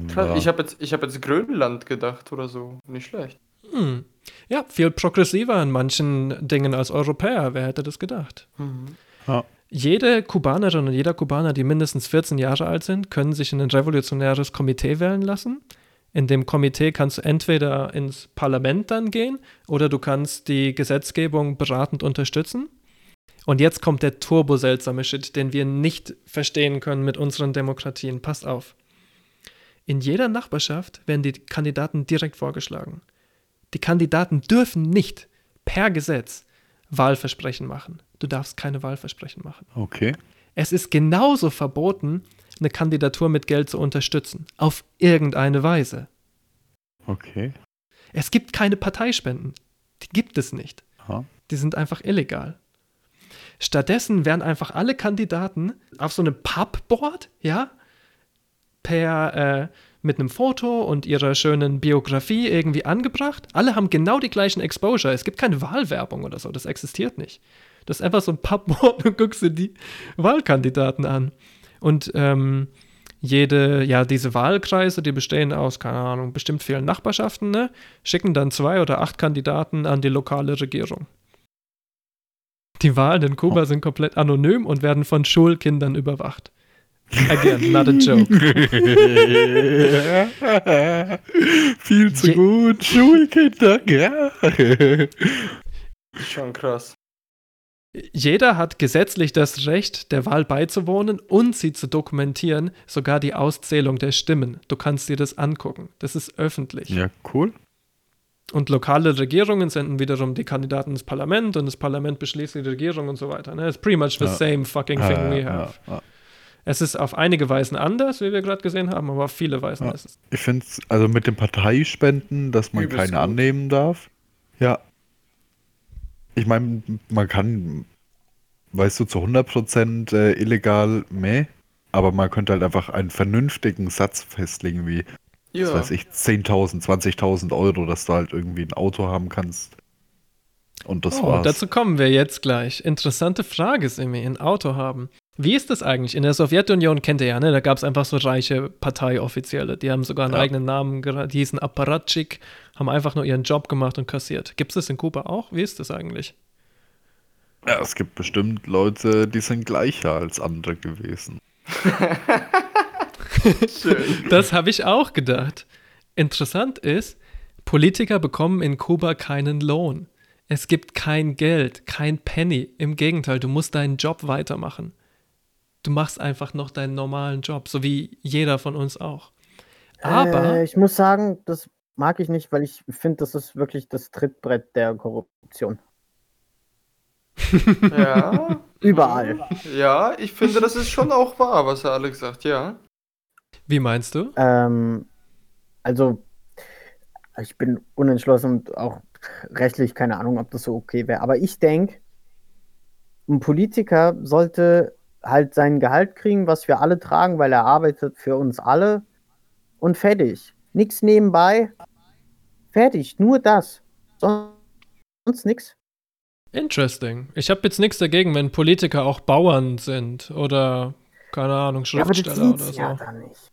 Krass, Ich habe jetzt, ich hab jetzt Grönland gedacht oder so. Nicht schlecht. Hm. Ja, viel progressiver in manchen Dingen als Europäer. Wer hätte das gedacht? Ja. Jede Kubanerin und jeder Kubaner, die mindestens 14 Jahre alt sind, können sich in ein revolutionäres Komitee wählen lassen. In dem Komitee kannst du entweder ins Parlament dann gehen oder du kannst die Gesetzgebung beratend unterstützen. Und jetzt kommt der turbo-seltsame Shit, den wir nicht verstehen können mit unseren Demokratien. Passt auf. In jeder Nachbarschaft werden die Kandidaten direkt vorgeschlagen. Die Kandidaten dürfen nicht per Gesetz Wahlversprechen machen. Du darfst keine Wahlversprechen machen. Okay. Es ist genauso verboten, eine Kandidatur mit Geld zu unterstützen. Auf irgendeine Weise. Okay. Es gibt keine Parteispenden. Die gibt es nicht. Ja. Die sind einfach illegal. Stattdessen werden einfach alle Kandidaten auf so einem Pappboard, ja, per, äh, mit einem Foto und ihrer schönen Biografie irgendwie angebracht. Alle haben genau die gleichen Exposure. Es gibt keine Wahlwerbung oder so. Das existiert nicht. Das ist einfach so ein Pappboard und guckst dir die Wahlkandidaten an. Und ähm, jede, ja, diese Wahlkreise, die bestehen aus, keine Ahnung, bestimmt vielen Nachbarschaften, ne, schicken dann zwei oder acht Kandidaten an die lokale Regierung. Die Wahlen in Kuba sind komplett anonym und werden von Schulkindern überwacht. Again, not a joke. Viel zu Je- gut, Schulkinder, ja. Schon krass. Jeder hat gesetzlich das Recht, der Wahl beizuwohnen und sie zu dokumentieren, sogar die Auszählung der Stimmen. Du kannst dir das angucken. Das ist öffentlich. Ja, cool. Und lokale Regierungen senden wiederum die Kandidaten ins Parlament und das Parlament beschließt die Regierung und so weiter. Ne? It's pretty much the Ja. same fucking Ja, thing ja, we ja, have. ja. Es ist auf einige Weisen anders, wie wir gerade gesehen haben, aber auf viele Weisen Ja. ist es. Ich finde es, also mit den Parteispenden, dass man Übelst keine gut. annehmen darf. Ja. Ich meine, man kann, weißt du, zu 100% äh, illegal, meh. Aber man könnte halt einfach einen vernünftigen Satz festlegen, wie, Ja. was weiß ich, 10.000, 20.000 Euro, dass du halt irgendwie ein Auto haben kannst. Und das oh, war's. dazu kommen wir jetzt gleich. Interessante Frage, Simi, ein Auto haben. Wie ist das eigentlich? In der Sowjetunion kennt ihr ja, ne? Da gab es einfach so reiche Parteioffizielle. Die haben sogar einen Ja. eigenen Namen, die hießen Apparatschik, haben einfach nur ihren Job gemacht und kassiert. Gibt es das in Kuba auch? Wie ist das eigentlich? Ja, es gibt bestimmt Leute, die sind gleicher als andere gewesen. Das habe ich auch gedacht. Interessant ist, Politiker bekommen in Kuba keinen Lohn. Es gibt kein Geld, kein Penny. Im Gegenteil, du musst deinen Job weitermachen. Du machst einfach noch deinen normalen Job, so wie jeder von uns auch. Aber Äh, ich muss sagen, das mag ich nicht, weil ich finde, das ist wirklich das Trittbrett der Korruption. Ja. Überall. Ja, ich finde, das ist schon auch wahr, was er Alex sagt, ja. wie meinst du? Ähm, also, ich bin unentschlossen und auch rechtlich keine Ahnung, ob das so okay wäre. Aber ich denke, ein Politiker sollte halt sein Gehalt kriegen, was wir alle tragen, weil er arbeitet für uns alle. Und fertig. Nichts nebenbei. Fertig. Nur das. Sonst nichts. Interesting. Ich habe jetzt nichts dagegen, wenn Politiker auch Bauern sind oder, keine Ahnung, Ja, aber das Schriftsteller oder so. ja dann nicht.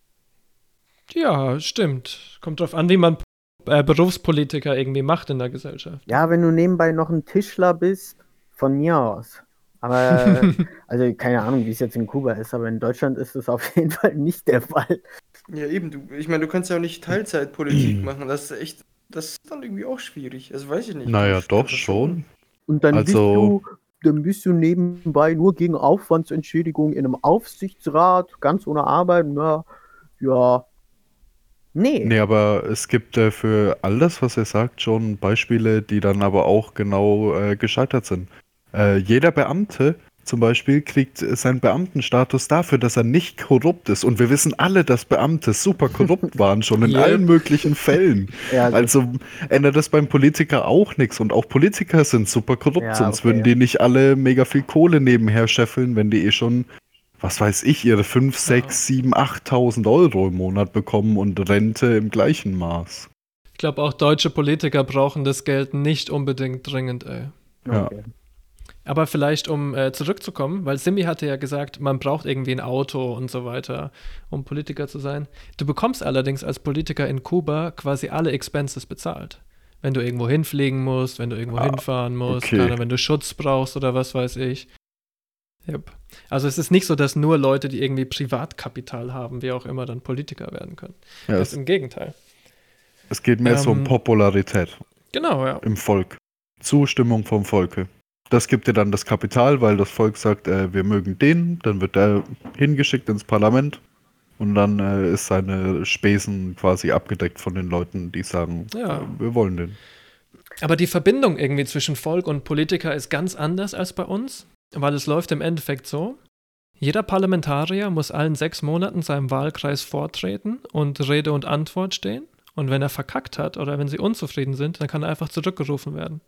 Ja, stimmt. Kommt drauf an, wie man äh, Berufspolitiker irgendwie macht in der Gesellschaft. Ja, wenn du nebenbei noch ein Tischler bist, von mir aus. Aber, also keine Ahnung, wie es jetzt in Kuba ist, aber in Deutschland ist es auf jeden Fall nicht der Fall. Ja, eben, du, ich meine, du kannst ja auch nicht Teilzeitpolitik machen. Das ist echt, das ist dann irgendwie auch schwierig. Also weiß ich nicht. Naja, doch das schon. Und dann bist Also- du, dann bist du nebenbei nur gegen Aufwandsentschädigung in einem Aufsichtsrat, ganz ohne Arbeit, na, ja. Nee. Nee, aber es gibt äh, für alles, was er sagt, schon Beispiele, die dann aber auch genau äh, gescheitert sind. Äh, jeder Beamte zum Beispiel kriegt seinen Beamtenstatus dafür, dass er nicht korrupt ist. Und wir wissen alle, dass Beamte super korrupt waren, schon in allen möglichen Fällen. Ja, gut. Also ändert das beim Politiker auch nichts. Und auch Politiker sind super korrupt, Ja, sonst okay. würden die nicht alle mega viel Kohle nebenher scheffeln, wenn die eh schon, was weiß ich, ihre 5, 6, 7, 8.000 Euro im Monat bekommen und Rente im gleichen Maß. Ich glaube, auch deutsche Politiker brauchen das Geld nicht unbedingt dringend, ey. Ja. Aber vielleicht, um äh, zurückzukommen, weil Simi hatte ja gesagt, man braucht irgendwie ein Auto und so weiter, um Politiker zu sein. Du bekommst allerdings als Politiker in Kuba quasi alle Expenses bezahlt. Wenn du irgendwo hinfliegen musst, wenn du irgendwo Ah, hinfahren musst, okay. keine, wenn du Schutz brauchst oder was weiß ich. Yep. Also es ist nicht so, dass nur Leute, die irgendwie Privatkapital haben, wie auch immer, dann Politiker werden können. Ja, das ist im Gegenteil. es geht mehr so um Ähm, Popularität Genau, ja. im Volk. Zustimmung vom Volke. Das gibt dir dann das Kapital, weil das Volk sagt, äh, wir mögen den, dann wird er hingeschickt ins Parlament und dann äh, ist seine Spesen quasi abgedeckt von den Leuten, die sagen, Ja. äh, wir wollen den. Aber die Verbindung irgendwie zwischen Volk und Politiker ist ganz anders als bei uns, weil es läuft im Endeffekt so. Jeder Parlamentarier muss allen sechs Monaten seinem Wahlkreis vortreten und Rede und Antwort stehen. Und wenn er verkackt hat oder wenn sie unzufrieden sind, dann kann er einfach zurückgerufen werden.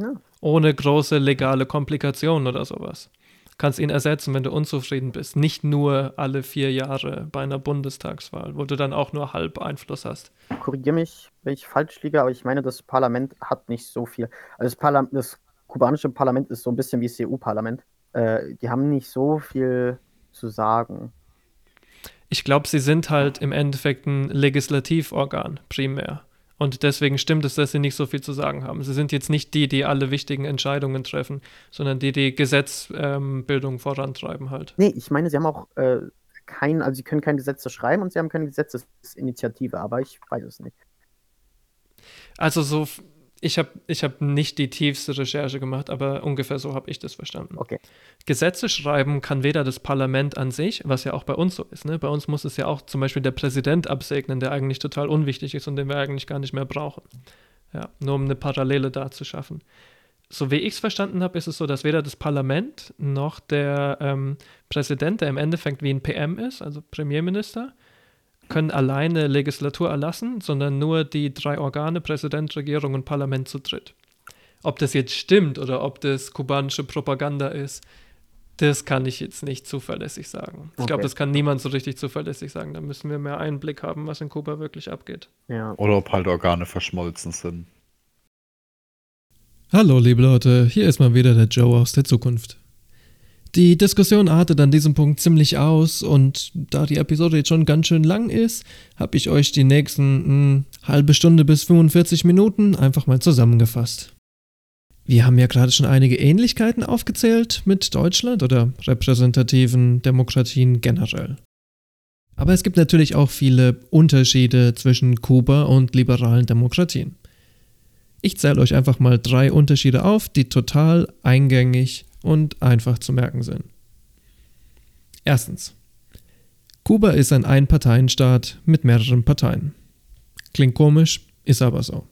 Ja. Ohne große legale Komplikationen oder sowas. Kannst ihn ersetzen, wenn du unzufrieden bist. Nicht nur alle vier Jahre bei einer Bundestagswahl, wo du dann auch nur halb Einfluss hast. Korrigiere mich, wenn ich falsch liege, aber ich meine, das Parlament hat nicht so viel. Also das, Parla das kubanische Parlament ist so ein bisschen wie das EU-Parlament. Äh, die haben nicht so viel zu sagen. Ich glaube, sie sind halt im Endeffekt ein Legislativorgan primär. Und deswegen stimmt es, dass sie nicht so viel zu sagen haben. Sie sind jetzt nicht die, die alle wichtigen Entscheidungen treffen, sondern die, die Gesetzbildung ähm, vorantreiben halt. Nee, ich meine, sie haben auch äh, kein, also sie können keine Gesetze schreiben und sie haben keine Gesetzesinitiative, aber ich weiß es nicht. Also so ich habe ich hab nicht die tiefste Recherche gemacht, aber ungefähr so habe ich das verstanden. Okay. Gesetze schreiben kann weder das Parlament an sich, was ja auch bei uns so ist. Ne? Bei uns muss es ja auch zum Beispiel der Präsident absegnen, der eigentlich total unwichtig ist und den wir eigentlich gar nicht mehr brauchen. Ja, nur um eine Parallele da zu schaffen. So wie ich es verstanden habe, ist es so, dass weder das Parlament noch der ähm, Präsident, der im Endeffekt wie ein PM ist, also Premierminister, können alleine Legislatur erlassen, sondern nur die drei Organe, Präsident, Regierung und Parlament zu dritt. Ob das jetzt stimmt oder ob das kubanische Propaganda ist, das kann ich jetzt nicht zuverlässig sagen. Ich glaube, das kann niemand so richtig zuverlässig sagen. Da müssen wir mehr Einblick haben, was in Kuba wirklich abgeht. Ja. Oder ob halt Organe verschmolzen sind. Hallo, liebe Leute, hier ist mal wieder der Joe aus der Zukunft. Die Diskussion artet an diesem Punkt ziemlich aus und da die Episode jetzt schon ganz schön lang ist, habe ich euch die nächsten mh, hm, halbe Stunde bis 45 Minuten einfach mal zusammengefasst. Wir haben ja gerade schon einige Ähnlichkeiten aufgezählt mit Deutschland oder repräsentativen Demokratien generell. Aber es gibt natürlich auch viele Unterschiede zwischen Kuba und liberalen Demokratien. Ich zähle euch einfach mal drei Unterschiede auf, die total eingängig und einfach zu merken sind. Erstens. Kuba ist ein Einparteienstaat mit mehreren Parteien. Klingt komisch, ist aber so.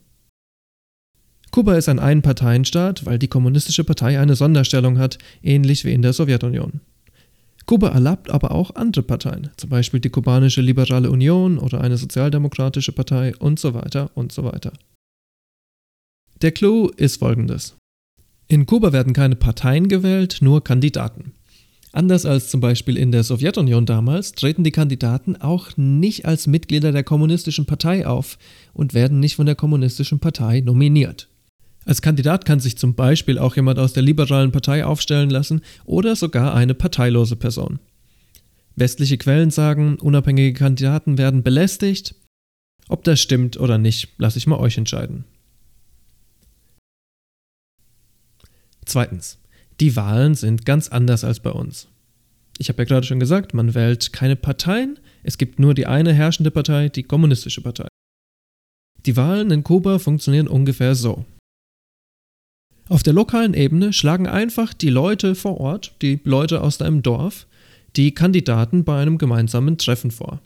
Kuba ist ein Einparteienstaat, weil die Kommunistische Partei eine Sonderstellung hat, ähnlich wie in der Sowjetunion. Kuba erlaubt aber auch andere Parteien, zum Beispiel die kubanische Liberale Union oder eine sozialdemokratische Partei und so weiter und so weiter. Der Clou ist folgendes. In Kuba werden keine Parteien gewählt, nur Kandidaten. Anders als zum Beispiel in der Sowjetunion damals, treten die Kandidaten auch nicht als Mitglieder der Kommunistischen Partei auf und werden nicht von der Kommunistischen Partei nominiert. Als Kandidat kann sich zum Beispiel auch jemand aus der liberalen Partei aufstellen lassen oder sogar eine parteilose Person. Westliche Quellen sagen, unabhängige Kandidaten werden belästigt. Ob das stimmt oder nicht, lasse ich mal euch entscheiden. Zweitens, die Wahlen sind ganz anders als bei uns. Ich habe ja gerade schon gesagt, man wählt keine Parteien, es gibt nur die eine herrschende Partei, die kommunistische Partei. Die Wahlen in Kuba funktionieren ungefähr so. Auf der lokalen Ebene schlagen einfach die Leute vor Ort, die Leute aus deinem Dorf, die Kandidaten bei einem gemeinsamen Treffen vor.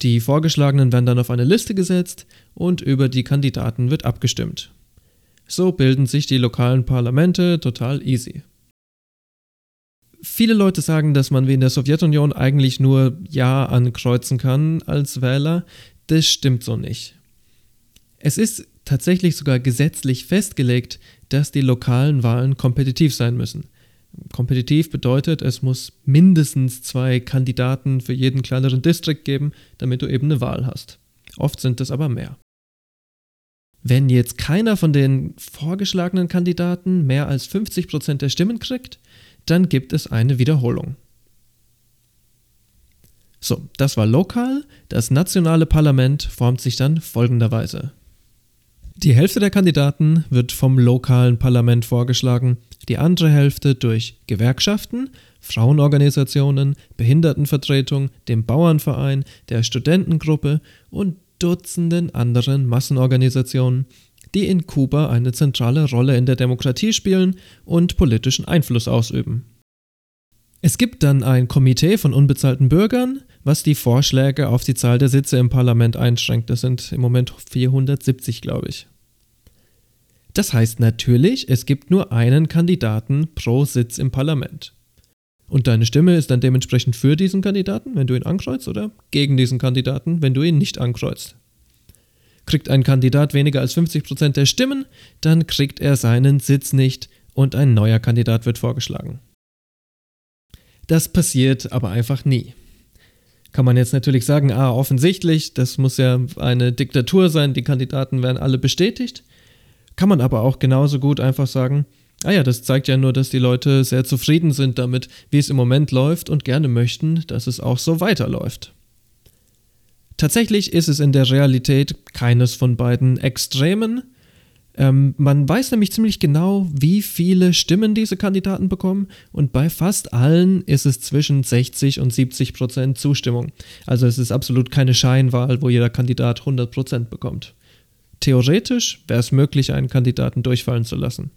Die Vorgeschlagenen werden dann auf eine Liste gesetzt und über die Kandidaten wird abgestimmt. So bilden sich die lokalen Parlamente total easy. Viele Leute sagen, dass man wie in der Sowjetunion eigentlich nur Ja ankreuzen kann als Wähler. Das stimmt so nicht. Es ist tatsächlich sogar gesetzlich festgelegt, dass die lokalen Wahlen kompetitiv sein müssen. Kompetitiv bedeutet, es muss mindestens zwei Kandidaten für jeden kleineren Distrikt geben, damit du eben eine Wahl hast. Oft sind es aber mehr. Wenn jetzt keiner von den vorgeschlagenen Kandidaten mehr als 50% der Stimmen kriegt, dann gibt es eine Wiederholung. So, das war lokal. Das nationale Parlament formt sich dann folgenderweise. Die Hälfte der Kandidaten wird vom lokalen Parlament vorgeschlagen, die andere Hälfte durch Gewerkschaften, Frauenorganisationen, Behindertenvertretung, dem Bauernverein, der Studentengruppe und Dutzenden anderen Massenorganisationen, die in Kuba eine zentrale Rolle in der Demokratie spielen und politischen Einfluss ausüben. Es gibt dann ein Komitee von unbezahlten Bürgern, was die Vorschläge auf die Zahl der Sitze im Parlament einschränkt. Das sind im Moment 470, glaube ich. Das heißt natürlich, es gibt nur einen Kandidaten pro Sitz im Parlament. Und deine Stimme ist dann dementsprechend für diesen Kandidaten, wenn du ihn ankreuzt, oder gegen diesen Kandidaten, wenn du ihn nicht ankreuzt. Kriegt ein Kandidat weniger als 50% der Stimmen, dann kriegt er seinen Sitz nicht und ein neuer Kandidat wird vorgeschlagen. Das passiert aber einfach nie. Kann man jetzt natürlich sagen, ah, offensichtlich, das muss ja eine Diktatur sein, die Kandidaten werden alle bestätigt. Kann man aber auch genauso gut einfach sagen, Ah ja, das zeigt ja nur, dass die Leute sehr zufrieden sind damit, wie es im Moment läuft und gerne möchten, dass es auch so weiterläuft. Tatsächlich ist es in der Realität keines von beiden Extremen. Ähm, man weiß nämlich ziemlich genau, wie viele Stimmen diese Kandidaten bekommen und bei fast allen ist es zwischen 60 und 70 Prozent Zustimmung. Also es ist absolut keine Scheinwahl, wo jeder Kandidat 100 Prozent bekommt. Theoretisch wäre es möglich, einen Kandidaten durchfallen zu lassen.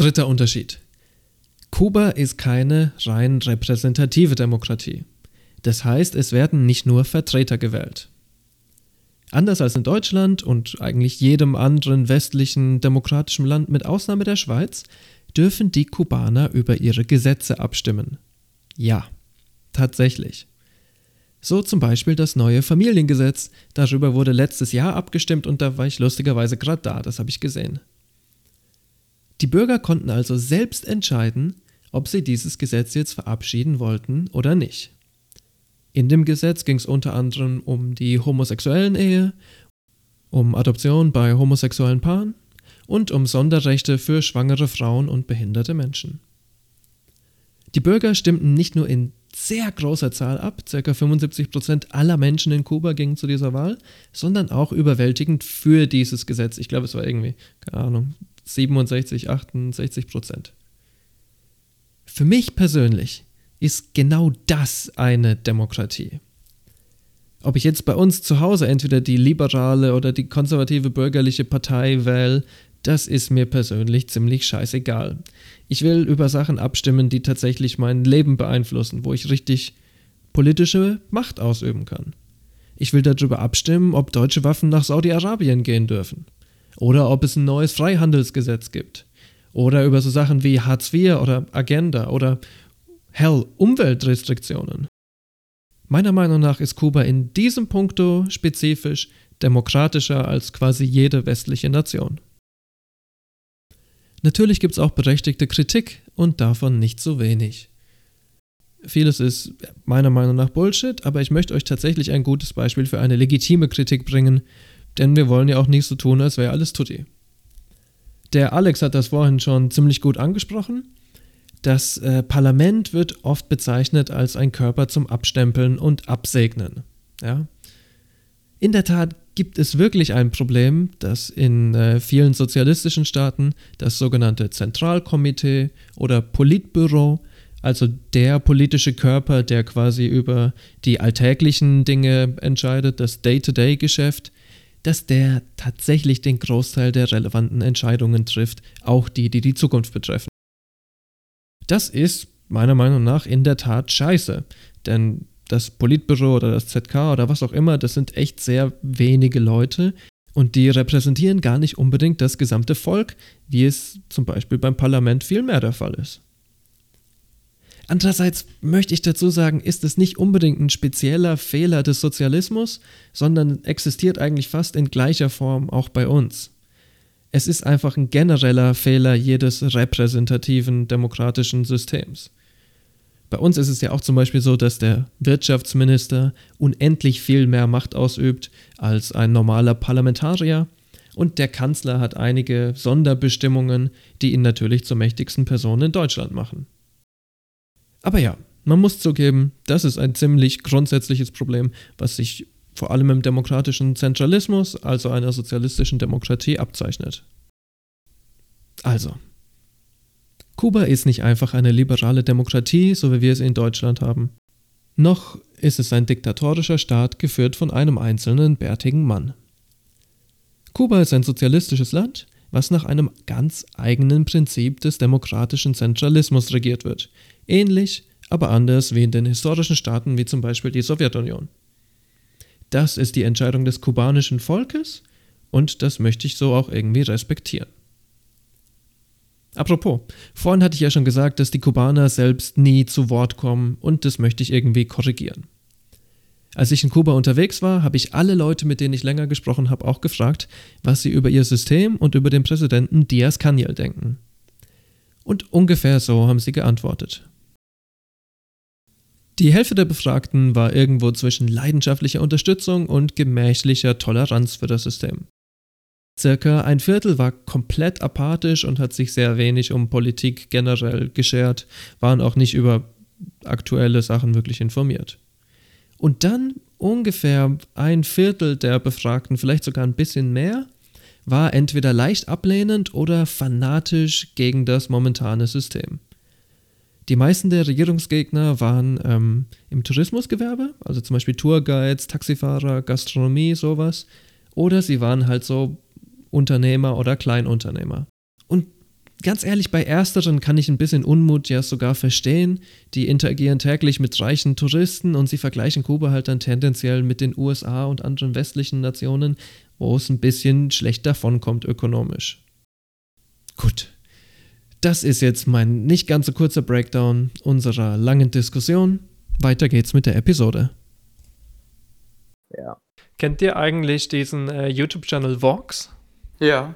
Dritter Unterschied. Kuba ist keine rein repräsentative Demokratie. Das heißt, es werden nicht nur Vertreter gewählt. Anders als in Deutschland und eigentlich jedem anderen westlichen demokratischen Land mit Ausnahme der Schweiz, dürfen die Kubaner über ihre Gesetze abstimmen. Ja, tatsächlich. So zum Beispiel das neue Familiengesetz. Darüber wurde letztes Jahr abgestimmt und da war ich lustigerweise gerade da, das habe ich gesehen. Die Bürger konnten also selbst entscheiden, ob sie dieses Gesetz jetzt verabschieden wollten oder nicht. In dem Gesetz ging es unter anderem um die homosexuellen Ehe, um Adoption bei homosexuellen Paaren und um Sonderrechte für schwangere Frauen und behinderte Menschen. Die Bürger stimmten nicht nur in sehr großer Zahl ab, ca. 75% aller Menschen in Kuba gingen zu dieser Wahl, sondern auch überwältigend für dieses Gesetz. Ich glaube, es war irgendwie, keine Ahnung, 67, 68% Für mich persönlich ist genau das eine Demokratie. Ob ich jetzt bei uns zu Hause entweder die liberale oder die konservative bürgerliche Partei wähle, das ist mir persönlich ziemlich scheißegal. Ich will über Sachen abstimmen, die tatsächlich mein Leben beeinflussen, wo ich richtig politische Macht ausüben kann. Ich will darüber abstimmen, ob deutsche Waffen nach Saudi-Arabien gehen dürfen. Oder ob es ein neues Freihandelsgesetz gibt. Oder über so Sachen wie Hartz IV oder Agenda oder Hell, Umweltrestriktionen. Meiner Meinung nach ist Kuba in diesem Punkto spezifisch demokratischer als quasi jede westliche Nation. Natürlich gibt es auch berechtigte Kritik und davon nicht so wenig. Vieles ist meiner Meinung nach Bullshit, aber ich möchte euch tatsächlich ein gutes Beispiel für eine legitime Kritik bringen, denn wir wollen ja auch nicht so tun, als wäre alles tutti. Der Alex hat das vorhin schon ziemlich gut angesprochen. Das äh, Parlament wird oft bezeichnet als ein Körper zum Abstempeln und Absegnen. Ja? In der Tat gibt es wirklich ein Problem, dass in äh, vielen sozialistischen Staaten das sogenannte Zentralkomitee oder Politbüro, also der politische Körper, der quasi über die alltäglichen Dinge entscheidet, das Day-to-Day-Geschäft, dass der tatsächlich den Großteil der relevanten Entscheidungen trifft, auch die, die die Zukunft betreffen. Das ist meiner Meinung nach in der Tat scheiße, denn das Politbüro oder das ZK oder was auch immer, das sind echt sehr wenige Leute und die repräsentieren gar nicht unbedingt das gesamte Volk, wie es zum Beispiel beim Parlament viel mehr der Fall ist. Andererseits möchte ich dazu sagen, ist es nicht unbedingt ein spezieller Fehler des Sozialismus, sondern existiert eigentlich fast in gleicher Form auch bei uns. Es ist einfach ein genereller Fehler jedes repräsentativen demokratischen Systems. Bei uns ist es ja auch zum Beispiel so, dass der Wirtschaftsminister unendlich viel mehr Macht ausübt als ein normaler Parlamentarier und der Kanzler hat einige Sonderbestimmungen, die ihn natürlich zur mächtigsten Person in Deutschland machen. Aber ja, man muss zugeben, das ist ein ziemlich grundsätzliches Problem, was sich vor allem im demokratischen Zentralismus, also einer sozialistischen Demokratie, abzeichnet. Also, Kuba ist nicht einfach eine liberale Demokratie, so wie wir es in Deutschland haben. Noch ist es ein diktatorischer Staat, geführt von einem einzelnen bärtigen Mann. Kuba ist ein sozialistisches Land, was nach einem ganz eigenen Prinzip des demokratischen Zentralismus regiert wird, ähnlich, aber anders wie in den historischen Staaten wie zum Beispiel die Sowjetunion. Das ist die Entscheidung des kubanischen Volkes und das möchte ich so auch irgendwie respektieren. Apropos, vorhin hatte ich ja schon gesagt, dass die Kubaner selbst nie zu Wort kommen und das möchte ich irgendwie korrigieren. Als ich in Kuba unterwegs war, habe ich alle Leute, mit denen ich länger gesprochen habe, auch gefragt, was sie über ihr System und über den Präsidenten Diaz-Canel denken. Und ungefähr so haben sie geantwortet. Die Hälfte der Befragten war irgendwo zwischen leidenschaftlicher Unterstützung und gemächlicher Toleranz für das System. Circa ein Viertel war komplett apathisch und hat sich sehr wenig um Politik generell geschert, waren auch nicht über aktuelle Sachen wirklich informiert. Und dann ungefähr ein Viertel der Befragten, vielleicht sogar ein bisschen mehr, war entweder leicht ablehnend oder fanatisch gegen das momentane System. Die meisten der Regierungsgegner waren ähm, im Tourismusgewerbe, also zum Beispiel Tourguides, Taxifahrer, Gastronomie, sowas. Oder sie waren halt so Unternehmer oder Kleinunternehmer. Und ganz ehrlich, bei ersteren kann ich ein bisschen Unmut ja sogar verstehen. Die interagieren täglich mit reichen Touristen und sie vergleichen Kuba halt dann tendenziell mit den USA und anderen westlichen Nationen, wo es ein bisschen schlecht davonkommt ökonomisch. Gut. Das ist jetzt mein nicht ganz so kurzer Breakdown unserer langen Diskussion. Weiter geht's mit der Episode. Ja. Kennt ihr eigentlich diesen äh, YouTube-Channel Vox? Ja.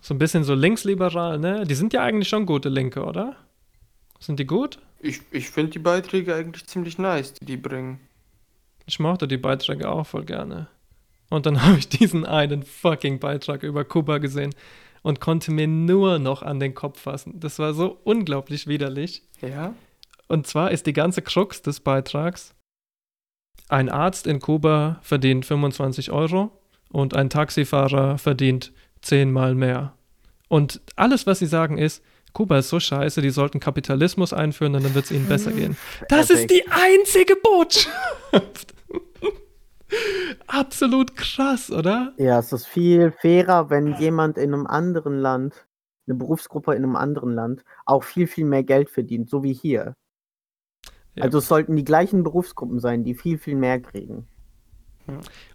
So ein bisschen so linksliberal, ne? Die sind ja eigentlich schon gute Linke, oder? Sind die gut? Ich, ich finde die Beiträge eigentlich ziemlich nice, die die bringen. Ich mochte die Beiträge auch voll gerne. Und dann habe ich diesen einen fucking Beitrag über Kuba gesehen und konnte mir nur noch an den Kopf fassen. Das war so unglaublich widerlich. Ja. Und zwar ist die ganze Krux des Beitrags, ein Arzt in Kuba verdient 25 Euro und ein Taxifahrer verdient zehnmal mehr. Und alles, was sie sagen, ist, Kuba ist so scheiße, die sollten Kapitalismus einführen und dann wird es ihnen besser gehen. Das ist die einzige Botschaft. Absolut krass, oder? Ja, es ist viel fairer, wenn jemand in einem anderen Land, eine Berufsgruppe in einem anderen Land, auch viel, viel mehr Geld verdient, so wie hier. Ja. Also es sollten die gleichen Berufsgruppen sein, die viel, viel mehr kriegen.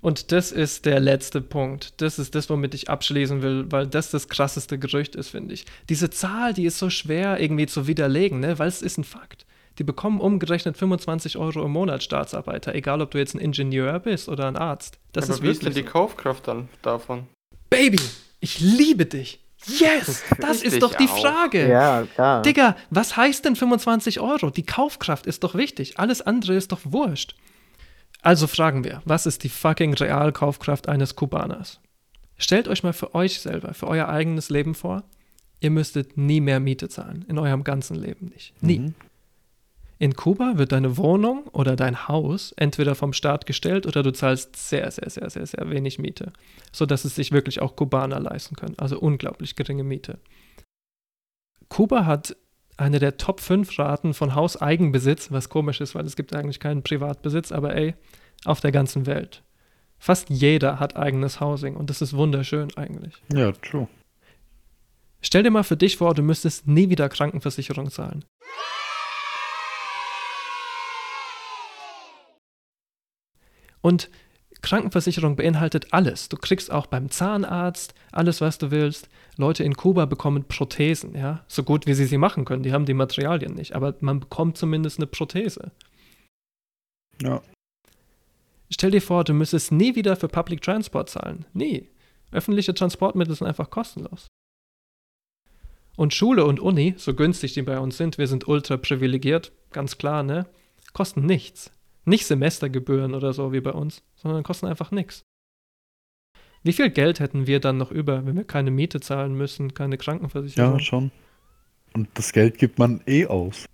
Und das ist der letzte Punkt. Das ist das, womit ich abschließen will, weil das das krasseste Gerücht ist, finde ich. Diese Zahl, die ist so schwer irgendwie zu widerlegen, ne? weil es ist ein Fakt. Die bekommen umgerechnet 25 Euro im Monat Staatsarbeiter, egal ob du jetzt ein Ingenieur bist oder ein Arzt. Das Aber ist wie ist denn wirklich die so. Kaufkraft dann davon? Baby, ich liebe dich. Yes, das ist doch die auch. Frage. Ja, klar. Digga, was heißt denn 25 Euro? Die Kaufkraft ist doch wichtig. Alles andere ist doch wurscht. Also fragen wir, was ist die fucking Realkaufkraft eines Kubaners? Stellt euch mal für euch selber, für euer eigenes Leben vor, ihr müsstet nie mehr Miete zahlen. In eurem ganzen Leben nicht. Nie. In Kuba wird deine Wohnung oder dein Haus entweder vom Staat gestellt oder du zahlst sehr, sehr, sehr, sehr, sehr wenig Miete, sodass es sich wirklich auch Kubaner leisten können. Also unglaublich geringe Miete. Kuba hat eine der Top 5 Raten von Hauseigenbesitz, was komisch ist, weil es gibt eigentlich keinen Privatbesitz, aber ey, auf der ganzen Welt. Fast jeder hat eigenes Housing und das ist wunderschön eigentlich. Ja, true. Stell dir mal für dich vor, du müsstest nie wieder Krankenversicherung zahlen. Und Krankenversicherung beinhaltet alles. Du kriegst auch beim Zahnarzt alles, was du willst. Leute in Kuba bekommen Prothesen, ja, so gut wie sie sie machen können. Die haben die Materialien nicht, aber man bekommt zumindest eine Prothese. Ja. Stell dir vor, du müsstest nie wieder für Public Transport zahlen. Nie. Öffentliche Transportmittel sind einfach kostenlos. Und Schule und Uni, so günstig die bei uns sind, wir sind ultra privilegiert, ganz klar, ne? Kosten nichts. Nicht Semestergebühren oder so wie bei uns, sondern kosten einfach nichts. Wie viel Geld hätten wir dann noch über, wenn wir keine Miete zahlen müssen, keine Krankenversicherung? Ja, schon. Und das Geld gibt man eh aus.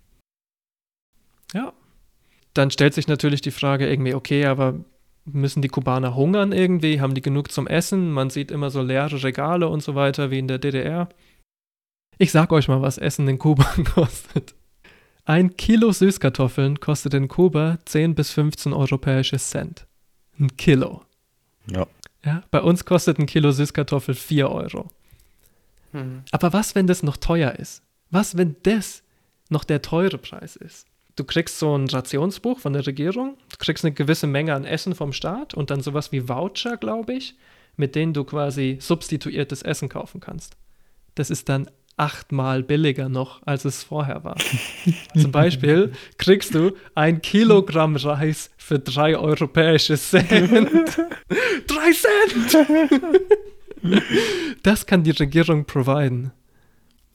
Ja. Dann stellt sich natürlich die Frage irgendwie, okay, aber müssen die Kubaner hungern irgendwie? Haben die genug zum Essen? Man sieht immer so leere Regale und so weiter wie in der DDR. Ich sag euch mal, was Essen in Kuba kostet. Ein Kilo Süßkartoffeln kostet in Kuba 10 bis 15 europäische Cent. Ein Kilo. Ja. Ja, bei uns kostet ein Kilo Süßkartoffel 4 Euro. Mhm. Aber was, wenn das noch teuer ist? Was, wenn das noch der teure Preis ist? Du kriegst so ein Rationsbuch von der Regierung, du kriegst eine gewisse Menge an Essen vom Staat und dann sowas wie Voucher, glaube ich, mit denen du quasi substituiertes Essen kaufen kannst. Das ist dann achtmal billiger noch, als es vorher war. Zum Beispiel kriegst du ein Kilogramm Reis für drei europäische Cent. drei Cent! das kann die Regierung providen.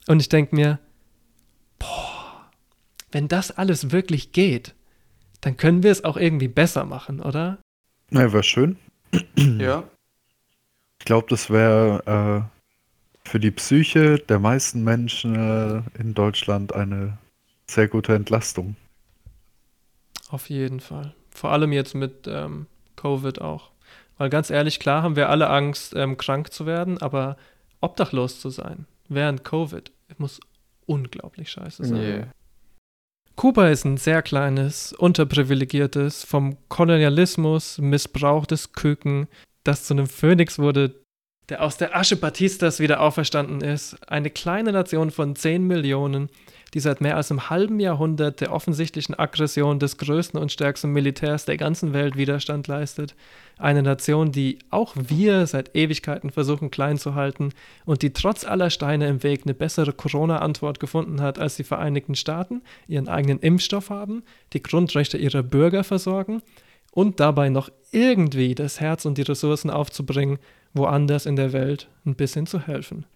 Und ich denke mir, boah, wenn das alles wirklich geht, dann können wir es auch irgendwie besser machen, oder? Na, wäre schön. Ja. Ich glaube, das wäre äh, für die Psyche der meisten Menschen äh, in Deutschland eine sehr gute Entlastung. Auf jeden Fall. Vor allem jetzt mit ähm, Covid auch. Weil ganz ehrlich, klar haben wir alle Angst, ähm, krank zu werden, aber obdachlos zu sein während Covid muss unglaublich scheiße sein. Yeah. Kuba ist ein sehr kleines, unterprivilegiertes, vom Kolonialismus missbrauchtes Küken, das zu einem Phönix wurde, der aus der Asche Batistas wieder auferstanden ist. Eine kleine Nation von 10 Millionen, die seit mehr als einem halben Jahrhundert der offensichtlichen Aggression des größten und stärksten Militärs der ganzen Welt Widerstand leistet. Eine Nation, die auch wir seit Ewigkeiten versuchen klein zu halten und die trotz aller Steine im Weg eine bessere Corona-Antwort gefunden hat als die Vereinigten Staaten, ihren eigenen Impfstoff haben, die Grundrechte ihrer Bürger versorgen und dabei noch irgendwie das Herz und die Ressourcen aufzubringen, woanders in der Welt ein bisschen zu helfen.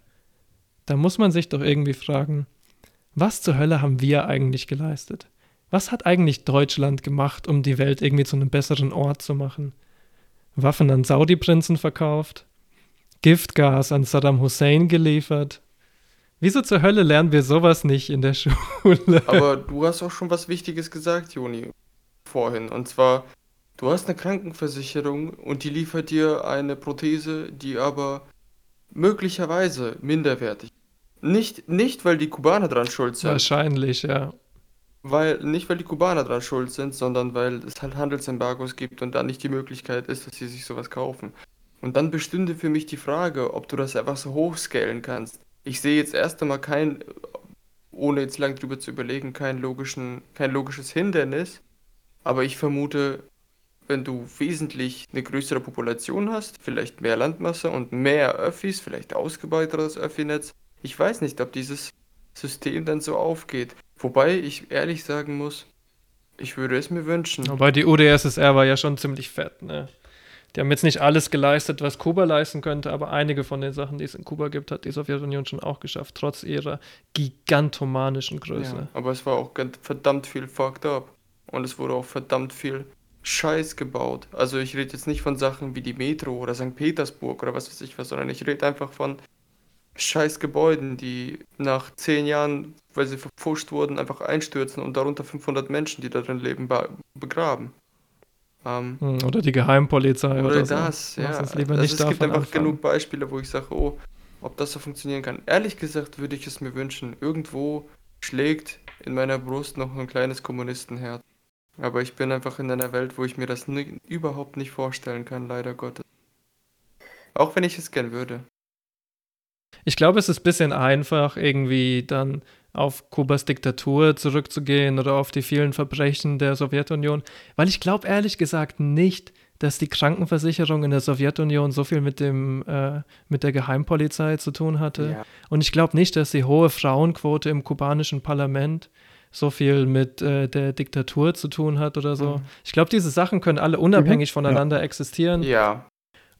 Da muss man sich doch irgendwie fragen, was zur Hölle haben wir eigentlich geleistet? Was hat eigentlich Deutschland gemacht, um die Welt irgendwie zu einem besseren Ort zu machen? Waffen an Saudi-Prinzen verkauft? Giftgas an Saddam Hussein geliefert? Wieso zur Hölle lernen wir sowas nicht in der Schule? Aber du hast auch schon was Wichtiges gesagt, Joni, vorhin. Und zwar, du hast eine Krankenversicherung und die liefert dir eine Prothese, die aber möglicherweise minderwertig ist. Nicht, nicht, weil die Kubaner dran schuld sind. Wahrscheinlich, ja. Weil, nicht weil die Kubaner dran schuld sind, sondern weil es halt Handelsembargos gibt und dann nicht die Möglichkeit ist, dass sie sich sowas kaufen. Und dann bestünde für mich die Frage, ob du das einfach so hochscalen kannst. Ich sehe jetzt erst einmal kein, ohne jetzt lang drüber zu überlegen, kein, logischen, kein logisches Hindernis. Aber ich vermute, wenn du wesentlich eine größere Population hast, vielleicht mehr Landmasse und mehr Öffis, vielleicht ausgebeutetes Öffinetz, ich weiß nicht, ob dieses System dann so aufgeht. Wobei ich ehrlich sagen muss, ich würde es mir wünschen. Aber die UdSSR war ja schon ziemlich fett, ne? Die haben jetzt nicht alles geleistet, was Kuba leisten könnte, aber einige von den Sachen, die es in Kuba gibt, hat die Sowjetunion schon auch geschafft, trotz ihrer gigantomanischen Größe. Ja, aber es war auch verdammt viel fucked up. Und es wurde auch verdammt viel Scheiß gebaut. Also ich rede jetzt nicht von Sachen wie die Metro oder St. Petersburg oder was weiß ich was, sondern ich rede einfach von scheiß Gebäuden, die nach zehn Jahren, weil sie verpfuscht wurden, einfach einstürzen und darunter 500 Menschen, die darin leben, begraben. Ähm, hm, oder die Geheimpolizei oder, oder das, so. ja. Also es gibt einfach anfangen. genug Beispiele, wo ich sage, oh, ob das so funktionieren kann. Ehrlich gesagt würde ich es mir wünschen. Irgendwo schlägt in meiner Brust noch ein kleines Kommunistenherz. Aber ich bin einfach in einer Welt, wo ich mir das nie, überhaupt nicht vorstellen kann, leider Gottes. Auch wenn ich es gern würde. Ich glaube, es ist ein bisschen einfach, irgendwie dann auf Kubas Diktatur zurückzugehen oder auf die vielen Verbrechen der Sowjetunion, weil ich glaube ehrlich gesagt nicht, dass die Krankenversicherung in der Sowjetunion so viel mit dem äh, mit der Geheimpolizei zu tun hatte. Ja. Und ich glaube nicht, dass die hohe Frauenquote im kubanischen Parlament so viel mit äh, der Diktatur zu tun hat oder so. Mhm. Ich glaube, diese Sachen können alle unabhängig mhm. voneinander ja. existieren. Ja.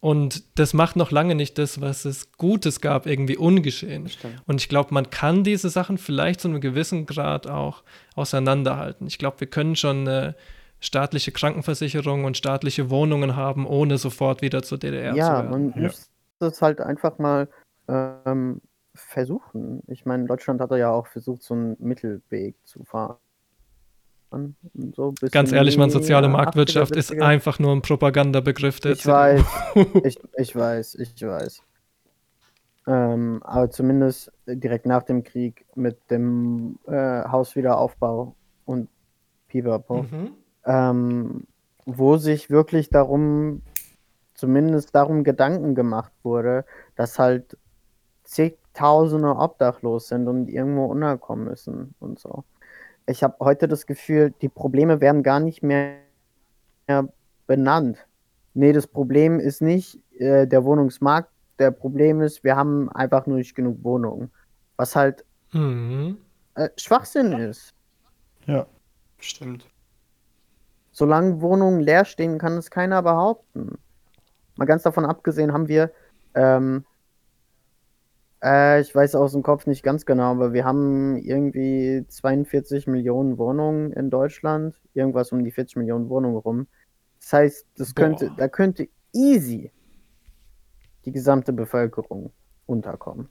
Und das macht noch lange nicht das, was es Gutes gab, irgendwie ungeschehen. Und ich glaube, man kann diese Sachen vielleicht zu einem gewissen Grad auch auseinanderhalten. Ich glaube, wir können schon eine staatliche Krankenversicherung und staatliche Wohnungen haben, ohne sofort wieder zur DDR ja, zu werden. Man ja, man muss das halt einfach mal ähm, versuchen. Ich meine, Deutschland hat ja auch versucht, so einen Mittelweg zu fahren. So Ganz ehrlich, man, soziale Marktwirtschaft ist einfach nur ein Propagandabegriff. Der ich weiß, ich, ich weiß, ich weiß. Ähm, aber zumindest direkt nach dem Krieg mit dem äh, Hauswiederaufbau und Pipapo, mhm. ähm, wo sich wirklich darum, zumindest darum Gedanken gemacht wurde, dass halt zigtausende obdachlos sind und irgendwo unterkommen müssen und so ich habe heute das Gefühl, die Probleme werden gar nicht mehr benannt. Nee, das Problem ist nicht äh, der Wohnungsmarkt. Der Problem ist, wir haben einfach nur nicht genug Wohnungen. Was halt mhm. äh, Schwachsinn ist. Ja, stimmt. Solange Wohnungen leer stehen, kann es keiner behaupten. Mal ganz davon abgesehen, haben wir ähm, äh, ich weiß aus dem Kopf nicht ganz genau, aber wir haben irgendwie 42 Millionen Wohnungen in Deutschland, irgendwas um die 40 Millionen Wohnungen rum. Das heißt, das könnte, da könnte easy die gesamte Bevölkerung unterkommen.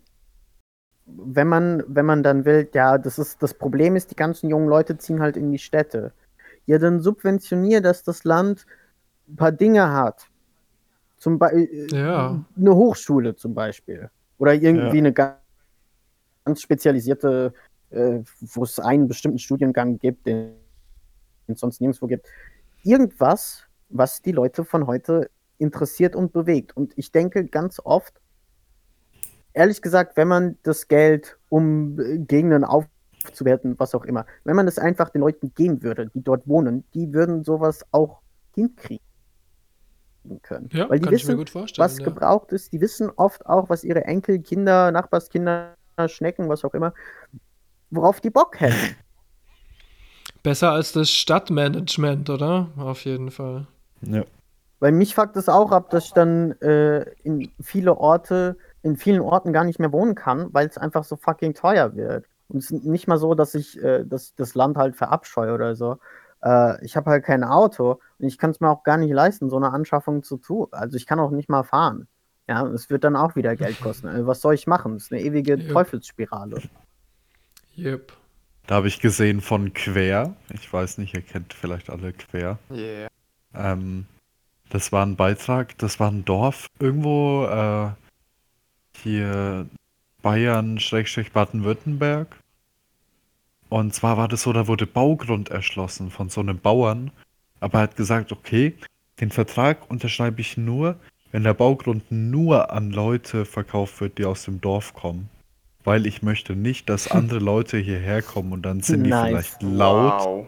Wenn man, wenn man dann will, ja, das ist das Problem ist, die ganzen jungen Leute ziehen halt in die Städte. Ja, dann subventionier, dass das Land ein paar Dinge hat. Zum Beispiel Ja. eine Hochschule zum Beispiel. Oder irgendwie Ja. eine ga- ganz spezialisierte, äh, wo es einen bestimmten Studiengang gibt, den es sonst nirgendwo gibt. Irgendwas, was die Leute von heute interessiert und bewegt. Und ich denke ganz oft, ehrlich gesagt, wenn man das Geld, um äh, Gegenden aufzuwerten, was auch immer, wenn man es einfach den Leuten geben würde, die dort wohnen, die würden sowas auch hinkriegen können. Ja, Weil die kann ich mir wissen, gut vorstellen, was ja. gebraucht ist. Die wissen oft auch, was ihre Enkel, Kinder, Nachbarskinder, Schnecken, was auch immer, worauf die Bock hätten. Besser als das Stadtmanagement, oder? Auf jeden Fall. Ja. Weil mich fuckt es auch ab, dass ich dann äh, in viele Orte, in vielen Orten gar nicht mehr wohnen kann, weil es einfach so fucking teuer wird. Und es ist nicht mal so, dass ich äh, das, das Land halt verabscheue oder so. Äh, ich habe halt kein Auto und ich kann es mir auch gar nicht leisten, so eine Anschaffung zu tun. Also ich kann auch nicht mal fahren. Ja, es wird dann auch wieder Geld kosten. Also was soll ich machen? Das ist eine ewige Ja. Teufelsspirale. Yep. Da habe ich gesehen von Quer. Ich weiß nicht, ihr kennt vielleicht alle Quer. Yeah. Ähm, das war ein Beitrag, das war ein Dorf irgendwo äh, hier Bayern, Schrägstrich Baden-Württemberg. Und zwar war das so, da wurde Baugrund erschlossen von so einem Bauern. Aber er hat gesagt, okay, den Vertrag unterschreibe ich nur, wenn der Baugrund nur an Leute verkauft wird, die aus dem Dorf kommen. Weil ich möchte nicht, dass andere Leute hierher kommen und dann sind die Nice. vielleicht laut Wow.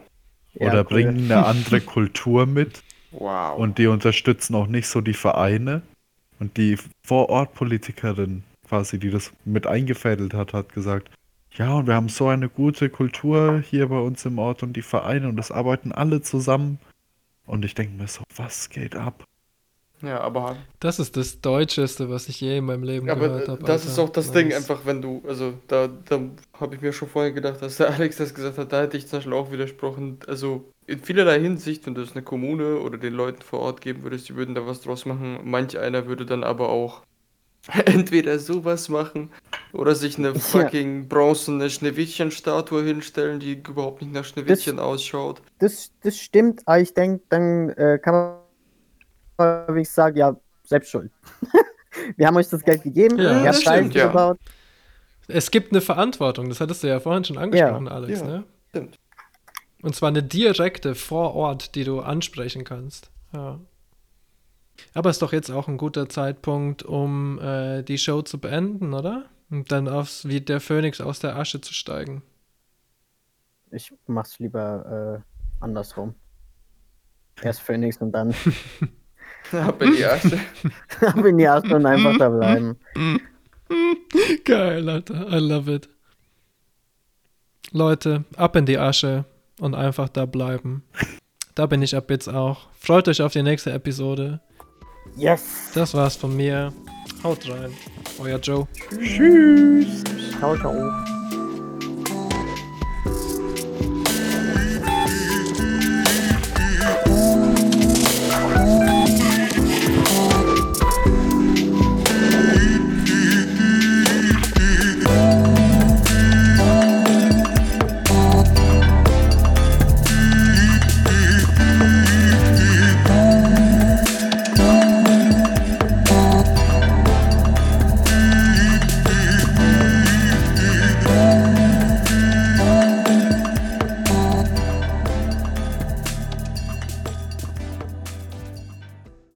Ja, oder cool. bringen eine andere Kultur mit. Wow. Und die unterstützen auch nicht so die Vereine. Und die Vorortpolitikerin quasi, die das mit eingefädelt hat, hat gesagt, ja, und wir haben so eine gute Kultur hier bei uns im Ort und die Vereine und das arbeiten alle zusammen. Und ich denke mir so, was geht ab? Ja, aber Das ist das Deutscheste, was ich je in meinem Leben Aber gehört äh, habe. das Alter. ist auch das Ding, Nice. einfach wenn du, also da, da habe ich mir schon vorher gedacht, dass der Alex das gesagt hat, da hätte ich zum Beispiel auch widersprochen. Also in vielerlei Hinsicht, wenn du es eine Kommune oder den Leuten vor Ort geben würdest, die würden da was draus machen. Manch einer würde dann aber auch entweder sowas machen oder sich eine fucking bronzene Schneewittchen-Statue hinstellen, die überhaupt nicht nach Schneewittchen ausschaut. Das, das stimmt, aber ich denke, dann äh, kann man wirklich sagen, ja, selbst schuld. Wir haben euch das Geld gegeben, Ja, ihr das habt Scheiße ja. gebaut. Es gibt eine Verantwortung, das hattest du ja vorhin schon angesprochen, Alex, ja, ne? stimmt. Und zwar eine direkte vor Ort, die du ansprechen kannst. Ja. Aber ist doch jetzt auch ein guter Zeitpunkt, um äh, die Show zu beenden, oder? Und dann aufs, wie der Phönix aus der Asche zu steigen. Ich mach's lieber äh, andersrum. Erst Phoenix und dann Ab in die Asche. ab in die Asche und einfach da bleiben. Geil, Alter. I love it. Leute, ab in die Asche und einfach da bleiben. Da bin ich ab jetzt auch. Freut euch auf die nächste Episode. Yes! Das war's von mir. Haut rein. Euer Joe. Tschüss! Ciao, ciao.